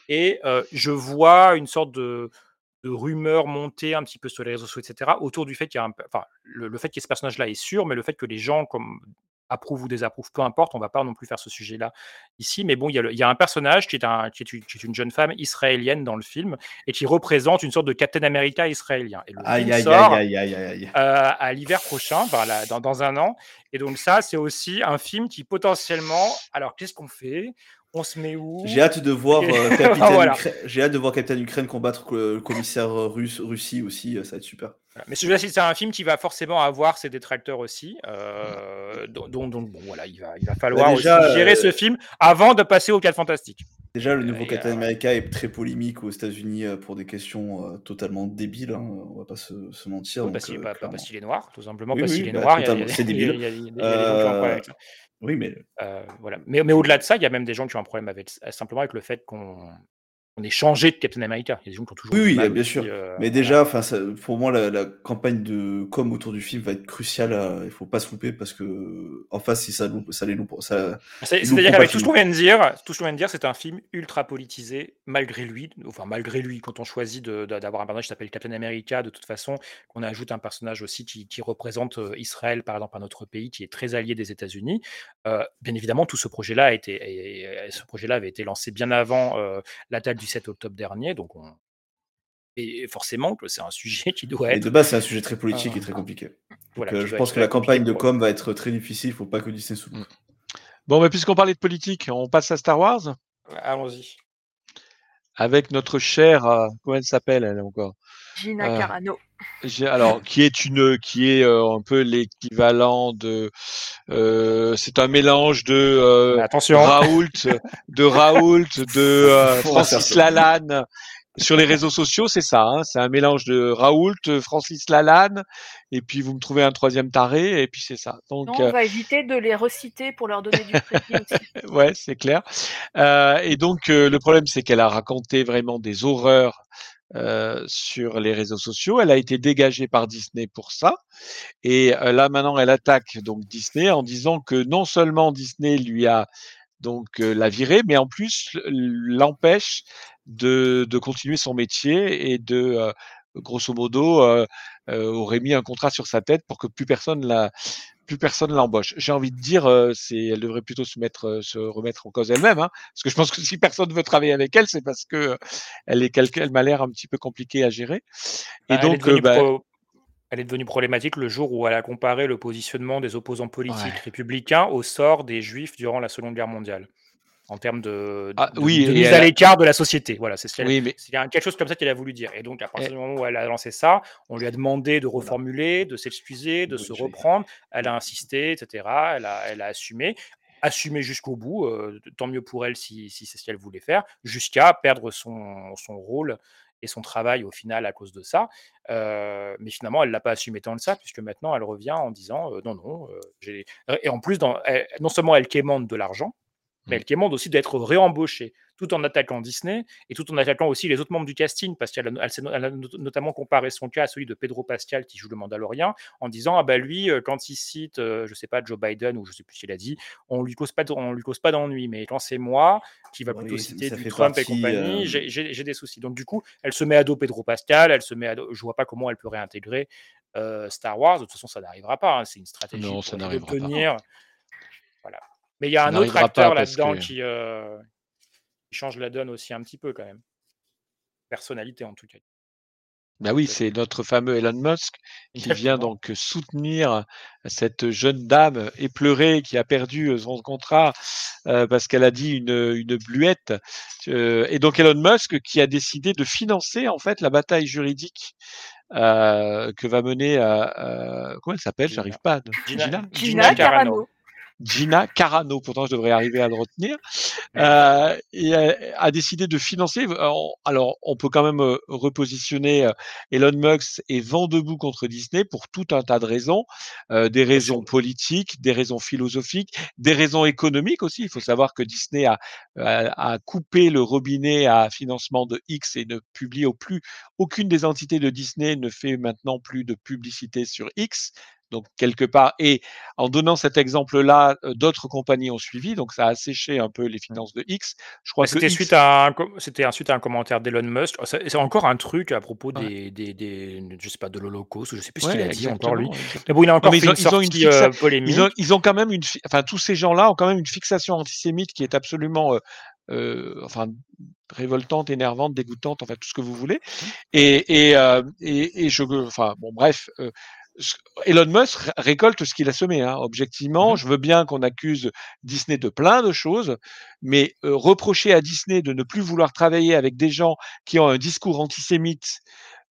Speaker 11: Et euh, je vois une sorte de, de rumeur monter un petit peu sur les réseaux sociaux, etc., autour du fait qu'il y a un. Enfin, le, le fait qu'il y ait ce personnage-là est sûr, mais le fait que les gens comme approuvent ou désapprouvent, peu importe, on va pas non plus faire ce sujet-là ici. Mais bon, il y, a le- il y a un personnage qui est, un, qui, est une, qui est une jeune femme israélienne dans le film et qui représente une sorte de Captain America israélien. Et le
Speaker 10: Aïe,
Speaker 11: film
Speaker 10: aïe,
Speaker 11: sort
Speaker 10: aïe, aïe, aïe, aïe.
Speaker 11: euh, à l'hiver prochain, là, dans, dans un an. Et donc ça, c'est aussi un film qui potentiellement... Alors, qu'est-ce qu'on fait? On se met où?
Speaker 10: J'ai hâte de voir euh, Capitaine
Speaker 11: Voilà.
Speaker 10: Ukraine- J'ai hâte de voir Captain Ukraine combattre le le commissaire euh, russe Russie aussi, euh, ça va être super.
Speaker 11: Mais celui-là, c'est un film qui va forcément avoir ses détracteurs aussi. euh, donc, donc, bon, voilà, il va, il va falloir
Speaker 10: Bah, déjà,
Speaker 11: aussi gérer
Speaker 10: euh,
Speaker 11: ce film avant de passer au 4 Fantastique.
Speaker 10: Déjà, le nouveau Captain
Speaker 11: euh,
Speaker 10: America est très polémique aux États-Unis euh, pour des questions euh, totalement débiles, hein, on va pas se, se mentir.
Speaker 11: Oui,
Speaker 10: donc,
Speaker 11: parce qu'il
Speaker 10: euh,
Speaker 11: pas, pas parce qu'il est noir, tout simplement,
Speaker 10: Oui,
Speaker 11: parce
Speaker 10: oui,
Speaker 11: qu'il est
Speaker 10: bah,
Speaker 11: noir.
Speaker 10: c'est débile. Oui, mais
Speaker 11: Euh. Mais, mais au-delà de ça, il y a même des gens qui ont un problème avec simplement avec le fait qu'on on ait changé de Captain America. Il y a des gens qui ont toujours
Speaker 10: Oui, bien sûr.
Speaker 11: euh,
Speaker 10: Mais déjà, enfin, pour moi, la, la campagne de com autour du film va être cruciale. à- il faut pas se louper parce que en face, si ça loupe, ça les loupe. Ça, ils
Speaker 11: C'est-à-dire qu'avec tout ce qu'on vient de dire, tout ce qu'on vient de dire, c'est un film ultra politisé, malgré lui. Enfin, malgré lui, quand on choisit d'avoir un personnage qui s'appelle Captain America, de toute façon, qu'on ajoute un personnage aussi qui, qui représente euh, Israël, par exemple, un autre pays qui est très allié des États-Unis. euh, bien évidemment, tout ce projet-là a été, et- et ce projet-là avait été lancé bien avant euh, la date du 7 octobre dernier, donc on et forcément que c'est un sujet qui doit
Speaker 10: Et
Speaker 11: être.
Speaker 10: de base, c'est un sujet très politique
Speaker 11: euh,
Speaker 10: et très compliqué. Donc,
Speaker 11: voilà,
Speaker 10: euh, je pense que la campagne de com va être très difficile. Il faut pas que Disney se loupe.
Speaker 13: Bon, mais puisqu'on parlait de politique, on passe à Star Wars
Speaker 11: Allons-y.
Speaker 13: avec notre chère, euh, comment elle s'appelle elle encore?
Speaker 12: Gina
Speaker 13: Euh,
Speaker 12: Carano.
Speaker 13: Alors, qui est une, qui est euh, un peu l'équivalent de, euh, c'est un mélange de euh,
Speaker 11: Attention.
Speaker 13: Raoult, de Raoult, de euh, Francis. Lalanne. Sur les réseaux sociaux, c'est ça. Hein, c'est un mélange de Raoult, Francis Lalanne, et puis vous me trouvez un troisième taré, et puis c'est ça. Donc,
Speaker 12: Non, on va éviter de les reciter pour leur donner du crédit aussi.
Speaker 13: ouais, c'est clair. Euh, et donc euh, le problème, c'est qu'elle a raconté vraiment des horreurs euh, sur les réseaux sociaux. Elle a été dégagée par Disney pour ça. Et euh, là maintenant, elle attaque donc Disney en disant que non seulement Disney lui a donc euh, la virée, mais en plus l'empêche de, de continuer son métier et de grosso modo aurait mis un contrat sur sa tête pour que plus personne la plus personne l'embauche. J'ai envie de dire, euh, c'est, elle devrait plutôt se mettre, euh, se remettre en cause elle-même, hein, parce que je pense que si personne veut travailler avec elle, c'est parce que euh, elle est quelque, elle m'a l'air un petit peu compliquée à gérer. Et
Speaker 11: Bah, elle, est
Speaker 13: donc,
Speaker 11: devenue
Speaker 13: bah,
Speaker 11: pro- elle est devenue problématique le jour où elle a comparé le positionnement des opposants politiques
Speaker 13: Ouais.
Speaker 11: républicains au sort des juifs durant la Seconde Guerre mondiale. En termes de,
Speaker 13: Ah, oui,
Speaker 11: de mise à
Speaker 13: a-
Speaker 11: l'écart de la société. Voilà, c'est ce
Speaker 13: Oui, mais-
Speaker 11: quelque chose comme ça qu'elle a voulu dire. Et donc, à partir
Speaker 13: Et-
Speaker 11: du moment où elle a lancé ça, on lui a demandé de reformuler, de s'excuser, de se reprendre. Elle a insisté, etc. Elle a, elle a assumé assumé jusqu'au bout, euh, tant mieux pour elle si, si c'est ce qu'elle voulait faire, jusqu'à perdre son, son rôle et son travail au final à cause de ça. Euh, mais finalement, elle l'a pas assumé tant de ça, puisque maintenant, elle revient en disant euh, non, non. euh, et en plus, dans, elle- non seulement elle quémande de l'argent, mais elle quémande aussi d'être réembauchée, tout en attaquant Disney et tout en attaquant aussi les autres membres du casting, parce qu'elle a, elle elle notamment comparé son cas à celui de Pedro Pascal qui joue le Mandalorien, en disant ah bah lui, euh, quand il cite, euh, je sais pas, Joe Biden ou je sais plus ce qu'il a dit, on lui cause pas, on lui cause pas d'ennui, mais quand c'est moi qui va plutôt citer du Trump et compagnie,
Speaker 10: euh,
Speaker 11: j'ai- des soucis. Donc du coup, elle se met à dos Pedro Pascal, elle se met à dos, je vois pas comment elle peut réintégrer euh, Star Wars. De toute façon, ça n'arrivera pas. hein, C'est une stratégie
Speaker 13: Non,
Speaker 11: pour
Speaker 13: ça pas.
Speaker 11: Mais il y a un autre acteur là-dedans
Speaker 13: que-
Speaker 11: qui, euh, qui change la donne aussi un petit peu quand même. Personnalité en tout cas.
Speaker 13: Bah oui, c'est notre fameux Elon Musk qui vient donc soutenir cette jeune dame éplorée qui a perdu son contrat euh, parce qu'elle a dit une, une bluette. Euh, et donc Elon Musk qui a décidé de financer en fait la bataille juridique euh, que va mener euh, comment elle s'appelle? J'arrive pas.
Speaker 11: Gina,
Speaker 13: Gina
Speaker 11: Gina?
Speaker 12: Gina
Speaker 11: Carano.
Speaker 12: Carano.
Speaker 13: Gina Carano, pourtant je devrais arriver à le retenir, euh, et a, a décidé de financer. Alors, alors, on peut quand même euh, repositionner euh, Elon Musk et vent debout contre Disney pour tout un tas de raisons, euh, des raisons politiques, des raisons philosophiques, des raisons économiques aussi. Il faut savoir que Disney a, a, a coupé le robinet à financement de X et ne publie au plus aucune des entités de Disney ne fait maintenant plus de publicité sur X. Donc quelque part, et en donnant cet exemple-là, euh, d'autres compagnies ont suivi, donc ça a asséché un peu les finances de X. Je crois que
Speaker 11: C'était
Speaker 13: X,
Speaker 11: suite à un, c'était suite à un commentaire d'Elon Musk. Oh, C'est encore un truc à propos
Speaker 13: Ouais.
Speaker 11: des, des, des- je sais pas, de l'Holocauste, je sais plus ce qu'il a dit encore lui.
Speaker 13: exactement.
Speaker 11: Mais bon, il a
Speaker 13: Non,
Speaker 11: encore
Speaker 13: mais
Speaker 11: fait
Speaker 13: ils ont,
Speaker 11: une
Speaker 13: ils ont une
Speaker 11: sortie
Speaker 13: fixa-
Speaker 11: euh, polémique.
Speaker 13: ils ont, ils ont quand même une, fi- enfin tous ces gens-là ont quand même une fixation antisémite qui est absolument, euh, euh, enfin révoltante, énervante, dégoûtante, enfin tout ce que vous voulez. Et, et, euh, et, et je, enfin bon, bref. euh, Elon Musk ré- récolte ce qu'il a semé. Hein. Objectivement, je veux bien qu'on accuse Disney de plein de choses, mais euh, reprocher à Disney de ne plus vouloir travailler avec des gens qui ont un discours antisémite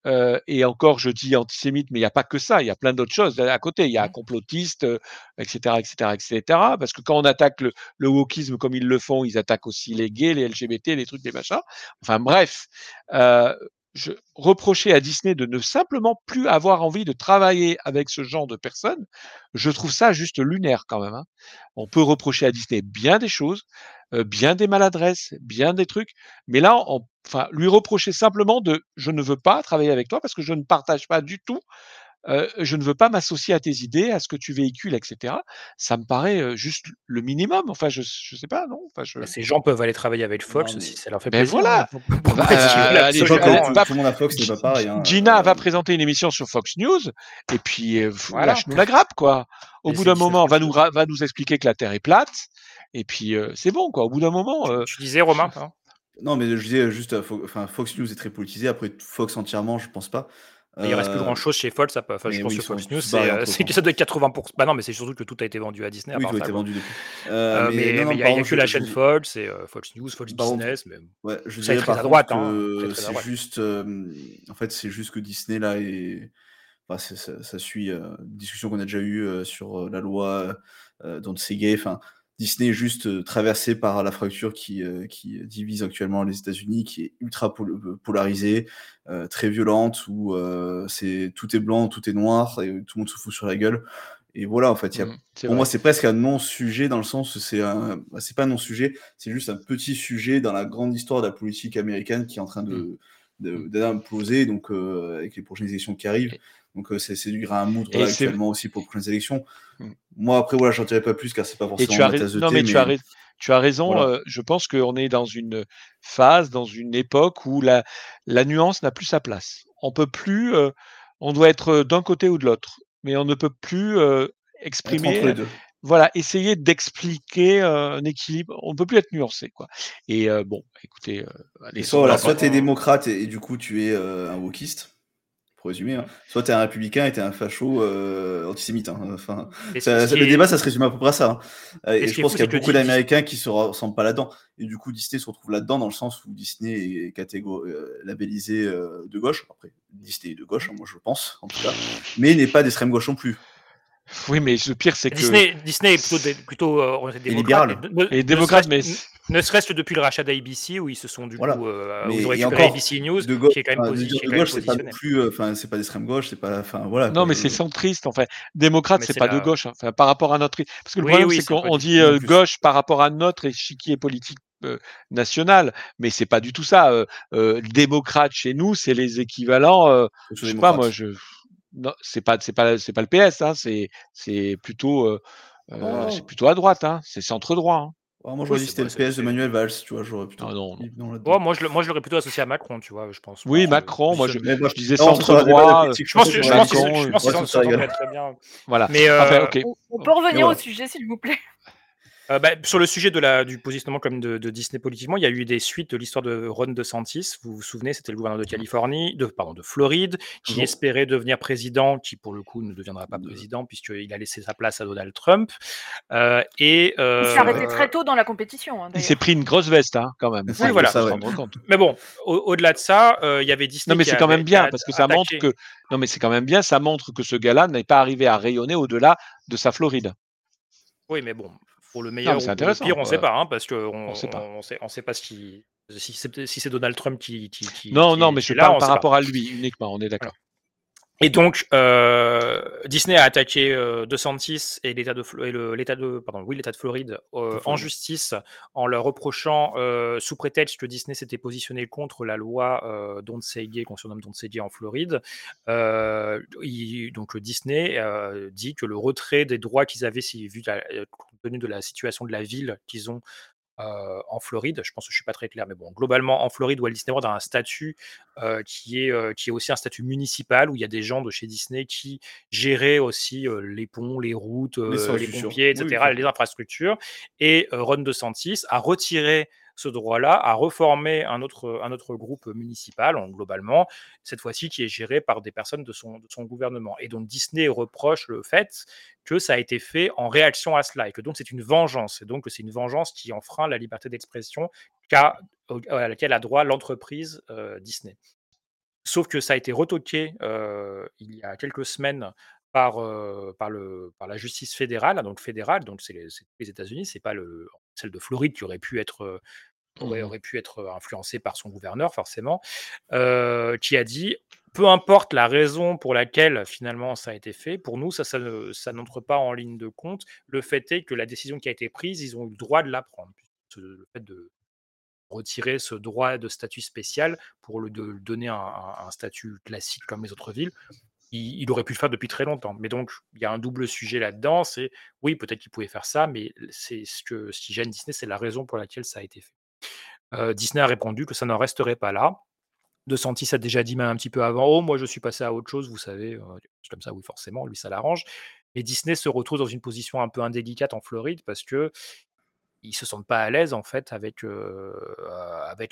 Speaker 13: euh, et encore, je dis antisémite, mais il n'y a pas que ça, il y a plein d'autres choses à côté. Il y a complotistes, euh, etc., etc., etc. Parce que quand on attaque le, le wokisme comme ils le font, ils attaquent aussi les gays, les LGBT, les trucs, les machins. Enfin bref, euh, je reprochais à Disney de ne simplement plus avoir envie de travailler avec ce genre de personnes. Je trouve ça juste lunaire quand même. hein. On peut reprocher à Disney bien des choses, bien des maladresses, bien des trucs, mais là, enfin, lui reprocher simplement de je ne veux pas travailler avec toi parce que je ne partage pas du tout, euh, je ne veux pas m'associer à tes idées, à ce que tu véhicules, etc. Ça me paraît juste le minimum. Enfin, je, je sais pas, non? Enfin, je...
Speaker 11: Bah, Ces gens peuvent aller travailler avec Fox
Speaker 10: Non, mais-
Speaker 11: si ça leur fait plaisir.
Speaker 13: voilà.
Speaker 11: hein.
Speaker 13: Bah, euh, allez,
Speaker 10: Sachant
Speaker 11: absolument,
Speaker 10: que tout,
Speaker 13: va-
Speaker 10: tout le monde à Fox n'est pas pareil.
Speaker 13: Gina va
Speaker 10: Euh,
Speaker 13: présenter une émission sur Fox News et puis euh,
Speaker 11: Voilà.
Speaker 13: lâche-nous la grappe quoi. Au
Speaker 11: Et
Speaker 13: bout d'un moment, va nous va nous expliquer que la Terre est plate et puis euh, c'est bon quoi. Au bout d'un moment, euh,
Speaker 11: Tu disais Romain hein
Speaker 10: Non, mais je disais juste, Fox News est très politisé. Après, Fox entièrement, je pense pas.
Speaker 11: Il reste plus
Speaker 10: Euh,
Speaker 11: grand chose chez Fox. Enfin, je pense
Speaker 10: oui,
Speaker 11: que Fox News, c'est euh, c'est que ça doit être 80%. Bah non, mais c'est surtout que tout a été vendu à Disney.
Speaker 10: Oui, été depuis.
Speaker 11: Euh,
Speaker 10: Euh,
Speaker 11: mais il
Speaker 10: non,
Speaker 11: y a, que la chaîne Fox et euh, Fox News, Fox Business. Mais...
Speaker 10: Ouais, je
Speaker 11: Ça est
Speaker 10: dirais
Speaker 11: très
Speaker 10: par
Speaker 11: à droite, hein, très, très
Speaker 10: c'est juste, euh, en fait, c'est juste que Disney là et c'est- ça, ça suit euh, une discussion qu'on a déjà eue euh, sur euh, la loi euh, dont c'est gay. Enfin, Disney est juste euh, traversé par la fracture qui, euh, qui divise actuellement les États-Unis, qui est ultra pol- euh, polarisée, euh, très violente, où euh, c'est tout est blanc, tout est noir et tout le monde se fout sur la gueule. Et voilà, en fait, il y a
Speaker 13: c'est
Speaker 10: pour moi, c'est presque un non-sujet dans le sens c'est un, bah, c'est pas un non-sujet, c'est juste un petit sujet dans la grande histoire de la politique américaine qui est en train de, de- d'imploser, donc euh, avec les prochaines élections qui arrivent. Donc euh, c'est, moudre
Speaker 13: Et
Speaker 10: là,
Speaker 13: c'est-
Speaker 10: actuellement aussi pour les prochaines élections.
Speaker 13: Mm.
Speaker 10: Moi après voilà, j'en dirai pas plus car c'est pas
Speaker 13: Et
Speaker 10: forcément
Speaker 13: tu as
Speaker 10: ma
Speaker 13: rais-
Speaker 10: tasse de
Speaker 13: non mais tu as rais- tu as raison.
Speaker 10: Voilà.
Speaker 13: euh, je pense qu'on est dans une phase, dans une époque où la la nuance n'a plus sa place. On peut plus, euh, on doit être d'un côté ou de l'autre, mais on ne peut plus euh, exprimer.
Speaker 10: entre les deux.
Speaker 13: voilà, essayer d'expliquer euh, un équilibre. On ne peut plus être nuancé, quoi. Et euh, bon, écoutez, euh, allez,
Speaker 10: Et soit voilà, soit tu es démocrate et, et du coup tu es euh, un wokiste, pour résumer, hein. soit tu es un républicain et tu es un facho euh, antisémite. hein. Enfin, ça- le
Speaker 11: est-
Speaker 10: débat, ça se résume à peu près à ça. hein. Euh,
Speaker 11: Et
Speaker 10: je pense qu'il y a beaucoup d'Américains qui se ressemblent pas là-dedans. Et du coup, Disney se retrouve là-dedans dans le sens où Disney est catégo- euh, labellisé euh, de gauche. Après, Disney est de gauche, hein, moi je pense, en tout cas. Mais n'est pas d'extrême gauche non plus.
Speaker 13: Oui, mais le pire, c'est que.
Speaker 11: Disney, Disney est plutôt, plutôt euh, démocrate.
Speaker 10: libéral.
Speaker 13: Et
Speaker 11: ne
Speaker 13: démocrate,
Speaker 11: serait-ce- Ne serait-ce que depuis le rachat d'ABC, où ils se sont du
Speaker 10: Voilà.
Speaker 11: coup, euh,
Speaker 10: Mais
Speaker 11: ils ont ABC News,
Speaker 10: de gauche,
Speaker 11: qui est quand même,
Speaker 10: enfin, de gauche, c'est pas plus, euh, enfin, c'est pas d'extrême gauche, c'est pas, enfin, voilà.
Speaker 13: Non, mais c'est centriste, en fait. Démocrate,
Speaker 11: Mais
Speaker 13: c'est pas
Speaker 11: la-
Speaker 13: de gauche. hein. Enfin, par rapport à notre. Parce que le
Speaker 11: Oui,
Speaker 13: problème,
Speaker 11: oui,
Speaker 13: c'est qu'on dit euh, gauche par rapport à notre échiquier politique euh, national, mais c'est pas du tout ça. Euh, euh, démocrate chez nous, c'est les équivalents. euh, je sais pas, moi, je. Non, c'est pas, c'est pas, c'est pas le PS. Hein, c'est, c'est plutôt, euh,
Speaker 10: Oh.
Speaker 13: c'est plutôt à droite. Hein, c'est centre droit. Hein.
Speaker 10: Alors, moi, j'aurais
Speaker 11: Oui,
Speaker 10: c'était le PS de Manuel Valls, tu vois, j'aurais plutôt.
Speaker 13: Ah non, non.
Speaker 11: Ouais, moi, je, moi, je l'aurais plutôt associé à Macron, tu vois, je pense.
Speaker 13: Oui,
Speaker 11: Moi,
Speaker 13: Macron. Moi, je, je disais centre droit.
Speaker 11: Je pense, que-
Speaker 10: c'est
Speaker 11: je pense je
Speaker 10: ouais,
Speaker 11: très bien.
Speaker 13: Voilà.
Speaker 11: Mais,
Speaker 13: Enfin,
Speaker 11: euh,
Speaker 13: ok.
Speaker 12: On, on peut revenir
Speaker 10: voilà.
Speaker 12: au sujet, s'il vous plaît.
Speaker 11: Euh, bah, sur le sujet de la, du positionnement comme de, de Disney politiquement, il y a eu des suites de l'histoire de Ron DeSantis. Vous vous souvenez, c'était le gouverneur de Californie, de, pardon, de Floride, qui
Speaker 10: Toujours.
Speaker 11: espérait devenir président, qui pour le coup ne deviendra pas président puisqu'il a laissé sa place à Donald Trump. Euh, et
Speaker 12: Il
Speaker 11: euh,
Speaker 12: s'est arrêté très tôt dans la compétition. hein,
Speaker 13: Il s'est pris une grosse veste, hein, quand même.
Speaker 11: Oui, voilà.
Speaker 13: compte.
Speaker 11: Mais bon, au- au-delà de ça, euh, il y avait Disney.
Speaker 13: Non, mais c'est quand même bien parce que ça montre que non, mais c'est quand même bien. Ça montre que ce gars-là n'est pas arrivé à rayonner au-delà de sa Floride.
Speaker 11: Oui, mais bon, pour le meilleur
Speaker 13: c'est
Speaker 11: ou pour le
Speaker 13: intéressant,
Speaker 11: pire, on ne sait pas, hein, parce qu'on
Speaker 13: On sait pas.
Speaker 11: on sait, on sait pas si, si c'est si c'est Donald Trump qui, qui, qui-
Speaker 13: Non,
Speaker 11: qui
Speaker 13: non, mais je
Speaker 11: là,
Speaker 13: parle par
Speaker 11: pas.
Speaker 13: rapport à lui uniquement. On est d'accord.
Speaker 11: Et donc, euh, Disney a attaqué euh, DeSantis et l'État de, Flo- et le- l'État de, pardon, oui, l'État de Floride euh, en justice en leur reprochant, euh, sous prétexte que Disney s'était positionné contre la loi Don't Say Gay, qu'on surnomme Don't Say Gay en Floride. Il- donc, Disney dit que le retrait des droits qu'ils avaient, si, vu la- compte tenu de la situation de la ville qu'ils ont euh, en Floride. Je pense que je suis pas très clair, mais bon, globalement, en Floride, Walt Disney World a un statut euh, qui, est, euh, qui est aussi un statut municipal où il y a des gens de chez Disney qui géraient aussi les ponts, les routes, les, pompiers, etc.,
Speaker 10: oui.
Speaker 11: les infrastructures. Et Ron DeSantis a retiré ce droit-là, a reformé un autre, un autre groupe municipal, en, globalement, cette fois-ci qui est géré par des personnes de son, de son gouvernement. Et donc Disney reproche le fait que ça a été fait en réaction à cela et que donc c'est une vengeance. Et donc c'est une vengeance qui enfreint la liberté d'expression à laquelle a droit l'entreprise euh, Disney. Sauf que ça a été retoqué euh, il y a quelques semaines par, euh, par, le, par la justice fédérale, donc fédérale, donc c'est les, les États-Unis, c'est pas le, celle de Floride qui aurait pu être aurait,
Speaker 13: Mhm.
Speaker 11: aurait pu être influencée par son gouverneur, forcément, euh, qui a dit peu importe la raison pour laquelle finalement ça a été fait, pour nous, ça, ça, ne- ça n'entre pas en ligne de compte. Le fait est que la décision qui a été prise, ils ont eu le droit de la prendre. Le fait de retirer ce droit de statut spécial pour le, de le donner un, un- un statut classique comme les autres villes, il, il aurait pu le faire depuis très longtemps. Mais donc, il y a un double sujet là-dedans. C'est oui, peut-être qu'il pouvait faire ça, mais c'est ce, que, ce qui gêne Disney, c'est la raison pour laquelle ça a été fait. Euh, Disney a répondu que ça n'en resterait pas là. De Santis a déjà dit même un petit peu avant, oh moi je suis passé à autre chose, vous savez, euh, comme ça, oui forcément, lui ça l'arrange. Mais Disney se retrouve dans une position un peu indélicate en Floride parce que ils se sentent pas à l'aise en fait avec euh,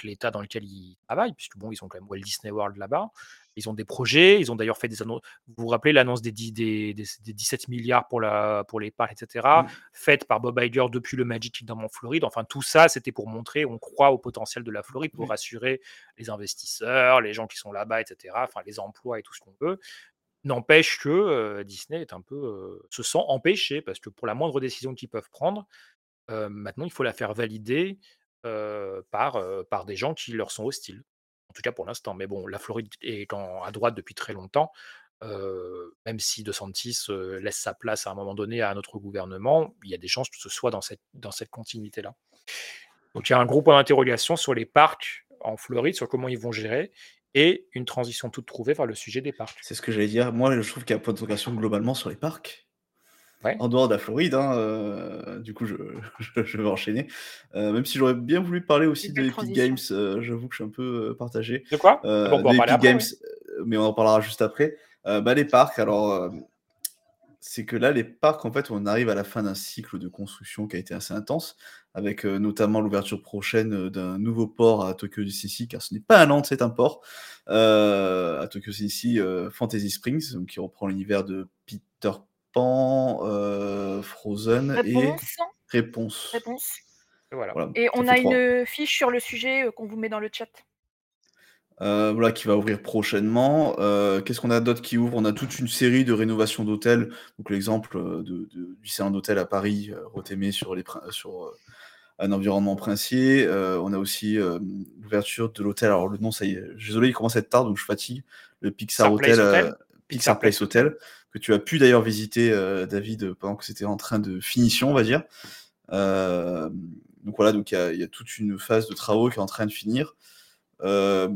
Speaker 11: l'état dans lequel ils travaillent, puisque bon ils ont quand même Walt Disney World là-bas. Ils ont des projets, ils ont d'ailleurs fait des annonces. Vous vous rappelez l'annonce des, dix- des, des- des 17 milliards pour, la, pour les parcs, etc., faite par Bob Iger depuis le Magic Kingdom en Floride. Enfin, tout ça, c'était pour montrer, on croit au potentiel de la Floride, pour rassurer les investisseurs, les gens qui sont là-bas, etc., enfin, les emplois et tout ce qu'on veut. N'empêche que euh, Disney est un peu, euh, se sent empêché, parce que pour la moindre décision qu'ils peuvent prendre, euh, maintenant, il faut la faire valider par, par des gens qui leur sont hostiles. En tout cas pour l'instant. Mais bon, la Floride est à droite depuis très longtemps. même si DeSantis euh, laisse sa place à un moment donné à un autre gouvernement, il y a des chances que ce soit dans cette, dans cette continuité-là. Donc il y a un gros point d'interrogation sur les parcs en Floride, sur comment ils vont gérer, et une transition toute trouvée vers le sujet des parcs.
Speaker 10: C'est ce que j'allais dire. Moi, je trouve qu'il y a un point d'interrogation globalement sur les parcs.
Speaker 11: Ouais.
Speaker 10: En dehors de la Floride, hein, euh, du coup, je, je- je vais enchaîner. Euh, même si j'aurais bien voulu parler aussi de Epic. Games, euh, j'avoue que je suis un peu euh, partagé.
Speaker 11: De quoi?
Speaker 10: Euh,
Speaker 11: Bon, on peut en
Speaker 10: de
Speaker 11: parler
Speaker 10: Epic
Speaker 11: après,
Speaker 10: Games, mais on en parlera juste après. Euh, bah, les parcs, alors, euh, c'est que là, les parcs, en fait, on arrive à la fin d'un cycle de construction qui a été assez intense, avec euh, notamment l'ouverture prochaine d'un nouveau port à Tokyo Disney, car ce n'est pas un land, c'est un port, euh, à Tokyo Disney euh, Fantasy Springs, donc, qui reprend l'univers de Peter Pan, euh, Frozen et
Speaker 12: Réponse
Speaker 11: voilà.
Speaker 10: Voilà,
Speaker 12: Et on a une fiche sur le sujet euh, qu'on vous met dans le chat.
Speaker 10: Euh, voilà, qui va ouvrir prochainement. Euh, Qu'est-ce qu'on a d'autre qui ouvre? On a toute une série de rénovations d'hôtels. Donc l'exemple de, de- du salon d'hôtel à Paris, euh, Rotémé sur, les, sur euh, un environnement princier. Euh, on a aussi euh, l'ouverture de l'hôtel. Alors le nom, ça y est, désolé, il commence à être tard, donc je fatigue. Le Pixar
Speaker 11: Pixar Place
Speaker 10: Hotel,
Speaker 11: Hotel.
Speaker 10: euh, Pixar Place Hotel, tu as pu d'ailleurs visiter, euh, David, pendant que c'était en train de finition, on va dire. Euh, donc voilà, donc il y, a- toute une phase de travaux qui est en train de finir. Euh,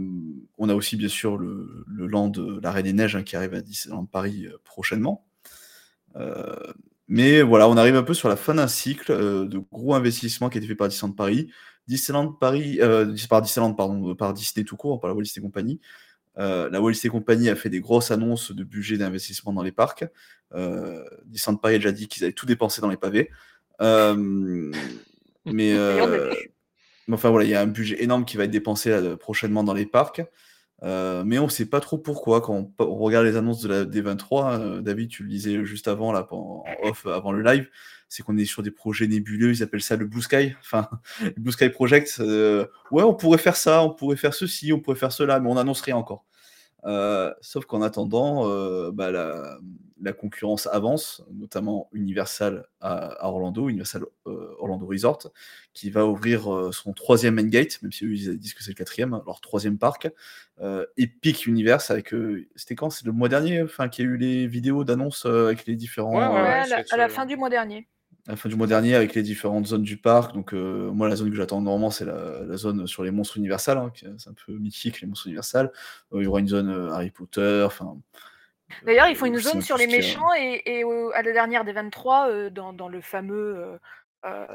Speaker 10: on a aussi bien sûr le, le land de la Reine des Neiges hein, qui arrive à Disneyland Paris prochainement. Mais voilà, on arrive un peu sur la fin d'un cycle de gros investissements qui a été fait par Disneyland Paris. Disneyland Paris, par Disneyland, pardon, par Disney tout court, par la Walt Disney Company. Euh, la Walt Disney Company a fait des grosses annonces de budget d'investissement dans les parcs. Euh, Disneyland Paris a déjà dit qu'ils allaient tout dépenser dans les pavés. Euh, mais,
Speaker 12: Et
Speaker 10: euh, mais enfin voilà, il y a un budget énorme qui va être dépensé là, prochainement dans les parcs. Mais on ne sait pas trop pourquoi. Quand on, on regarde les annonces de la D23, euh, David, tu le disais juste avant, là, en off, avant le live, c'est qu'on est sur des projets nébuleux. Ils appellent ça le Blue Sky, enfin, le Blue Sky Project. euh, ouais, on pourrait faire ça, on pourrait faire ceci, on pourrait faire cela, mais on n'annonce rien encore. Euh, sauf qu'en attendant, euh, bah, la, la concurrence avance, notamment Universal à, à Orlando, Universal euh, Orlando Resort, qui va ouvrir euh, son troisième main gate, même si eux ils disent que c'est le quatrième, leur troisième parc. Euh, Epic Universe avec, euh, c'était quand? C'est le mois dernier, enfin, qu'il y a eu les vidéos d'annonce euh, avec les différents.
Speaker 11: Ouais, ouais,
Speaker 10: euh,
Speaker 12: Ouais, à, la, à fin du mois dernier.
Speaker 10: À la fin du mois dernier avec les différentes zones du parc. Donc, euh, moi, la zone que j'attends normalement, c'est la, la zone sur les monstres universels. hein, c'est un peu mythique, les monstres universels. Euh, il y aura une zone euh, Harry Potter. Enfin,
Speaker 12: D'ailleurs, ils font une
Speaker 10: euh,
Speaker 12: zone sur les méchants et, à la dernière des 23, euh, dans, dans le fameux. euh, euh,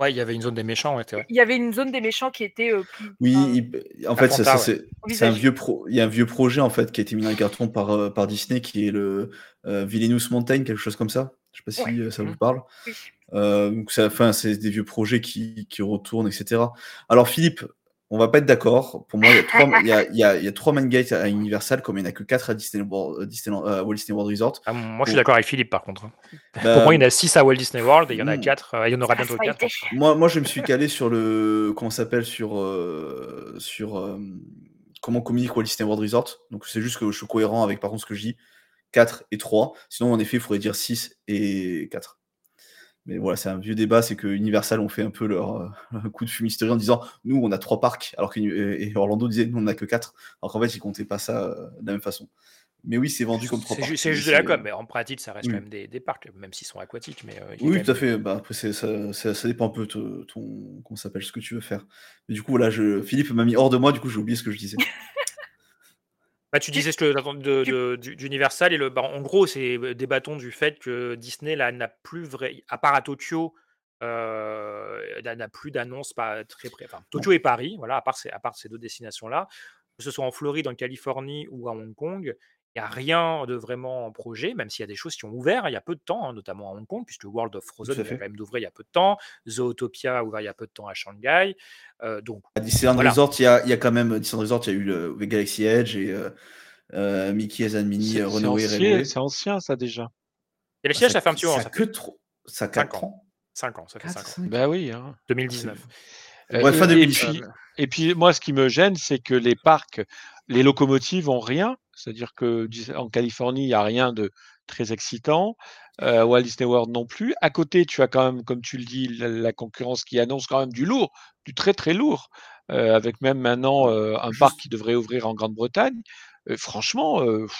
Speaker 11: Ouais, il y avait une zone des méchants, ouais,
Speaker 12: il y avait une zone des méchants qui était euh, plus.
Speaker 10: Oui, il- en fait,
Speaker 11: ouais.
Speaker 10: c'est un vieux pro, il y a un vieux projet en fait qui a été mis dans les cartons par, euh, par Disney qui est le euh, Villainous Mountain, quelque chose comme ça. Je sais pas si
Speaker 12: Ouais.
Speaker 10: euh, ça vous
Speaker 11: Mhm.
Speaker 10: parle.
Speaker 12: Oui.
Speaker 10: Euh, donc ça, enfin, c'est des vieux projets qui, qui retournent, etc. Alors Philippe, on va pas être d'accord. Pour moi, il y a trois, y a, il y a, il y a trois main gates à Universal, comme il n'y en a que quatre à Disney World, euh, euh, Walt Disney World Resort.
Speaker 11: Ah, moi, je suis d'accord avec Philippe, par contre. hein.
Speaker 10: Bah,
Speaker 11: Pour moi, il y en a 6 à Walt Disney World et il y en a
Speaker 10: Mm.
Speaker 11: 4. il y en aura
Speaker 12: Ça
Speaker 11: bientôt
Speaker 12: a
Speaker 11: 4.
Speaker 12: été.
Speaker 10: Moi, moi, je me suis calé sur le. Comment ça s'appelle Sur. euh, sur euh, comment communique Walt Disney World Resort. Donc, c'est juste que je suis cohérent avec, par contre, ce que je dis 4 et 3. Sinon, en effet, il faudrait dire 6 et 4. Mais voilà, c'est un vieux débat. C'est que Universal ont fait un peu leur euh, coup de fumisterie en disant nous, on a 3 parcs. Alors que et Orlando disait nous, on n'a que 4. Alors qu'en fait, ils comptaient pas ça euh, de la même façon. Mais oui, c'est vendu comme 3
Speaker 11: C'est
Speaker 10: parcs.
Speaker 11: c'est juste de la com, mais en pratique, ça reste
Speaker 10: oui.
Speaker 11: quand même des, des parcs, même s'ils sont aquatiques. Mais, euh,
Speaker 10: Oui, tout à fait. Bah, après, ça, ça, ça dépend un peu de ton. Comment ça s'appelle Ce que tu veux faire. Mais du coup, voilà, je, Philippe m'a mis hors de moi, du coup, j'ai oublié ce que je disais.
Speaker 11: Bah, tu disais ce d'Universal et le, bah, en gros, c'est euh, débattons du fait que Disney là n'a plus vrai, à part à Tokyo, euh, n'a plus d'annonce pas très près. Enfin, Tokyo et Paris, voilà, à part ces, à part ces deux destinations là, que ce soit en Floride, en Californie ou à Hong Kong, n'y a rien de vraiment en projet, même s'il y a des choses qui ont ouvert hein, il y a peu de temps, hein, notamment à Hong Kong, puisque World of Frozen vient
Speaker 10: fait.
Speaker 11: quand même d'ouvrir il y a peu de temps, Zootopia a ouvert il y a peu de temps à Shanghai, euh, donc
Speaker 10: À Disneyland
Speaker 11: Voilà.
Speaker 10: Resort, il y a, il y a quand même. Disneyland Resort, il y a eu le, le Galaxy Edge et euh, euh, Mickey and Minnie
Speaker 13: C'est
Speaker 10: euh,
Speaker 13: c'est ancien, ça déjà.
Speaker 11: et les
Speaker 10: Ah,
Speaker 11: sièges, ça fait un petit moment,
Speaker 10: ça
Speaker 11: ça
Speaker 10: que
Speaker 11: fait
Speaker 10: trop. Ça a
Speaker 11: 5
Speaker 10: 4
Speaker 11: ans.
Speaker 10: ans.
Speaker 11: 5 ans, ça fait 5 ans.
Speaker 10: 4, 5
Speaker 13: Bah oui. hein.
Speaker 11: 2019.
Speaker 13: Euh,
Speaker 10: Ouais, fin
Speaker 13: et, et
Speaker 10: 2019.
Speaker 13: puis, et puis, moi, ce qui me gêne, c'est que les parcs, les locomotives ont rien. C'est-à-dire que en Californie, il n'y a rien de très excitant. Euh, Walt Disney World non plus. À côté, tu as quand même, comme tu le dis, la, la concurrence qui annonce quand même du lourd, du très très lourd, euh, avec même maintenant euh, un
Speaker 10: Juste-
Speaker 13: parc qui devrait ouvrir en Grande-Bretagne. Euh, franchement, pff,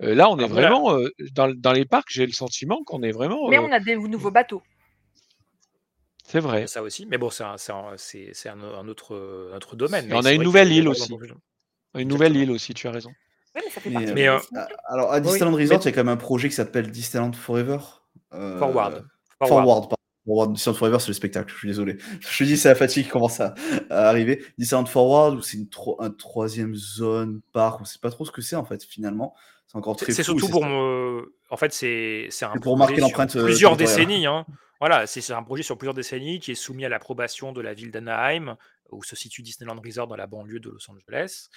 Speaker 13: là, on est
Speaker 11: voilà.
Speaker 13: vraiment euh, dans, dans les parcs. J'ai le sentiment qu'on est vraiment.
Speaker 12: Mais
Speaker 13: euh,
Speaker 12: on a des nouveaux bateaux.
Speaker 13: c'est vrai.
Speaker 11: ça aussi. Mais bon, c'est un, autre, un autre domaine. Mais
Speaker 13: on a une nouvelle île aussi. Une nouvelle île aussi. Tu as raison.
Speaker 12: Oui, mais ça fait
Speaker 10: Mais,
Speaker 12: partie
Speaker 10: euh,
Speaker 11: Mais, euh,
Speaker 10: Alors, à Disneyland Resort, il y a quand même un projet qui s'appelle Disneyland Forever. Euh,
Speaker 11: Forward.
Speaker 10: Forward.
Speaker 11: Forward.
Speaker 10: pardon. Forward. Disneyland Forever, c'est le spectacle. Je suis désolé. Je te dis, c'est la fatigue qui commence à, à arriver. Disneyland Forward, où c'est une tro- un troisième zone, parc. On sait pas trop ce que c'est, en fait, finalement. C'est encore très
Speaker 11: C'est surtout pour
Speaker 10: ça.
Speaker 11: me. En fait, c'est c'est un
Speaker 10: pour marquer
Speaker 11: projet sur
Speaker 10: l'empreinte,
Speaker 11: plusieurs décennies. hein. Voilà, c'est c'est un projet sur plusieurs décennies qui est soumis à l'approbation de la ville d'Anaheim, où se situe Disneyland Resort dans la banlieue de Los Angeles.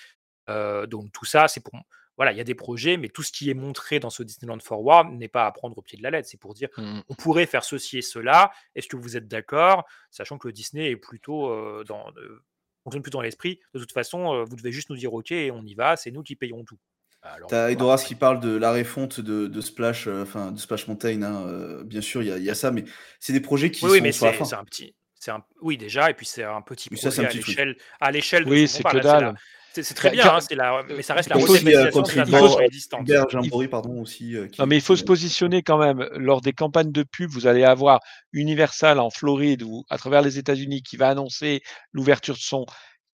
Speaker 11: Euh, donc tout ça, c'est pour. Voilà, il y a des projets, mais tout ce qui est montré dans ce Disneyland Forward n'est pas à prendre au pied de la lettre. C'est pour dire,
Speaker 13: Mm.
Speaker 11: on pourrait faire ceci et cela. Est-ce que vous êtes d'accord? Sachant que Disney est plutôt euh, dans. euh, fonctionne plutôt dans l'esprit. De toute façon, euh, vous devez juste nous dire OK on y va, c'est nous qui payons tout. Alors,
Speaker 10: T'as. Edoras qui parle de la refonte de, de Splash, euh, enfin de Splash Mountain. hein, euh, bien sûr, il y, a- il y a ça, mais c'est des projets qui
Speaker 11: Oui, oui,
Speaker 10: sont
Speaker 11: mais
Speaker 10: sur la
Speaker 11: c'est
Speaker 10: fin.
Speaker 11: un petit. c'est Un, oui, déjà, et puis c'est un petit
Speaker 10: Oui, ça,
Speaker 11: projet
Speaker 10: un
Speaker 11: à
Speaker 10: petit
Speaker 11: l'échelle à l'échelle de
Speaker 13: Oui,
Speaker 11: ce
Speaker 13: c'est
Speaker 11: qu'on
Speaker 13: que dalle.
Speaker 11: C'est très
Speaker 13: Bah,
Speaker 11: bien,
Speaker 13: car-
Speaker 11: hein, la, mais ça reste la
Speaker 10: euh,
Speaker 11: existante.
Speaker 10: Pardon, aussi. euh, qui-
Speaker 13: Non, mais il faut se positionner quand même. Lors des campagnes de pub, vous allez avoir Universal en Floride ou à travers les États-Unis qui va annoncer l'ouverture de son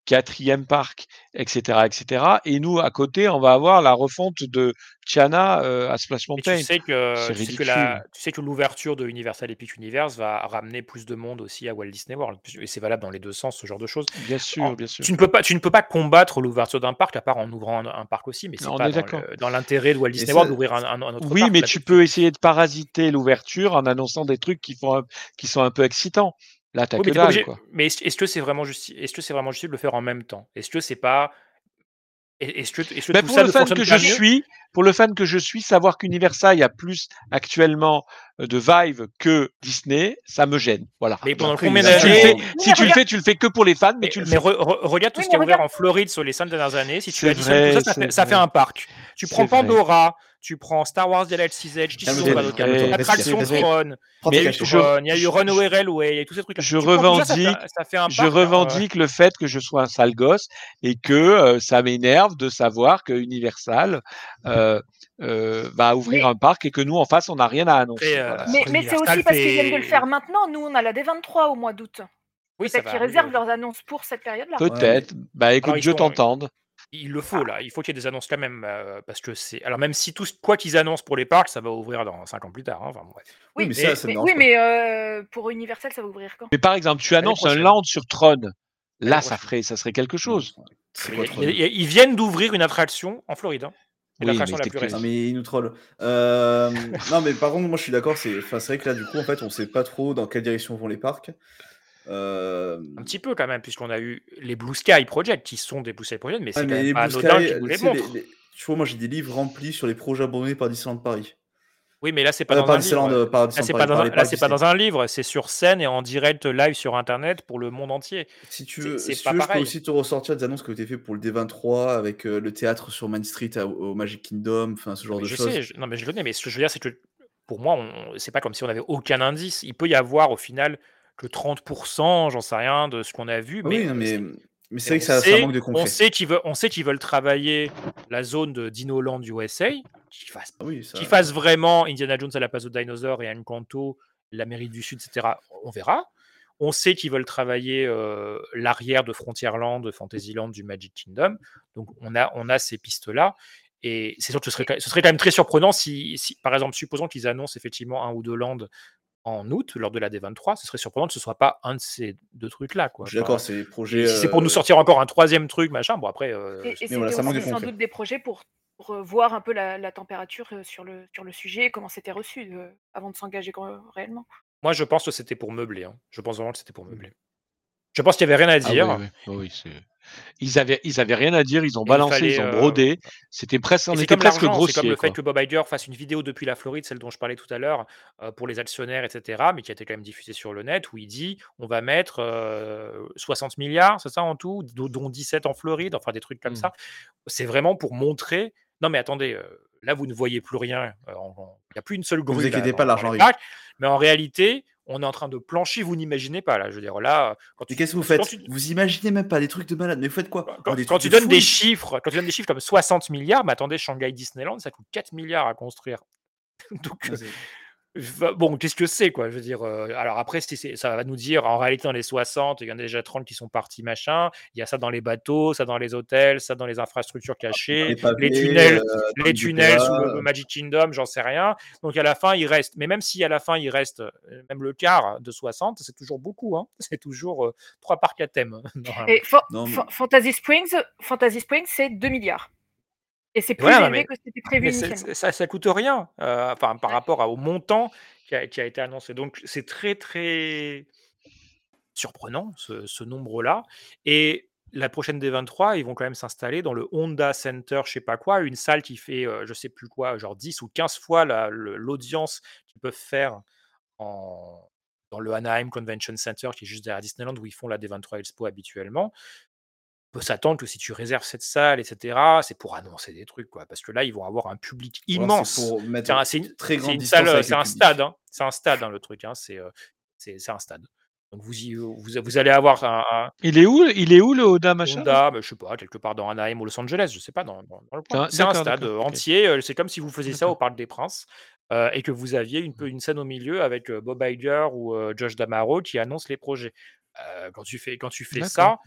Speaker 13: quatrième parc, etc., etc. Et nous, à côté, on va avoir la refonte de Tiana euh, à Splash
Speaker 11: Et
Speaker 13: Mountain.
Speaker 11: tu sais que, tu sais que,
Speaker 13: ridicule.
Speaker 11: la, tu sais que l'ouverture de Universal Epic Universe va ramener plus de monde aussi à Walt Disney World. Et c'est valable dans les deux sens, ce genre de choses.
Speaker 13: Bien sûr,
Speaker 11: En-
Speaker 13: bien sûr.
Speaker 11: Tu ne peux pas, tu ne peux pas combattre l'ouverture d'un parc à part en ouvrant un, un parc aussi, mais c'est pas
Speaker 13: est
Speaker 11: dans l'intérêt de Walt Disney
Speaker 10: ça,
Speaker 11: World d'ouvrir un, un- un autre
Speaker 13: Oui,
Speaker 11: parc.
Speaker 13: mais
Speaker 11: Là,
Speaker 13: tu peux essayer de parasiter l'ouverture en annonçant des trucs qui, font qui sont un peu excitants. Là, t'as
Speaker 11: Oui,
Speaker 13: que
Speaker 11: mais
Speaker 13: dalle, quoi.
Speaker 11: Mais est-ce est-ce que c'est vraiment justi- Est-ce que c'est vraiment justifié de le faire en même temps? Est-ce que c'est pas est- Est-ce que, est-ce que tout
Speaker 13: pour
Speaker 11: ça
Speaker 13: le fan que je suis, pour le fan que je suis, savoir qu'Universal a plus actuellement euh, de Vive que Disney, ça me gêne. Voilà.
Speaker 11: Mais pendant combien
Speaker 10: a-
Speaker 13: Si tu le
Speaker 11: d'années?
Speaker 13: fais, si tu le fais, tu le fais que pour les fans, mais
Speaker 11: Mais,
Speaker 13: tu le
Speaker 11: mais
Speaker 13: fais.
Speaker 11: re- re- regarde tout
Speaker 12: Oui,
Speaker 11: ce qui a
Speaker 12: mais
Speaker 11: ouvert en Floride sur les cinq dernières années. Si tu tout ça, ça fait, ça fait un parc. Tu
Speaker 13: C'est
Speaker 11: prends
Speaker 13: vrai.
Speaker 11: Tu prends Star Wars Edge,
Speaker 13: C'est
Speaker 11: World,
Speaker 13: vrai.
Speaker 11: Attraction
Speaker 10: Prends
Speaker 11: il y a eu
Speaker 10: cachets.
Speaker 13: Je-
Speaker 11: Throne, il y a eu
Speaker 13: je-
Speaker 11: Runaway Railway, il y a eu tous ces trucs.
Speaker 13: Je revendique,
Speaker 11: ça fait un
Speaker 13: je revendique le fait que je sois un sale gosse et que euh, ça m'énerve de savoir que Universal euh, euh, va ouvrir
Speaker 12: Mais-
Speaker 13: un parc et que nous en face on n'a rien à annoncer.
Speaker 11: Euh.
Speaker 12: Mais, c'est aussi parce qu'ils viennent de le faire maintenant. Nous, on a la D23 au mois d'août.
Speaker 11: Oui,
Speaker 12: Peut-être qu'ils réservent leurs annonces pour cette période-là.
Speaker 13: Peut-être. Bah écoute,
Speaker 11: sont-
Speaker 13: t'entende.
Speaker 11: Il le faut là, il faut qu'il y ait des annonces quand même, euh, parce que c'est. Alors même si tout, quoi qu'ils annoncent pour les parcs, ça va ouvrir dans 5 ans plus tard. hein, Enfin.
Speaker 10: Oui, mais
Speaker 12: mais,
Speaker 10: ça, ça me
Speaker 12: mais-
Speaker 10: dérange
Speaker 12: oui, mais euh, pour Universal, ça va ouvrir quand?
Speaker 13: Mais par exemple, tu annonces un land sur Tron. Là, ça ferait, ça serait quelque chose.
Speaker 10: Quoi
Speaker 11: ils viennent d'ouvrir une attraction en Floride. hein.
Speaker 13: Oui,
Speaker 11: l'attraction
Speaker 13: mais
Speaker 11: la.
Speaker 10: Non mais il nous troll. Euh, non mais par contre moi je suis d'accord, c'est enfin, c'est vrai que là du coup en fait on sait pas trop dans quelle direction vont les parcs. Euh,
Speaker 11: Un petit peu quand même, puisqu'on a eu les Blue Sky Project qui sont des Blue Sky Project, mais c'est
Speaker 10: ouais,
Speaker 11: quand même pas
Speaker 10: Blue
Speaker 11: anodin
Speaker 10: Sky,
Speaker 11: les
Speaker 10: tu sais, les-
Speaker 11: montrent.
Speaker 10: les- tu vois moi j'ai des livres remplis sur les projets abandonnés par Disneyland Paris.
Speaker 11: Oui, mais là, c'est pas
Speaker 10: Euh,
Speaker 11: dans un livre.
Speaker 10: par
Speaker 11: Là,
Speaker 10: Disneyland
Speaker 11: c'est pas, dans un,
Speaker 10: les
Speaker 11: là,
Speaker 10: parcs
Speaker 11: c'est pas
Speaker 10: Disney.
Speaker 11: dans un livre, c'est sur scène et en direct live sur Internet pour le monde entier.
Speaker 10: Si tu veux,
Speaker 11: c'est
Speaker 10: si tu veux, je peux aussi te ressortir des annonces qui ont été faites pour le D23 avec euh, le théâtre sur Main Street à- au Magic Kingdom, enfin ce genre
Speaker 11: Mais
Speaker 10: de
Speaker 11: je
Speaker 10: choses.
Speaker 11: sais, je- non, mais je le connais, mais ce que je veux dire, c'est que pour moi, on- c'est pas comme si on avait aucun indice. Il peut y avoir au final que 30%, j'en sais rien, de ce qu'on a vu,
Speaker 10: Ah
Speaker 11: mais
Speaker 10: mais,
Speaker 11: c'est-
Speaker 10: mais c'est
Speaker 11: mais
Speaker 10: vrai que ça, manque de
Speaker 11: On
Speaker 10: concret.
Speaker 11: sait qu'ils veulent, on sait qu'ils veulent travailler la zone de Dinoland USA, qu'ils fassent,
Speaker 10: Ah oui, ça-
Speaker 11: qu'ils fassent vraiment Indiana Jones à la place de Dinosaur et Encanto, l'Amérique du Sud, etc. On verra. On sait qu'ils veulent travailler euh, l'arrière de Frontierland, de Fantasyland, du Magic Kingdom. Donc on a, on a ces pistes-là. Et c'est sûr que ce serait, quand- ce serait quand même très surprenant si, si, par exemple, supposons qu'ils annoncent effectivement un ou deux lands en août, lors de la D23, ce serait surprenant que ce soit pas un de ces deux trucs-là. quoi.
Speaker 10: Je suis d'accord, c'est des projets.
Speaker 11: et si c'est pour nous
Speaker 10: euh,
Speaker 11: sortir encore un troisième truc, machin, bon après. euh,
Speaker 12: Et, et
Speaker 10: voilà, de
Speaker 12: aussi sans doute des projets pour, pour, euh, voir un peu la, la température euh, sur le, sur le sujet, comment c'était reçu euh, avant de s'engager euh, réellement.
Speaker 11: Moi, je pense que c'était pour meubler. hein. Je pense vraiment que c'était pour meubler. Je pense qu'il n'y avait rien à
Speaker 13: Ah
Speaker 11: dire.
Speaker 13: oui, oui, oui, oui, c'est- Ils avaient, ils avaient rien à dire, ils ont
Speaker 11: Et
Speaker 13: balancé,
Speaker 11: fallait,
Speaker 13: ils ont
Speaker 11: euh,
Speaker 13: brodé. C'était presque, on était
Speaker 11: comme
Speaker 13: presque
Speaker 11: l'argent, c'est
Speaker 13: grossier.
Speaker 11: comme le
Speaker 13: quoi.
Speaker 11: fait que Bob Iger fasse une vidéo depuis la Floride, celle dont je parlais tout à l'heure, euh, pour les actionnaires, etc., mais qui a été quand même diffusée sur le net, où il dit on va mettre euh, 60 milliards, c'est ça en tout, dont dont 17 en Floride, enfin des trucs comme
Speaker 13: Mm.
Speaker 11: ça. C'est vraiment pour montrer non mais attendez, euh, là vous ne voyez plus rien, euh, il n'y a plus une seule grue.
Speaker 10: vous inquiétez pas, l'argent arrive.
Speaker 11: mais en réalité, on est en train de plancher, vous n'imaginez pas là. Je veux dire, là, quand tu,
Speaker 10: qu'est-ce que vous faites?
Speaker 11: tu-
Speaker 10: Vous imaginez même pas des trucs de malade, mais vous faites quoi?
Speaker 11: Quand,
Speaker 10: Oh,
Speaker 11: quand tu donnes des chiffres, quand tu donnes des chiffres comme 60 milliards, mais attendez, Shanghai Disneyland, ça coûte 4 milliards à construire. Donc, Bon, qu'est-ce que c'est, quoi Je veux dire, euh, alors après, ça va nous dire, en réalité, dans les 60, il y en a déjà 30 qui sont partis, machin. Il y a ça dans les bateaux, ça dans les hôtels, ça dans les infrastructures cachées,
Speaker 10: les pavés,
Speaker 11: les tunnels,
Speaker 10: euh,
Speaker 11: les tunnels sous le. Magic Kingdom, j'en sais rien. Donc à la fin, il reste, mais même si à la fin, il reste euh, même le quart de 60, c'est toujours beaucoup. Hein c'est toujours euh, trois parcs à thème.
Speaker 12: Et Fa-
Speaker 10: Non, mais-
Speaker 12: Fa- Fantasy Springs, Fantasy Springs, c'est 2 milliards. Et c'est plus
Speaker 11: Ouais,
Speaker 12: élevé
Speaker 11: mais-
Speaker 12: que c'était prévu initialement.
Speaker 11: ça, ça coûte rien euh, enfin, par rapport au montant qui a, qui a été annoncé. Donc c'est très très surprenant ce, ce nombre-là. Et la prochaine D23, ils vont quand même s'installer dans le Honda Center, je sais pas quoi, une salle qui fait, euh, je sais plus quoi, genre 10 ou 15 fois la- l'audience qu'ils peuvent faire en, dans le Anaheim Convention Center, qui est juste derrière Disneyland, où ils font la D23 Expo habituellement. Peut s'attendre que si tu réserves cette salle, etc., c'est pour annoncer des trucs, quoi. Parce que là, ils vont avoir un public immense.
Speaker 10: C'est pour mettre
Speaker 11: C'est un- c'est une,
Speaker 10: très
Speaker 11: c'est
Speaker 10: grande
Speaker 11: une salle,
Speaker 10: avec
Speaker 11: c'est
Speaker 10: le
Speaker 11: un
Speaker 10: public.
Speaker 11: stade, hein. c'est un stade, hein, le truc. hein. C'est, euh, c'est, c'est un stade. Donc vous, y, vous, vous allez avoir un, un
Speaker 13: Il est où, il est où le Oda machin?
Speaker 11: Honda, mais je sais pas, quelque part dans Anaheim ou Los Angeles, je sais pas, dans, dans- dans le coin.
Speaker 13: Ah,
Speaker 11: C'est un stade euh, entier. euh, C'est comme si vous faisiez ça au Parc des Princes euh, et que vous aviez une, une scène au milieu avec euh, Bob Iger ou euh, Josh Damaro qui annoncent les projets. Euh, quand tu fais, quand tu fais ça,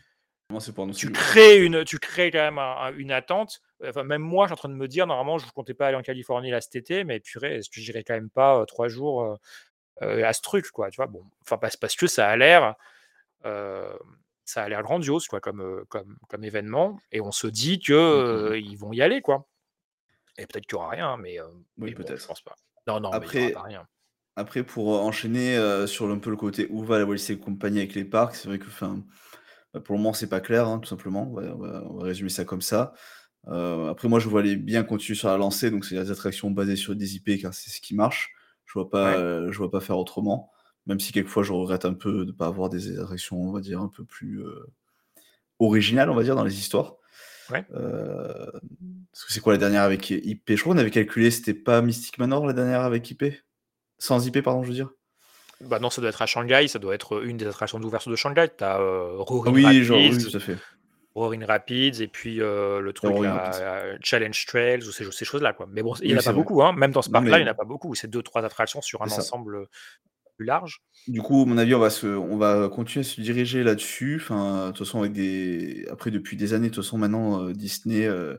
Speaker 10: C'est
Speaker 11: tu crées une, tu crées quand même un- un- une attente. Enfin, même moi, je suis en train de me dire, normalement, je ne comptais pas aller en Californie là cet été, mais purée, est-ce que j'irai quand même pas euh, trois jours euh, euh, à ce truc, quoi, tu vois? Bon, enfin, parce, parce que ça a l'air, euh, ça a l'air grandiose, quoi, comme, comme, comme événement, et on se dit que euh, ils vont y aller, quoi. Et peut-être qu'il y aura rien, mais,
Speaker 10: Oui,
Speaker 11: bon, je
Speaker 10: peut-être.
Speaker 11: pense pas. Non, non, mais il y
Speaker 10: Après,
Speaker 11: aura pas rien.
Speaker 10: après, pour enchaîner sur un peu le côté où va la Walt Disney Company avec les parcs, c'est vrai que enfin, pour le moment, c'est pas clair, hein, tout simplement. On va, on va- on va résumer ça comme ça. Euh, après, moi, je vois les bien continuer sur la lancée, donc c'est des attractions basées sur des IP, car c'est ce qui marche. Je vois pas,
Speaker 11: Ouais.
Speaker 10: euh, je vois pas faire autrement. Même si quelquefois, je regrette un peu de ne pas avoir des attractions, on va dire, un peu plus euh, originales, on va dire, dans les histoires.
Speaker 11: Ouais.
Speaker 10: Euh, parce que c'est quoi la dernière avec IP Je crois qu'on avait calculé, c'était pas Mystic Manor la dernière avec IP Sans IP, pardon, je veux dire.
Speaker 11: Bah non, ça doit être à Shanghai, ça doit être une des attractions d'ouverture de Shanghai. Tu as euh, Roaring
Speaker 10: oui,
Speaker 11: Rapids,
Speaker 10: genre, oui, tout à fait.
Speaker 11: Roaring Rapids, et puis euh, le truc, là, euh, Challenge Trails, ou ces, ces choses-là. quoi. Mais bon, il n'y
Speaker 10: Oui,
Speaker 11: en a pas
Speaker 10: vrai.
Speaker 11: beaucoup, hein. même dans ce parc-là, il n'y en a pas beaucoup. C'est deux, trois attractions sur un ensemble plus large.
Speaker 10: Du coup, à mon avis, on va, se, on va continuer à se diriger là-dessus. Enfin, de toute façon, avec des... après, depuis des années, de toute façon, maintenant, euh, Disney euh,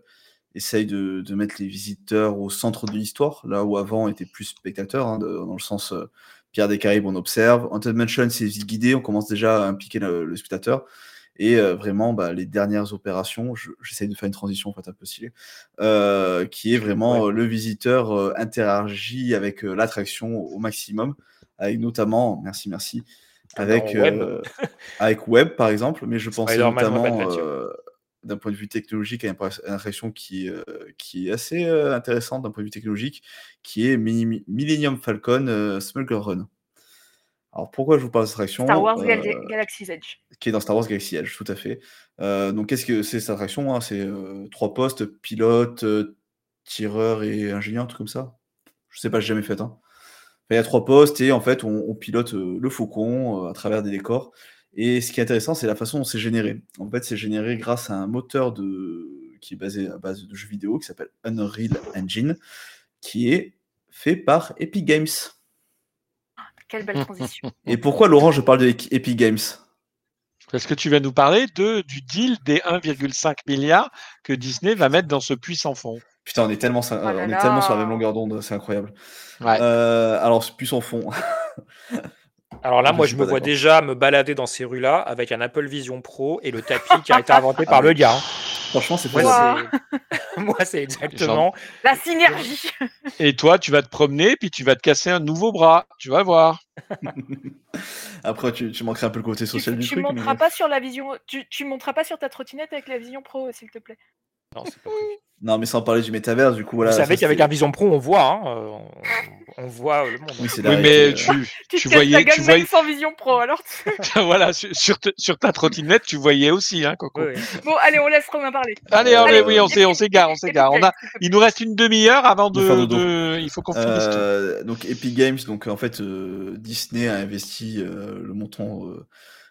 Speaker 10: essaye de, de mettre les visiteurs au centre de l'histoire, là où avant, on était plus spectateurs, hein, de- dans le sens euh, Pierre des Caraïbes, on observe. Haunted Mansion, c'est visite guidée, on commence déjà à impliquer le, le spectateur. Et euh, vraiment, bah, les dernières opérations, je- j'essaye de faire une transition en fait, un peu stylée, euh, qui est vraiment euh, le visiteur euh, interagit avec l'attraction au maximum, avec notamment, merci, merci, avec,
Speaker 11: Web.
Speaker 10: avec Web par exemple, mais je pensais
Speaker 11: Web
Speaker 10: notamment euh, d'un point de vue technologique une attraction qui, euh, qui est assez euh, intéressante d'un point de vue technologique, qui est Mini- Millennium Falcon euh, Smuggler Run. Alors pourquoi je vous parle de cette attraction
Speaker 12: Star Wars
Speaker 10: Euh,
Speaker 12: Gal- Galaxy's Edge.
Speaker 10: qui est dans Star Wars Galaxy Edge, tout à fait. Euh, donc, qu'est-ce que c'est cette attraction hein? C'est euh, trois postes, pilote, euh, tireur et ingénieur, un truc comme ça? Je sais pas, j'ai jamais fait. Hein. Il y a trois postes et en fait, on, on pilote euh, le faucon euh, à travers des décors. Et ce qui est intéressant, c'est la façon dont c'est généré. En fait, c'est généré grâce à un moteur de... qui est basé à base de jeux vidéo qui s'appelle Unreal Engine, qui est fait par Epic Games.
Speaker 12: Quelle belle transition.
Speaker 10: Et pourquoi, Laurent, je parle de Epic Games?
Speaker 13: Parce que tu vas nous parler de, du deal des 1,5 milliard que Disney va mettre dans ce puissant fond.
Speaker 10: Putain, on est tellement,
Speaker 12: Oh là
Speaker 10: on est
Speaker 12: là.
Speaker 10: tellement sur la même longueur d'onde, c'est incroyable.
Speaker 13: Ouais.
Speaker 10: Euh, alors, plus son fond.
Speaker 11: Alors là,
Speaker 10: Je
Speaker 11: moi,
Speaker 10: suis
Speaker 11: je
Speaker 10: pas
Speaker 11: me vois déjà me balader dans ces rues-là avec un Apple Vision Pro et le tapis qui a été inventé par le gars. hein.
Speaker 10: Franchement, c'est
Speaker 11: Moi,
Speaker 10: faisable.
Speaker 11: c'est- Moi, c'est exactement.
Speaker 12: La synergie.
Speaker 13: Et toi, tu vas te promener, puis tu vas te casser un nouveau bras. Tu vas voir.
Speaker 10: Après, tu, tu manquerais un peu le côté
Speaker 12: Tu,
Speaker 10: social du
Speaker 12: tu
Speaker 10: truc.
Speaker 12: monteras
Speaker 10: mais-
Speaker 12: pas sur la vision. Tu, tu monteras pas sur ta trottinette avec la vision pro, s'il te plaît.
Speaker 11: Non, c'est pas prévu.
Speaker 10: Non, mais sans parler du métaverse, du coup, voilà.
Speaker 11: Vous savez qu'avec un Vision Pro, on voit, hein, euh, on, on voit le monde.
Speaker 10: Oui, c'est
Speaker 13: Oui,
Speaker 10: la
Speaker 13: mais
Speaker 10: réalité, euh,
Speaker 13: tu,
Speaker 12: Tu,
Speaker 13: voyais,
Speaker 12: la
Speaker 13: tu voyais,
Speaker 12: même sans vision pro, alors. tu-
Speaker 13: voilà, sur, sur, te- sur ta trottinette, tu voyais aussi, hein, Coco.
Speaker 12: Bon, allez, on laisse Romain parler.
Speaker 13: Allez, allez, oui, on s'égare, on s'égare. On a, il nous reste une demi-heure avant
Speaker 10: De
Speaker 13: il faut qu'on finisse tout.
Speaker 10: Euh, donc Epic Games, donc en fait euh, Disney a investi euh, le montant, euh,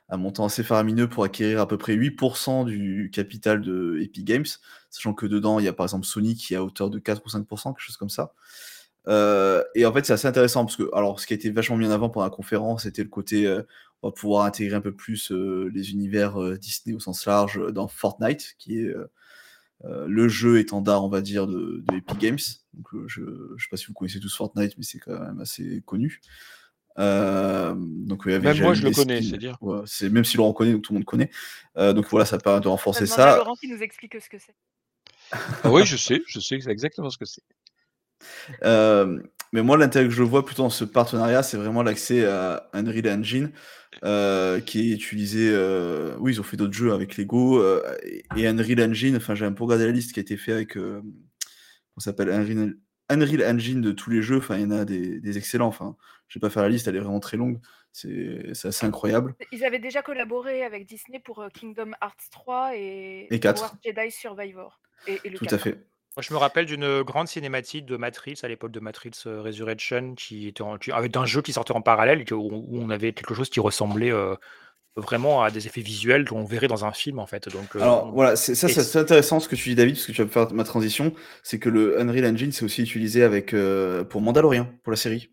Speaker 10: un montant assez faramineux pour acquérir à peu près 8% du capital de Epic Games, sachant que dedans il y a par exemple Sony qui est à hauteur de 4 ou 5%, quelque chose comme ça. Euh, et en fait c'est assez intéressant parce que ce qui a été vachement mis en avant pendant la conférence c'était le côté euh, on va pouvoir intégrer un peu plus euh, les univers Disney au sens large dans Fortnite qui est le jeu étendard, on va dire, de, Epic Games. Je ne sais pas si vous connaissez tous Fortnite, mais c'est quand même assez connu. Euh, donc, il y avait
Speaker 13: Même moi, je le connais, c'est dire.
Speaker 10: Ouais, c'est même si l'on reconnaît, donc tout le monde connaît. Euh, donc voilà, ça permet de renforcer
Speaker 12: demander à
Speaker 10: ça.
Speaker 12: Laurent qui nous explique ce que c'est.
Speaker 13: Ah oui, je sais, je sais exactement ce que c'est.
Speaker 10: Euh, mais moi, l'intérêt que je vois plutôt dans ce partenariat, c'est vraiment l'accès à Unreal Engine, euh, qui est utilisé. euh, oui, ils ont fait d'autres jeux avec Lego euh, et, et Unreal Engine. Enfin, j'ai un peu regardé la liste qui a été faite avec. Euh, on s'appelle Unreal, Unreal Engine de tous les jeux. Enfin, il y en a des, des excellents. Enfin, je vais pas faire la liste, elle est vraiment très longue. C'est assez incroyable.
Speaker 12: Ils avaient déjà collaboré avec Disney pour euh, Kingdom Hearts 3 et,
Speaker 10: Et quatre.
Speaker 12: Star Wars Jedi Survivor. Et, et le
Speaker 10: Tout à
Speaker 12: 4.
Speaker 10: fait.
Speaker 11: Moi, je me rappelle d'une grande cinématique de Matrix à l'époque de Matrix euh, Resurrection, qui était en, qui- avec un jeu qui sortait en parallèle, où, où on avait quelque chose qui ressemblait euh, vraiment à des effets visuels qu'on verrait dans un film, en fait. Donc, euh,
Speaker 10: Alors
Speaker 11: on-
Speaker 10: voilà, c'est ça, intéressant ce que tu dis David, parce que tu vas me faire ma transition, c'est que le Unreal Engine c'est aussi utilisé avec euh, pour Mandalorian, pour la série.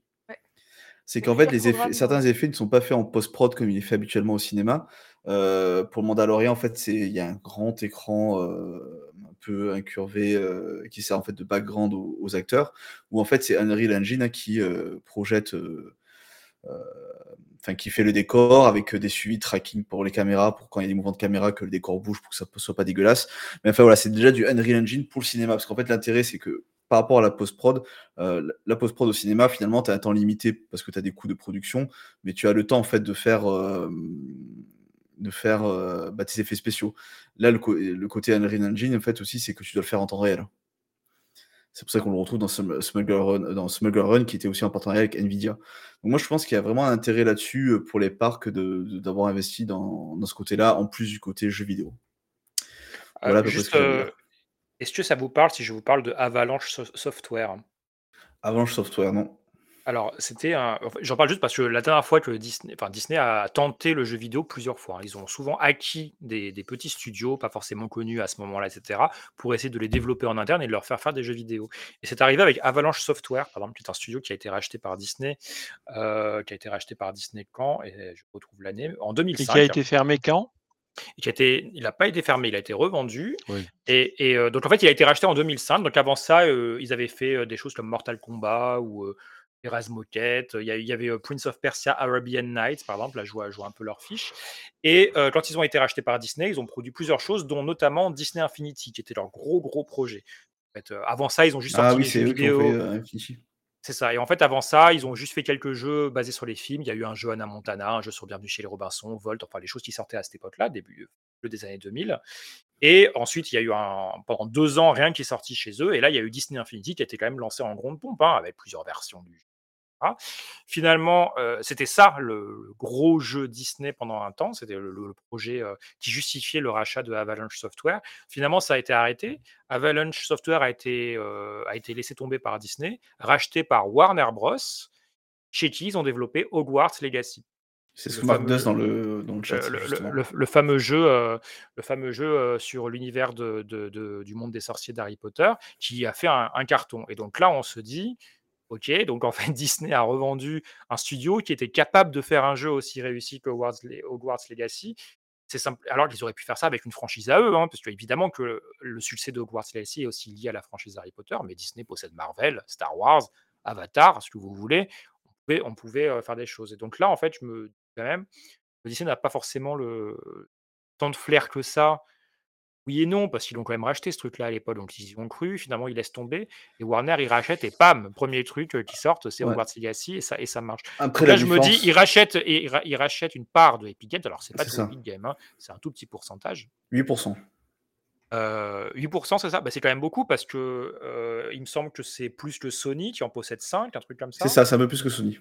Speaker 10: C'est qu'en fait, les effets certains effets ne sont pas faits en post-prod comme il est fait habituellement au cinéma. Heu, pour Mandalorian, en fait, c'est il y a un grand écran, heu, un peu incurvé, heu, qui sert en fait de background aux aux acteurs, où en fait, c'est Unreal Engine, hein, qui, projette, enfin qui fait le décor avec, des suivis tracking pour les caméras, pour quand il y a des mouvements de caméra, que le décor bouge pour que ça p soit pas dégueulasse. Mais enfin voilà, c'est déjà du Unreal Engine pour le cinéma. Parce qu'en fait, l'intérêt, c'est que par rapport à la post-prod, heu, la post-prod au cinéma, finalement, tu as un temps limité parce que tu as des coûts de production, mais tu as le temps en fait de faire, hem, de faire, heu, bah, tes effets spéciaux. Là, le côté Unreal Engine, en fait, aussi, c'est que tu dois le faire en temps réel. C'est pour ça qu'on le retrouve dans Smu Smuggler Run dans Smuggler Run qui était aussi en partenariat avec Nvidia. Donc moi, je pense qu'il y a vraiment un intérêt là-dessus, pour les parcs d'avoir investi dans dans ce côté-là, en plus du côté jeux vidéo. Voilà
Speaker 11: juste, est-ce que ça vous parle si je vous parle de Avalanche Sof Software?
Speaker 10: Avalanche Software, non.
Speaker 11: Alors, c'était un j'en parle juste parce que la dernière fois que Disney enfin Disney a tenté le jeu vidéo plusieurs fois, hein. Ils ont souvent acquis des des petits studios, pas forcément connus à ce moment-là et cetera, pour essayer de les développer en interne et de leur faire faire des jeux vidéo. Et c'est arrivé avec Avalanche Software, par exemple, qui est un studio qui a été racheté par Disney, heu, qui a été racheté par Disney quand? Et je retrouve l'année, en
Speaker 13: Et qui a
Speaker 11: 2005.
Speaker 13: été fermé quand?
Speaker 11: Qui a été il a pas été fermé, il a été revendu
Speaker 13: Oui.
Speaker 11: et et heu, donc en fait, il a été racheté en 2005. Donc avant ça, heu, ils avaient fait, heu, des choses comme Mortal Kombat ou, heu, Heroes Moquette. Il y avait, Prince of Persia: Arabian Nights, par exemple. Là, je vois je vois un peu leurs fiches et quand ils ont été rachetés par Disney, ils ont produit plusieurs choses, dont notamment Disney Infinity, qui était leur gros, gros projet. En fait, heu, avant ça, ils ont juste
Speaker 10: Ah
Speaker 11: sorti
Speaker 10: oui,
Speaker 11: des
Speaker 10: c'est
Speaker 11: c'est ça et en fait, avant ça, ils ont juste fait quelques jeux basés sur les films. Il y a eu un jeu Hannah Montana, un jeu sur Bienvenue chez les Robinson, Volt, enfin les choses qui sortaient à cette époque-là, début, heu, des années 2000 et ensuite, il y a eu un pendant 2 ans, rien qui est sorti chez eux et là, il y a eu Disney Infinity qui a été quand même lancé en grande pompe, hein, avec plusieurs versions du jeu. Finalement, heu, c'était ça le gros jeu Disney pendant un temps, c'était le le projet, heu, qui justifiait le rachat de Avalanche Software. Finalement, ça a été arrêté. Avalanche Software a été, heu, a été laissé tomber par Disney, racheté par Warner Bros, chez qui ils ont développé Hogwarts Legacy.
Speaker 10: C'est ce que marque Dust dans le dans le chat,
Speaker 11: le le fameux jeu, le fameux jeu, sur l'univers de de de du monde des sorciers d'Harry Potter, qui a fait un un carton et donc là, on se dit: «OK, donc en fait, Disney a revendu un studio qui était capable de faire un jeu aussi réussi Lé Hogwarts Legacy». C'est simple alors qu'ils auraient pu faire ça avec une franchise à eux, hein, parce qu'évidemment que le succès de Hogwarts Legacy est aussi lié à la franchise Harry Potter, mais Disney possède Marvel, Star Wars, Avatar, ce que vous voulez. On pouvait heu, faire des choses et donc là, en fait, je me dis quand même, Disney n'a pas forcément le tant de flair que ça. Oui et non, parce qu'ils l'ont quand même racheté ce truc-là à l'époque, donc ils y ont cru. Finalement, ils laissent tomber et Warner, ils rachètent et bam! 1er truc, heu, qui sortent, c'est
Speaker 10: Ouais.
Speaker 11: Hogwarts Legacy et ça et ça marche.
Speaker 10: Après
Speaker 11: Donc
Speaker 10: la
Speaker 11: là, je me dis, ils rachètent et ils ra ils rachètent une part de Epic Games. Alors, c'est pas
Speaker 10: C'est
Speaker 11: tout
Speaker 10: ça.
Speaker 11: Epic Games, hein, c'est un tout petit pourcentage.
Speaker 10: 8
Speaker 11: Heu, 8% c'est ça? Bah, c'est quand même beaucoup parce que, heu, il me semble que c'est plus que Sony qui en possède 5, un truc comme
Speaker 10: C'est
Speaker 11: ça?
Speaker 10: ça, c'est un peu plus que Sony.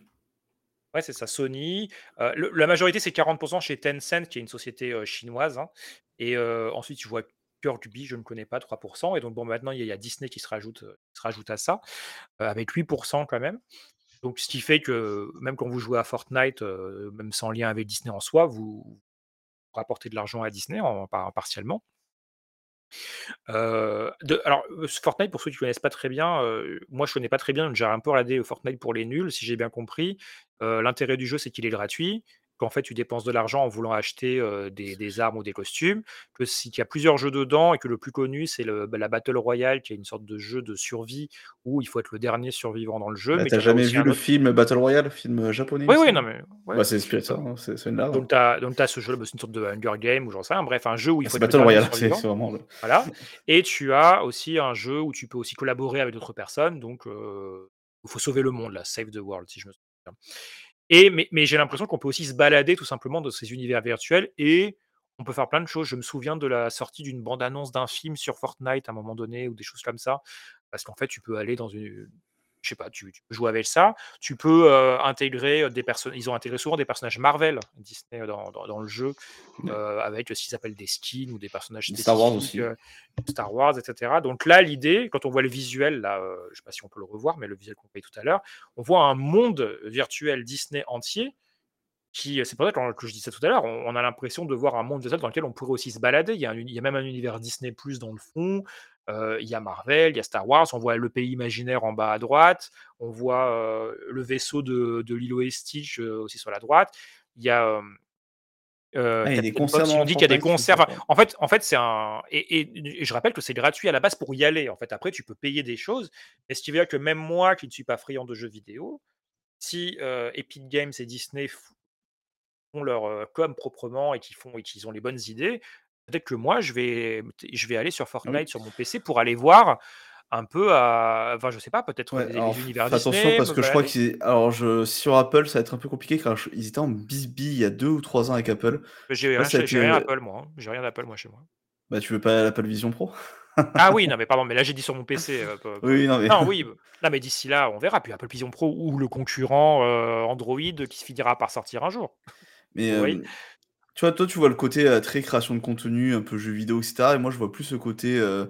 Speaker 11: C'est ça, Sony, la majorité, c'est 40% chez Tencent, qui est une société, chinoise, hein et ensuite, je vois Kirkby, je ne connais pas, 3% et donc bon, maintenant, il y a Disney qui se rajoute, se rajoute à ça, avec 8% quand même. Donc ce qui fait que même quand vous jouez à Fortnite, même sans lien avec Disney en soi, vous rapportez de l'argent à Disney en par partiellement. Alors, Fortnite, pour ceux qui connaissent pas très bien, moi, je connais pas très bien, j'ai un peu regardé Fortnite pour les nuls, si j'ai bien compris. L'intérêt du jeu, c'est qu'il est gratuit, qu'en fait, tu dépenses de l'argent en voulant acheter, des des armes ou des costumes, que si qu'il y a plusieurs jeux dedans et que le plus connu, c'est bah, la battle royale, qui est une sorte de jeu de survie où il faut être le dernier survivant dans le jeu,
Speaker 10: Bah,
Speaker 11: mais
Speaker 10: tu as
Speaker 11: tu en as
Speaker 10: jamais vu le
Speaker 11: autre
Speaker 10: film Battle Royale, film, japonais,
Speaker 11: oui, oui, non, mais ouais,
Speaker 10: Bah, c'est inspiré de ça, hein, c'est une hein.
Speaker 11: donc tu as donc tu as ce jeu-là, bah, c'est une sorte de Hunger Games ou j'en sais rien, bref, un jeu où il faut être le
Speaker 10: Battle Royale, c'est vraiment le
Speaker 11: voilà. Et tu as aussi un jeu où tu peux aussi collaborer avec d'autres personnes, donc il faut sauver le monde là, Save the World, si je me souviens et mais mais j'ai l'impression qu'on peut aussi se balader tout simplement dans ces univers virtuels et on peut faire plein de choses. Je me souviens de la sortie d'une bande annonce d'un film sur Fortnite à un moment donné ou des choses comme ça, parce qu'en fait, tu peux aller dans une je sais pas, tu tu peux jouer avec ça. Tu peux, heu, intégrer, heu, des personnes ils ont intégré souvent des personnages Marvel, Disney, dans dans dans le jeu, avec ce qu'ils appellent des skins ou des personnages
Speaker 10: Star Wars aussi.
Speaker 11: Star Wars et cetera. Donc là, l'idée, quand on voit le visuel là, je sais pas si on peut le revoir, mais le visuel qu'on voyait tout à l'heure, on voit un monde virtuel Disney entier qui, c'est pour ça que je dis ça tout à l'heure, on a l'impression de voir un monde virtuel dans lequel on pourrait aussi se balader. Il y a un il y a même un univers Disney+ dans le fond. Il y a Marvel, il y a Star Wars, on voit le pays imaginaire en bas à droite, on voit le vaisseau de, de Lilo et Stitch aussi sur la droite. Il y a. Euh,
Speaker 10: Ah, il y a des concerts
Speaker 11: dit qu'il y a des concerts. En fait, en fait c'est un. Et, et- et je rappelle que c'est gratuit à la base pour y aller. En fait, après, tu peux payer des choses. Mais ce qui veut dire que même moi, qui ne suis pas friand de jeux vidéo, si euh, Epic Games et Disney font leur euh, com proprement et qu'ils font et qu'ils ont les bonnes idées, peut-être que moi, je vais, je vais aller sur
Speaker 10: Ah oui.
Speaker 11: Fortnite sur mon PC pour aller voir un peu à. Enfin, je sais pas, peut-être
Speaker 10: Ouais, alors
Speaker 11: les
Speaker 10: f-
Speaker 11: univers
Speaker 10: attention
Speaker 11: Disney.
Speaker 10: parce que je crois qu'ils alors je sur Apple ça va être un peu compliqué car ils étaient en bisbille il y a deux ou trois ans avec Apple.
Speaker 11: Mais J'ai rien,
Speaker 10: ça a
Speaker 11: chez- j'ai
Speaker 10: été
Speaker 11: rien
Speaker 10: euh,
Speaker 11: Apple, moi. hein. J'ai rien d'Apple, moi, chez moi.
Speaker 10: bah tu veux pas l'Apple Vision Pro?
Speaker 11: Ah oui, non, mais pardon, mais là, j'ai dit sur mon PC. euh,
Speaker 10: Oui, non mais
Speaker 11: Non, oui. bah, Non, mais d'ici là, on verra. Puis Apple Vision Pro ou le concurrent euh, Android qui se finira par sortir un jour.
Speaker 10: mais euh, tu vois toi tu vois le côté euh, très création de contenu, un peu jeux vidéo etc. Et moi je vois plus ce côté euh,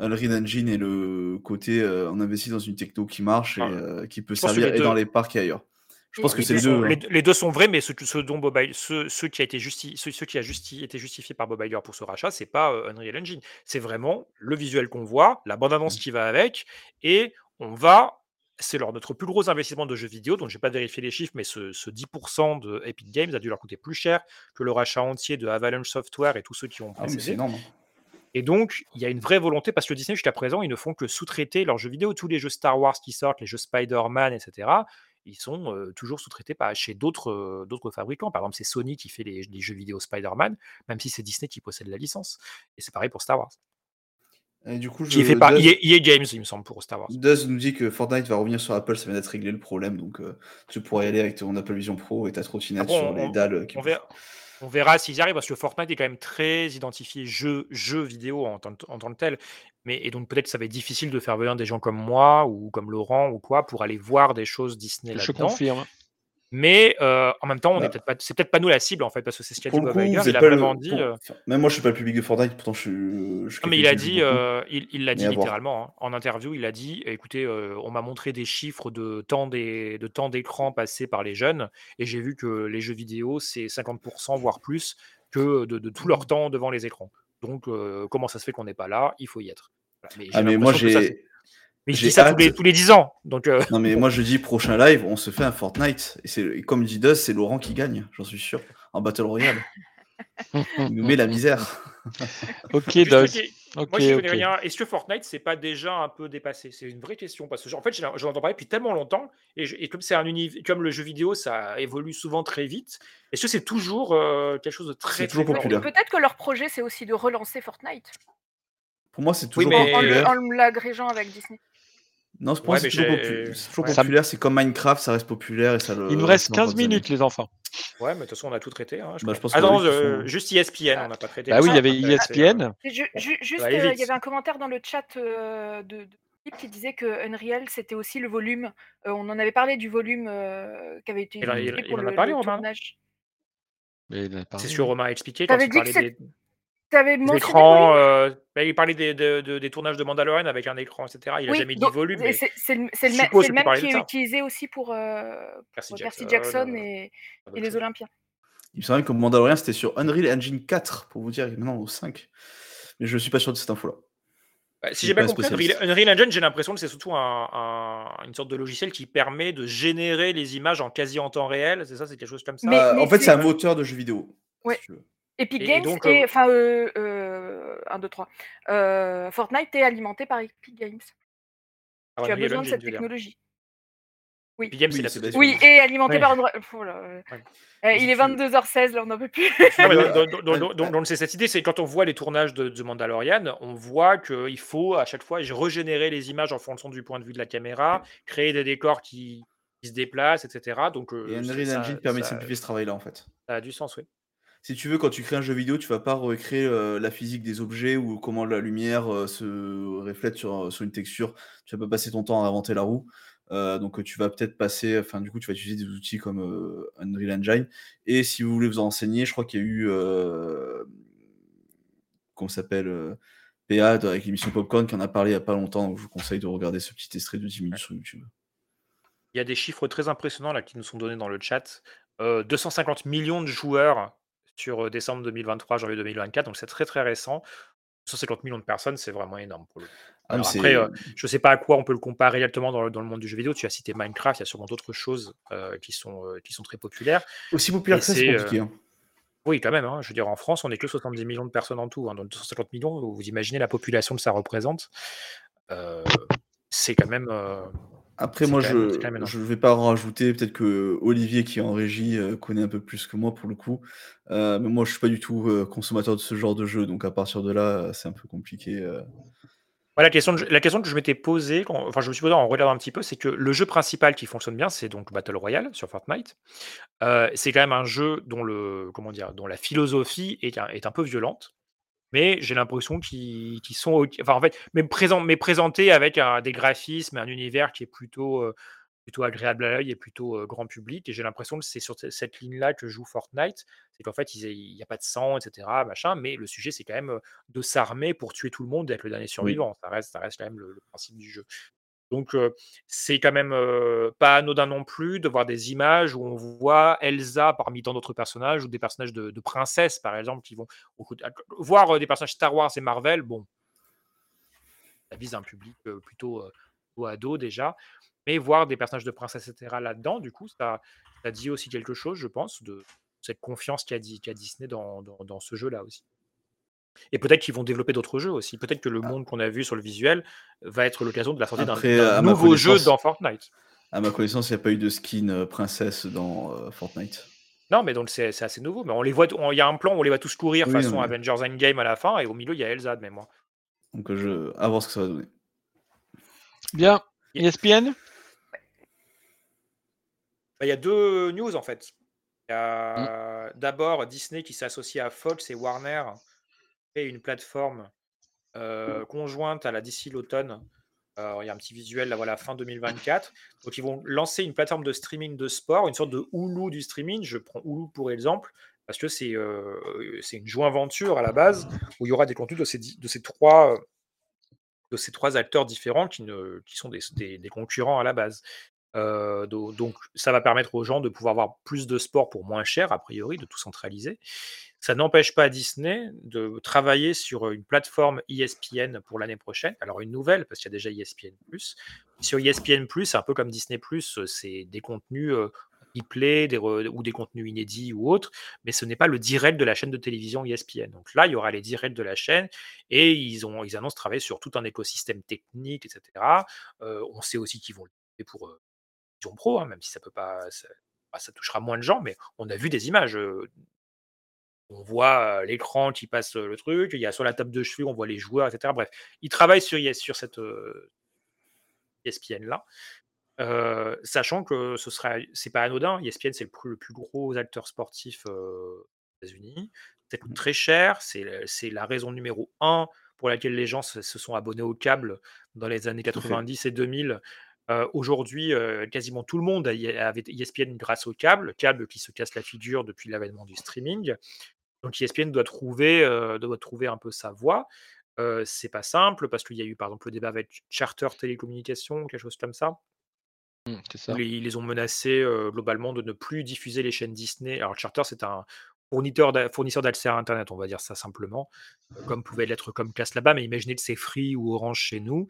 Speaker 10: Unreal Engine et le côté euh, on investit dans une techno qui marche et
Speaker 11: Ah,
Speaker 10: euh, qui peut
Speaker 11: je pense que
Speaker 10: servir
Speaker 11: les
Speaker 10: et dans les parcs et ailleurs. Je pense que c'est les
Speaker 11: sont,
Speaker 10: deux.
Speaker 11: les,
Speaker 10: hein.
Speaker 11: les deux sont vrais, mais ce, ceux dont Bob qui a été justi, ceux qui a justi, été justifié par Bob Iger pour ce rachat, c'est pas euh, Unreal Engine. C'est vraiment le visuel qu'on voit, la bande-annonce qui va avec, et on va. C'est leur notre plus gros investissement de jeux vidéo, donc je vais pas vérifier les chiffres, mais ce, ce 10% de Epic Games a dû leur coûter plus cher que le rachat entier de Avalanche Software et tous ceux qui ont
Speaker 10: Ah
Speaker 11: précédé.
Speaker 10: énorme. hein.
Speaker 11: Et donc, il y a une vraie volonté, parce que Disney, jusqu'à présent, ils ne font que sous-traiter leurs jeux vidéo. Tous les jeux Star Wars qui sortent, les jeux Spider-Man, etc., ils sont euh, toujours sous-traités par, chez d'autres euh, d'autres fabricants. Par exemple, c'est Sony qui fait les, les jeux vidéo Spider-Man, même si c'est Disney qui possède la licence. Et c'est pareil pour Star Wars.
Speaker 10: Et du coup
Speaker 11: Qui est
Speaker 10: je
Speaker 11: fait par EA, EA Games, il me semble, pour Star Wars.
Speaker 10: Duz nous dit que Fortnite va revenir sur Apple, ça vient d'être réglé le problème donc euh, tu pourras y aller avec ton Apple Vision Pro et ta trottinette sur
Speaker 11: on,
Speaker 10: les dalles qui
Speaker 11: on verra, on verra s'ils y arrivent, parce que Fortnite est quand même très identifié jeu, jeu vidéo en tant, en tant que tel. Mais, et donc peut-être que ça va être difficile de faire venir des gens comme moi ou comme Laurent ou quoi pour aller voir des choses Disney
Speaker 13: Je
Speaker 11: là-dedans.
Speaker 13: confirme.
Speaker 11: Mais euh, en même temps, on est
Speaker 10: Bah,
Speaker 11: peut-être pas, c'est peut-être pas nous la cible en fait, parce que c'est ce qu'a dit Bob Iger. Il a
Speaker 10: pas
Speaker 11: vraiment
Speaker 10: le
Speaker 11: dit.
Speaker 10: pour
Speaker 11: euh,
Speaker 10: enfin, même moi je suis pas le public de Fortnite, pourtant je suis je
Speaker 11: non, mais il a dit, euh, il il l'a dit littéralement hein. en interview, il a dit, écoutez, euh, on m'a montré des chiffres de temps des, de temps d'écran passé par les jeunes, et j'ai vu que les jeux vidéo c'est 50% voire plus que de, de tout leur temps devant les écrans. Donc comment ça se fait qu'on n'est pas là? Il faut y être. Voilà. Mais
Speaker 10: Ah mais moi j'ai
Speaker 11: mais il
Speaker 10: j'ai
Speaker 11: dit ça tous les, tous les 10 ans. Donc euh,
Speaker 10: Non mais moi je dis prochain live, on se fait un Fortnite et c'est et comme dit Duz, c'est Laurent qui gagne, j'en suis sûr, en Battle Royale. Il nous met la misère.
Speaker 13: ok, Ok,
Speaker 11: moi, je connais
Speaker 13: ok.
Speaker 11: rien. Est-ce que Fortnite, c'est pas déjà un peu dépassé? C'est une vraie question parce que, en fait, j'en entends parler depuis tellement longtemps et, je- et comme c'est un univers, comme le jeu vidéo, ça évolue souvent très vite. Est-ce que c'est toujours euh, quelque chose de très,
Speaker 10: toujours populaire.
Speaker 12: Peut-être que leur projet, c'est aussi de relancer Fortnite
Speaker 10: Pour moi c'est
Speaker 11: Oui,
Speaker 10: toujours
Speaker 11: mais-
Speaker 12: en, en en l'agrégeant avec Disney.
Speaker 10: Non, pour moi
Speaker 11: Ouais,
Speaker 10: popu- c'est toujours
Speaker 11: ouais.
Speaker 10: Populaire, c'est comme Minecraft, ça reste populaire et ça le
Speaker 13: Il nous
Speaker 10: reste
Speaker 13: reste
Speaker 10: dans
Speaker 13: 15
Speaker 10: des années.
Speaker 13: minutes, les enfants.
Speaker 11: Ouais, mais de toute façon, on a tout traité. hein, je
Speaker 10: Bah, je pense
Speaker 11: ah
Speaker 10: que
Speaker 11: non, euh, juste ESPN, on n'a pas traité.
Speaker 13: Bah oui, il y avait
Speaker 11: on euh,
Speaker 13: ESPN.
Speaker 12: Ju- ju- juste,
Speaker 11: aller
Speaker 12: euh, il y avait un commentaire dans le chat euh, de, qui disait que Unreal, c'était aussi le volume. euh, on en avait parlé du volume euh, qui avait été
Speaker 11: Il il-
Speaker 12: utilisé
Speaker 11: il
Speaker 12: pour
Speaker 11: en a
Speaker 12: le,
Speaker 11: parlé,
Speaker 12: le
Speaker 11: Romain? C'est ce que
Speaker 13: oui.
Speaker 11: Romain a expliqué quand il
Speaker 12: dit que
Speaker 11: parlait des, Euh, bah, il parlait des, de- de- des tournages de Mandalorian avec un écran, etc. Il a
Speaker 12: Oui,
Speaker 11: jamais dit volume,
Speaker 12: c'est le, le même- qui est utilisé aussi pour euh,
Speaker 11: Percy
Speaker 12: pour
Speaker 11: Jackson,
Speaker 12: Percy Jackson
Speaker 11: euh,
Speaker 12: et, les. Olympiens.
Speaker 10: Il me semblait que Mandalorian c'était sur Unreal Engine 4 pour vous dire, et maintenant au 5. Mais je suis pas sûr de cette info-là.
Speaker 11: Bah, si j'ai bien compris. Unreal, Unreal Engine, j'ai l'impression que c'est surtout un- un- une sorte de logiciel qui permet de générer les images en quasi en temps réel. C'est ça, c'est quelque chose comme ça.
Speaker 12: Mais-
Speaker 10: Euh,
Speaker 12: mais
Speaker 10: en fait, c'est un moteur de jeux vidéo.
Speaker 12: Ouais.
Speaker 10: si.
Speaker 12: Epic
Speaker 11: Et- et
Speaker 12: Games
Speaker 11: donc,
Speaker 12: et
Speaker 11: euh,
Speaker 12: enfin euh, euh, 1, 2, 3. Euh, Fortnite est alimenté par Epic Games.
Speaker 11: par
Speaker 12: tu as besoin de cette technologie. Oui.
Speaker 11: Epic Games,
Speaker 10: Oui,
Speaker 11: c'est la.
Speaker 12: Oui, et alimenté
Speaker 11: Ouais.
Speaker 12: par. Oh là, euh,
Speaker 11: Ouais.
Speaker 12: euh, il est
Speaker 10: tu-
Speaker 12: 22h16, là on n'en peut plus.
Speaker 11: Non, mais
Speaker 10: Ouais.
Speaker 11: donc- donc- donc- donc- donc c'est cette idée, c'est quand on voit les tournages de, de Mandalorian, on voit qu'il faut à chaque fois régénérer les images en fonction du point de vue de la caméra, créer des décors qui, qui se déplacent, etc. Donc euh,
Speaker 10: Et
Speaker 11: ça-
Speaker 10: Unreal
Speaker 11: ça-
Speaker 10: Engine permet de simplifier ce travail-là en fait.
Speaker 11: ça a du sens, oui.
Speaker 10: Si tu veux, quand tu crées un jeu vidéo, tu vas pas recréer euh, la physique des objets ou comment la lumière euh, se reflète sur, sur une texture. Tu vas pas passer ton temps à inventer la roue. Euh, donc euh, tu vas peut-être passer, enfin du coup tu vas utiliser des outils comme euh, Unreal Engine. Et si vous voulez vous en renseigner, je crois qu'il y a eu, euh, comment ça s'appelle, euh, PA avec l'émission Popcorn qui en a parlé il y a pas longtemps. Donc je vous conseille de regarder ce petit extrait de 10 minutes sur YouTube.
Speaker 11: Il y a des chiffres très impressionnants là qui nous sont donnés dans le chat. Euh, 250 millions de joueurs sur décembre 2023, janvier 2024, donc c'est très très récent. 150 millions de personnes, c'est vraiment énorme pour le.
Speaker 10: Ah,
Speaker 11: après, euh, je ne sais pas à quoi on peut le comparer réellement dans le, dans le monde du jeu vidéo. Tu as cité Minecraft, il y a sûrement d'autres choses euh, qui, sont, euh, qui sont très populaires.
Speaker 10: aussi populaire que ça, c'est compliqué. hein.
Speaker 11: oui, quand même. hein. Je veux dire, en France, on n'est que 70 millions de personnes en tout. hein. Donc 250 millions, vous imaginez la population que ça représente. C'est quand même.
Speaker 10: Après, moi, je je vais pas en rajouter. Peut-être que Olivier, qui est en régie, euh, connaît un peu plus que moi pour le coup. Euh, mais moi, je suis pas du tout euh, consommateur de ce genre de jeu. Donc, à partir de là, c'est un peu compliqué.
Speaker 11: Ouais, la, question de- la question que je m'étais posée, quand- enfin je me suis posée en regardant un petit peu, c'est que le jeu principal qui fonctionne bien, c'est donc Battle Royale sur Fortnite. C'est quand même un jeu dont le comment dire, dont la philosophie est, est un peu violente, mais j'ai l'impression qu'ils sont, enfin en fait, mais, présent, mais présentés avec un- des graphismes, un univers qui est plutôt euh, plutôt agréable à l'œil et plutôt euh, grand public. Et j'ai l'impression que c'est sur ce- cette ligne-là que joue Fortnite, c'est qu'en fait il n'y a pas de sang, etc. Machin, mais le sujet c'est quand même euh, de s'armer pour tuer tout le monde et être le dernier
Speaker 10: Oui.
Speaker 11: survivant. Ça reste, ça reste quand même le, le principe du jeu. Donc, c'est quand même pas anodin non plus de voir des images où on voit Elsa parmi tant d'autres personnages ou des personnages de, princesses, par exemple, qui vont. Voir des personnages Star Wars et Marvel, bon, ça vise un public euh, plutôt ado déjà. Mais voir des personnages de princesses, etc. là-dedans, du coup, ça, dit aussi quelque chose, je pense, de cette confiance qu'a qu'a Disney dans- dans ce jeu-là aussi. Et peut-être qu'ils vont développer d'autres jeux aussi. Peut-être que le monde qu'on a vu sur le visuel va être l'occasion de la sortie d'un nouveau jeu dans Fortnite.
Speaker 10: à ma connaissance, il n'y a pas eu de skin euh, princesse dans euh, Fortnite.
Speaker 11: Non, mais donc c'est assez nouveau. Mais on les voit, il y a un plan où on les voit tous courir
Speaker 10: Oui, non,
Speaker 11: façon
Speaker 10: mais-
Speaker 11: Avengers Endgame à la fin, et au milieu il y a Elsa de mémoire.
Speaker 10: Donc, euh, je... à voir ce que ça va donner.
Speaker 13: Bien. ESPN
Speaker 11: Bah, Il y a deux news en fait. Il y a d'abord Disney qui s'associe à Fox et Warner une plateforme euh, conjointe à la DC l'automne. Il y a un petit visuel là, voilà, fin 2024. Donc ils vont lancer une plateforme de streaming de sport, une sorte de Hulu du streaming. Je prends Hulu pour exemple parce que c'est c'est une joint venture à la base où il y aura des contenus de ces, di- de ces trois de ces trois acteurs différents qui, ne, qui sont des, des- des concurrents à la base. Do- donc, ça va permettre aux gens de pouvoir avoir plus de sport pour moins cher, a priori, de tout centraliser. Ça n'empêche pas Disney de travailler sur une plateforme ESPN pour l'année prochaine. Alors, une nouvelle, parce qu'il y a déjà ESPN. Sur ESPN, c'est un peu comme Disney, c'est des contenus euh, replay ou des contenus inédits ou autres, mais ce n'est pas le direct de la chaîne de télévision ESPN. Donc là, il y aura les directs de la chaîne et ils, ont, ils annoncent travailler sur tout un écosystème technique, etc. On sait aussi qu'ils vont le pour Pro, hein, même si ça peut pas, ça, bah, ça touchera moins de gens, mais on a vu des images. on voit l'écran qui passe le truc, il y a sur la table de cheveux, on voit les joueurs, etc. Bref, ils travaillent sur, sur cette ESPN là. Euh, sachant que ce sera, c'est pas anodin. ESPN, c'est le, plus- le plus gros acteur sportif euh, aux États-Unis. Ça coûte très cher. C'est la- c'est la raison numéro un pour laquelle les gens se, se sont abonnés au câble dans les années
Speaker 10: Tout à fait.
Speaker 11: 90 et 2000. Euh, Aujourd'hui, euh, quasiment tout le monde avait ESPN grâce au câble, câble qui se casse la figure depuis l'avènement du streaming. Donc ESPN doit trouver, euh, doit trouver un peu sa voie. C'est pas simple parce qu'il y a eu par exemple le débat avec Charter Télécommunications, quelque chose comme ça.
Speaker 13: Mmh, ça.
Speaker 11: Ils les ont menacés globalement de ne plus diffuser les chaînes Disney. Alors Charter, c'est un fournisseur d'a- fournisseur d'accès à Internet, on va dire ça simplement, comme pouvait l'être Comcast là-bas, mais imaginez que c'est Free ou Orange chez nous,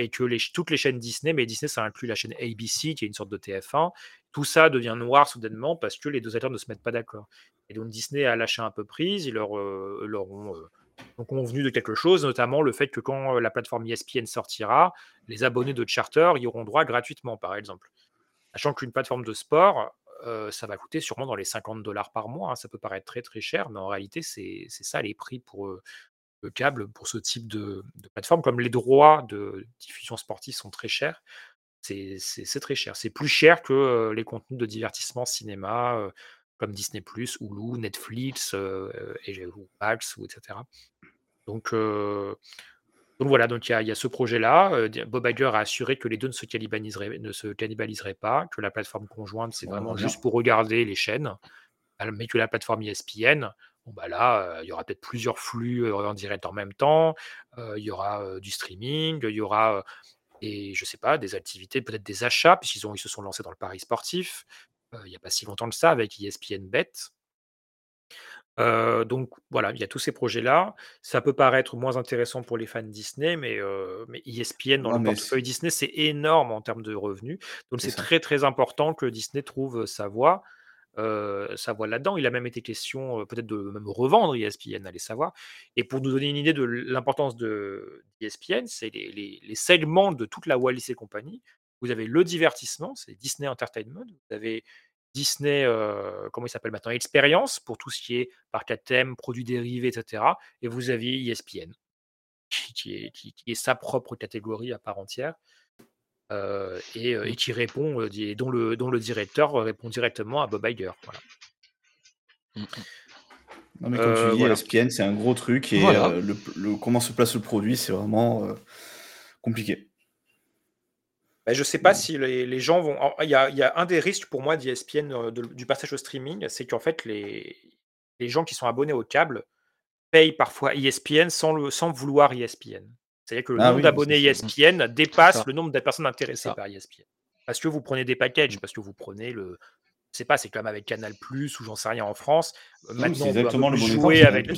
Speaker 11: et que toutes les chaînes Disney, mais Disney ça inclut la chaîne ABC, qui est une sorte de TF1, tout ça devient noir soudainement parce que les deux acteurs ne se mettent pas d'accord. Et donc Disney a lâché un peu prise, ils leur, euh, leur ont euh, convenu de quelque chose, notamment le fait que quand euh, la plateforme ESPN sortira, les abonnés de Charter y auront droit gratuitement, par exemple. Sachant qu'une plateforme de sport, euh, ça va coûter sûrement dans les 50 dollars par mois. hein. Ça peut paraître très très cher, mais en réalité, c'est c'est ça les prix pour euh, le câble, pour ce type de, de plateforme. Comme les droits de diffusion sportive sont très chers, c'est c'est- c'est très cher. C'est plus cher que euh, les contenus de divertissement cinéma, euh, comme Disney, Hulu, Netflix, euh, et, ou Max, ou etc. Donc, donc voilà, donc il y, a- il y a ce projet-là. Bob Iger a assuré que les deux ne se cannibaliseraient, ne se cannibaliseraient pas, que la plateforme conjointe, c'est vraiment juste pour regarder les chaînes, mais que la plateforme ESPN, bon bah là, euh, il y aura peut-être plusieurs flux euh, en direct en même temps, il y aura du streaming, il y aura, et je sais pas, des activités, peut-être des achats, puisqu'ils ils se sont lancés dans le pari sportif, il n'y a pas si longtemps que ça, avec ESPN Bet. Donc voilà, il y a tous ces projets-là. Ça peut paraître moins intéressant pour les fans Disney, mais mais ESPN dans
Speaker 10: Non,
Speaker 11: le portefeuille Disney, c'est énorme en termes de revenus. Donc
Speaker 10: C'est
Speaker 11: très, très important que Disney trouve sa voie, sa voie là-dedans. Il a même été question, peut-être de même revendre ESPN, allez savoir. Et pour nous donner une idée de l'importance de d'ESPN, c'est les segments de toute la Wallis et compagnie. Vous avez le divertissement, c'est Disney Entertainment. Vous avez Disney, heu, comment il s'appelle maintenant? Experience pour tout ce qui est parcs à thème, produits dérivés, et cetera. Et vous ESPN qui est qui qui est sa propre catégorie à part entière. Heu, et heu, et qui répond, di dont le dont le directeur répond directement à Bob Iger, voilà.
Speaker 13: Mmh mh.
Speaker 10: Non, mais comme tu dis,
Speaker 11: voilà.
Speaker 10: ESPN, c'est un gros truc et
Speaker 13: Voilà.
Speaker 10: heu, le p le comment se place le produit, c'est vraiment, compliqué.
Speaker 11: Bah, je sais pas si les les gens vont il y a il y a un des risques pour moi d'ESPN, de du passage au streaming, c'est qu'en fait les les gens qui sont abonnés au câble payent parfois ESPN sans le sans vouloir ESPN. C'est-à-dire que le
Speaker 10: Ah
Speaker 11: nombre
Speaker 10: oui,
Speaker 11: d'abonnés ESPN
Speaker 13: C'est
Speaker 11: dépasse le nombre de personnes intéressées par ESPN. Parce que vous prenez des packages,
Speaker 13: Mmh.
Speaker 11: parce que vous prenez le je sais pas, c'est comme avec Canal+ ou j'en sais rien en France. Maintenant
Speaker 10: c'est
Speaker 11: on peut
Speaker 10: exactement le
Speaker 11: plus
Speaker 10: bon
Speaker 11: jouer avec le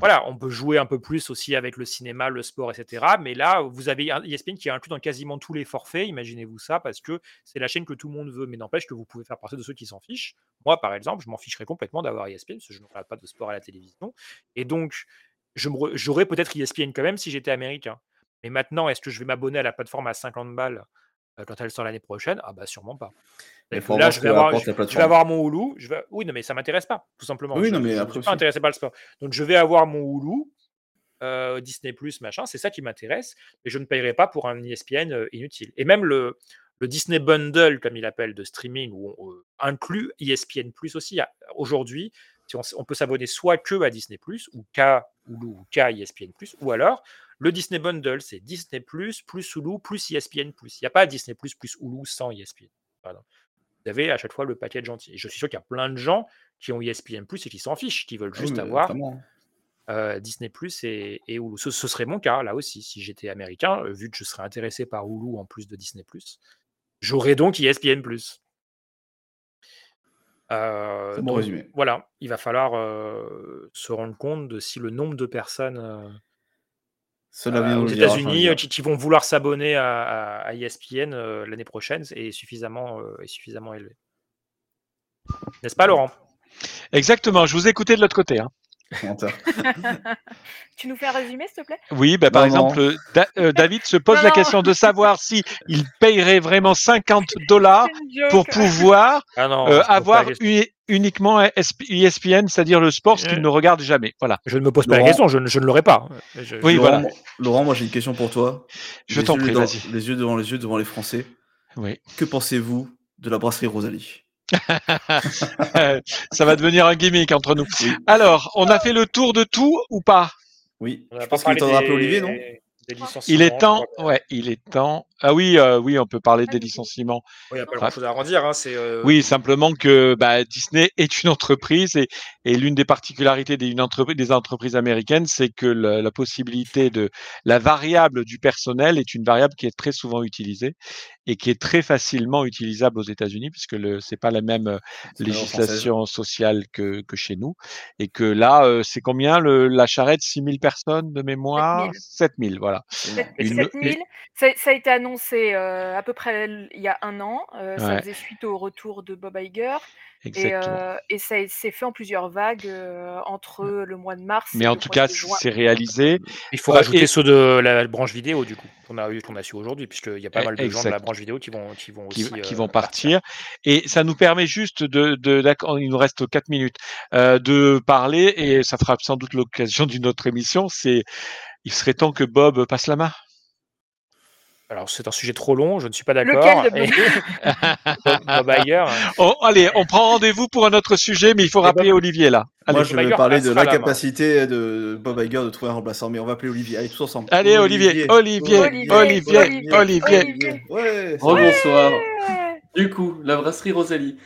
Speaker 11: voilà, on peut jouer un peu plus aussi avec le cinéma, le sport, et cetera. Mais là, vous avez un ESPN qui est inclus dans quasiment tous les forfaits, imaginez-vous ça, parce que c'est la chaîne que tout le monde veut. Mais n'empêche que vous pouvez faire partie de ceux qui s'en fichent. Moi, par exemple, je m'en ficherais complètement d'avoir ESPN, parce que je ne regarde pas de sport à la télévision. Et donc, j'aurais peut-être ESPN quand même si j'étais américain. Mais maintenant, est-ce que je vais m'abonner à la plateforme à 50 balles, quand elle sort l'année prochaine? Ah bah, sûrement pas. Là, je vais avoir je je vais mon Hulu, je vais oui, non, mais ça m'intéresse pas, tout simplement.
Speaker 10: Oui,
Speaker 11: Je
Speaker 10: non, mais
Speaker 11: je ne
Speaker 10: après
Speaker 11: suis pas
Speaker 10: aussi.
Speaker 11: intéressé par le sport. Donc je vais avoir mon Hulu, Disney+, machin, c'est ça qui m'intéresse et je ne payerai pas pour un ESPN, inutile. Et même le le Disney Bundle, comme il appelle, de streaming où on, inclut ESPN+ aussi. A aujourd'hui, on peut s'abonner soit que à Disney+ ou qu'à Hulu ou qu'à ESPN+, ou alors le Disney Bundle, c'est Disney+, plus Hulu, plus ESPN+. Il y a pas Disney+, plus Hulu sans ESPN. Vous avez à chaque fois le package entier. Et je suis sûr qu'il y a plein de gens qui ont ESPN+ et qui s'en fichent, qui veulent
Speaker 10: Ah oui,
Speaker 11: juste avoir, heu, Disney+ et et Hulu. Ce ce serait mon cas, là aussi, si j'étais américain, heu, vu que je serais intéressé par Hulu en plus de Disney+. J'aurais donc ESPN+. Heu,
Speaker 10: Bon
Speaker 11: donc
Speaker 10: résumé.
Speaker 11: voilà, il va falloir, heu, se rendre compte de si le nombre de personnes,
Speaker 10: nous
Speaker 11: aux États-Unis, qui vont vouloir s'abonner à à à ESPN, l'année prochaine est suffisamment, heu, est suffisamment élevé. N'est-ce pas, Laurent?
Speaker 13: Exactement, je vous écoutais de l'autre côté, hein.
Speaker 10: Menteur.
Speaker 12: Tu nous fais un résumé, s'il te plaît?
Speaker 13: Oui, bah, par
Speaker 10: Non,
Speaker 13: exemple,
Speaker 10: non.
Speaker 13: heu, Da heu, David se pose
Speaker 12: Non,
Speaker 13: la
Speaker 12: non.
Speaker 13: question de savoir si il payerait vraiment 50
Speaker 12: C'est une
Speaker 13: pour pouvoir,
Speaker 11: Ah la
Speaker 13: avoir uniquement ESP ESPN, c'est-à-dire le sport, ce qu'il
Speaker 11: Heu
Speaker 13: ne regarde jamais. Voilà.
Speaker 11: Je ne me pose pas la question, je ne je ne l'aurais pas. Je
Speaker 13: Oui, voilà.
Speaker 10: Laurent Laurent, moi j'ai une question pour toi.
Speaker 13: Je t'en prie, vas-y.
Speaker 10: les yeux devant les yeux devant les Français.
Speaker 13: Oui.
Speaker 10: Que pensez-vous de la brasserie Rosalie?
Speaker 13: Ça va devenir un gimmick entre nous.
Speaker 10: Oui.
Speaker 13: Alors, on a fait le tour de tout ou pas?
Speaker 10: Oui. Je pense qu'il est temps de rappeler Olivier, non?
Speaker 11: des des
Speaker 13: Il est temps, ouais, il est temps. Ah oui, heu, oui, on peut parler des licenciements.
Speaker 11: oui, il y a pas
Speaker 13: Ouais.
Speaker 11: grand-chose à hein, c'est, heu
Speaker 13: Oui, simplement que, bah, Disney est une entreprise et et l'une des particularités d'une entreprise des entreprises américaines, c'est que le la possibilité de la variable du personnel est une variable qui est très souvent utilisée et qui est très facilement utilisable aux États-Unis puisque le c'est pas la même,
Speaker 10: la française.
Speaker 13: législation sociale que que chez nous et que là, heu, c'est combien le la charrette? 6 000 personnes de
Speaker 12: 7
Speaker 13: mémoire?
Speaker 12: 000.
Speaker 13: 7 000, voilà.
Speaker 10: C'est
Speaker 12: Sept
Speaker 10: énorme.
Speaker 11: Et
Speaker 13: Une
Speaker 11: c'est
Speaker 12: 7
Speaker 13: une
Speaker 12: 000. Ça ça a été annoncé, heu, à peu près il y a 1 an. Heu, ça
Speaker 13: Ouais.
Speaker 12: faisait suite au retour de Bob Iger et
Speaker 13: Exactement.
Speaker 12: et ça est s'est fait en plusieurs vagues, entre le mois de mars
Speaker 13: Mais
Speaker 12: et
Speaker 13: en
Speaker 12: le
Speaker 13: tout
Speaker 12: mois
Speaker 13: cas,
Speaker 12: de juin.
Speaker 13: c'est réalisé,
Speaker 11: Il faut rajouter
Speaker 13: et
Speaker 11: ceux de la branche vidéo du coup, qu'on a eu qu'on a su aujourd'hui, puisqu'il y a pas
Speaker 13: E
Speaker 11: mal de gens de la
Speaker 13: exact.
Speaker 11: branche vidéo qui vont qui vont
Speaker 13: Qui
Speaker 11: aussi,
Speaker 13: qui vont
Speaker 11: partir.
Speaker 13: partir et ça nous permet juste de de d'accord, il nous reste 4 minutes, de parler et ça fera sans doute l'occasion d'une autre émission, c'est il serait temps que Bob passe la main.
Speaker 11: Alors c'est un sujet trop long, je ne suis pas
Speaker 12: Lequel
Speaker 11: d'accord
Speaker 12: de Bob?
Speaker 11: Iger
Speaker 13: Oh allez, on prend rendez-vous pour un autre sujet, mais il faut
Speaker 11: et
Speaker 13: rappeler
Speaker 11: Bob
Speaker 13: Olivier là.
Speaker 10: Moi,
Speaker 13: Allez.
Speaker 10: je
Speaker 11: Bob
Speaker 10: vais parler de l'incapacité de Bob Iger de trouver un remplaçant, mais on va appeler Olivier. Allez, tous ensemble.
Speaker 13: Allez Olivier, Olivier,
Speaker 12: Olivier,
Speaker 13: Olivier,
Speaker 12: Olivier,
Speaker 13: Olivier.
Speaker 12: Olivier.
Speaker 10: Ouais,
Speaker 1: Rebonsoir.
Speaker 12: Ouais!
Speaker 1: Du coup, la brasserie Rosalie.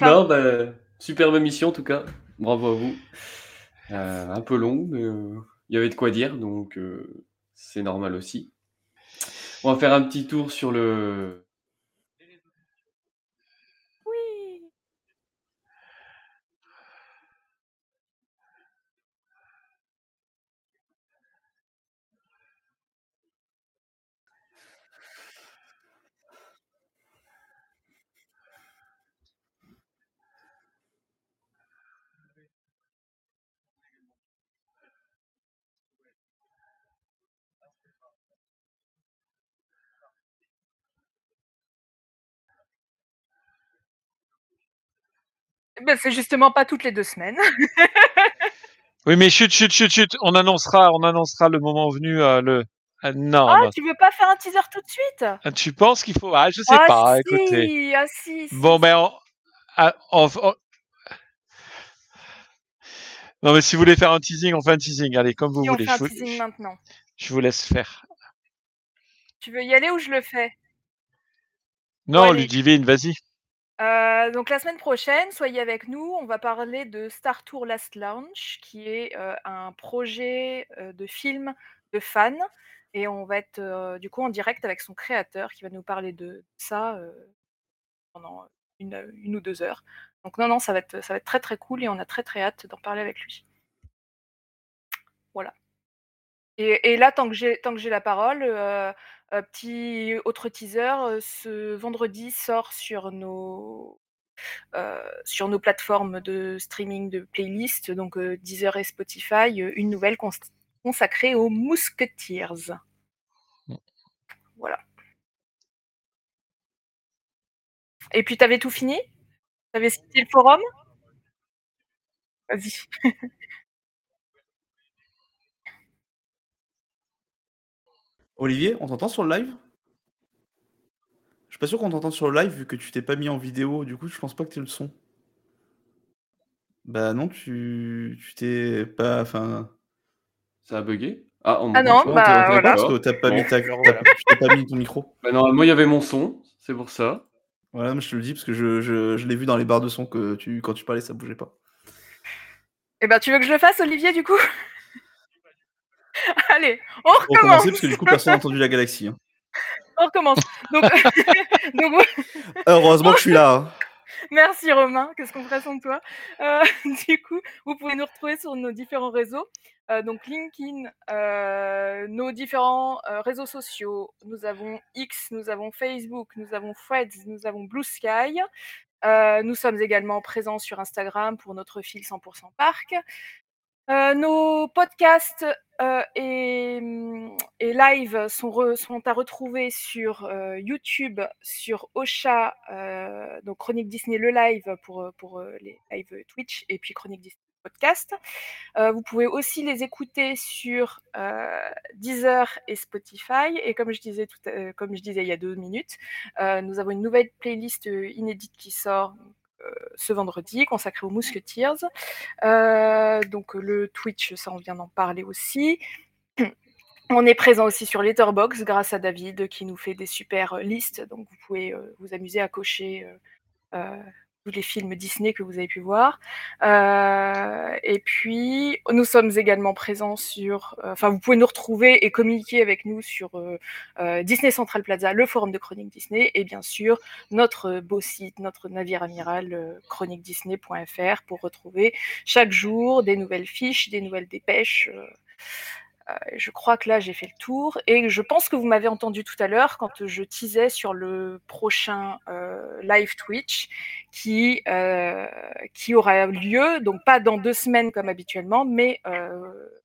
Speaker 1: Non, bah, superbe émission en tout cas. Bravo à vous. Euh, un peu long, mais euh, il y avait de quoi dire, donc euh, c'est normal aussi. On va faire un petit tour sur le.
Speaker 12: Oui. Ben, c'est justement pas toutes les deux semaines.
Speaker 13: Oui, mais chut, chut, chut, chut. On annoncera, on annoncera le moment venu. euh, le... Ah, non,
Speaker 12: Ah,
Speaker 13: non.
Speaker 12: tu veux pas faire un teaser tout de suite?
Speaker 13: Ah, Tu penses qu'il faut Ah, je sais
Speaker 12: Ah,
Speaker 13: pas.
Speaker 12: si,
Speaker 13: Écoutez.
Speaker 12: Ah si, si,
Speaker 13: Bon, ben, on- ah, on- on- non, mais si vous voulez faire un teasing, on fait un teasing. Allez, comme vous
Speaker 12: si, on
Speaker 13: voulez.
Speaker 12: fait un
Speaker 13: Je vous,
Speaker 12: teasing maintenant.
Speaker 13: je vous laisse faire.
Speaker 12: Tu veux y aller ou je le fais?
Speaker 13: Non. Ludivine, vas-y.
Speaker 12: Euh, donc la semaine prochaine, soyez avec nous. On va parler de Star Tour Last Launch, qui est euh, un projet euh, de film de fans. Et on va être du coup en direct avec son créateur qui va nous parler de ça pendant une, ou deux heures. Donc non, non, ça va, être, ça va être très très cool et on a très très hâte d'en parler avec lui. Voilà. Et, et là, tant que j'ai la parole, euh, petit autre teaser, euh, ce vendredi sort sur nos euh, sur nos plateformes de streaming de playlists, donc euh, Deezer et Spotify, une nouvelle cons- consacrée aux Musketeers. Voilà. Et puis, t'avais tout fini? T'avais cité le forum? Vas-y.
Speaker 10: Olivier, on t'entend sur le live? Je suis pas sûr qu'on t'entende sur le live vu que tu t'es pas mis en vidéo, du coup je pense pas que tu le son. Bah non, tu tu t'es pas. Enfin.
Speaker 1: Ça a bugué? Ah, on
Speaker 12: Ah non,
Speaker 1: pas
Speaker 12: bah, voilà.
Speaker 10: Parce que t'as pas
Speaker 1: Bon.
Speaker 10: mis ta, pas mis ton micro.
Speaker 1: Bah, normalement, il y avait mon son, c'est pour ça.
Speaker 10: Voilà, mais je te le dis parce que je, je, je l'ai vu dans les barres de son que tu, quand tu parlais, ça bougeait pas.
Speaker 12: Eh ben, tu veux que je le fasse, Olivier, du coup? Allez, on recommence.
Speaker 10: parce que du coup, personne n'a entendu la galaxie. hein.
Speaker 12: On recommence. Donc, donc,
Speaker 10: Heureusement que je suis là. hein.
Speaker 12: Merci Romain, qu'est-ce qu'on ferait sans toi? Euh, Du coup, vous pouvez nous retrouver sur nos différents réseaux. Euh, donc LinkedIn, euh, nos différents réseaux sociaux. Nous avons X, nous avons Facebook, nous avons Threads, nous avons Blue Sky. Nous sommes également présents sur Instagram pour notre fil 100% parc. Euh, nos podcasts euh, et, hum, et live sont, à retrouver sur euh, YouTube, sur Ocha, donc Chronique Disney le live pour, les live Twitch et puis Chronique Disney podcast. Vous pouvez aussi les écouter sur Deezer et Spotify. Et comme je disais, tout comme je disais il y a deux minutes, nous avons une nouvelle playlist inédite qui sort ce vendredi consacrée aux Musketeers. Euh, donc le Twitch, ça on vient d'en parler aussi. On est présent aussi sur Letterboxd grâce à David qui nous fait des super euh, listes. Donc vous pouvez euh, vous amuser à cocher euh, euh, les films Disney que vous avez pu voir. Euh, et puis nous sommes également présents sur. euh, Enfin, vous pouvez nous retrouver et communiquer avec nous sur euh, Disney Central Plaza, le forum de Chronique Disney, et bien sûr notre beau site, notre navire amiral chroniquedisney.fr pour retrouver chaque jour des nouvelles fiches, des nouvelles dépêches. Euh, je crois que là, j'ai fait le tour. Et je pense que vous m'avez entendu tout à l'heure quand je teasais sur le prochain euh, live Twitch qui, euh, qui aura lieu, donc pas dans deux semaines comme habituellement, mais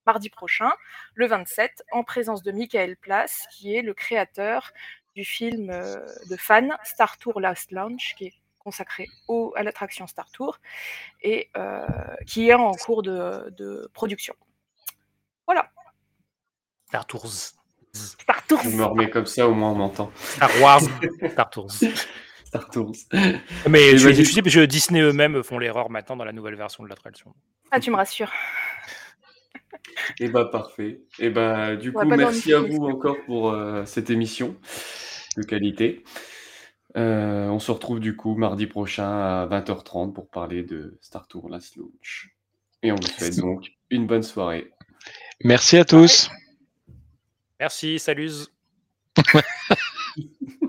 Speaker 12: mardi prochain, le 27, en présence de Michael Place, qui est le créateur du film de fan Star Tour Last Launch, qui est consacré au, à l'attraction Star Tour et qui est en cours de, de production.
Speaker 11: Star Tours.
Speaker 12: Star Tours.
Speaker 1: Je me remets comme ça, au moins on m'entend.
Speaker 11: Star Wars. Star Tours.
Speaker 1: Star Tours.
Speaker 11: Mais
Speaker 1: bah,
Speaker 11: sais, parce que Disney eux-mêmes font l'erreur maintenant dans la nouvelle version de l'attraction.
Speaker 12: Ah, tu me rassures.
Speaker 1: Et bah parfait. Et bah du
Speaker 12: On
Speaker 1: coup, merci à vous encore pour euh, cette émission de qualité. Euh, on se retrouve du coup mardi prochain à 20h30 pour parler de Star Tour Last Launch. Et on vous souhaite donc une bonne soirée.
Speaker 13: Merci à tous.
Speaker 11: Merci, salut.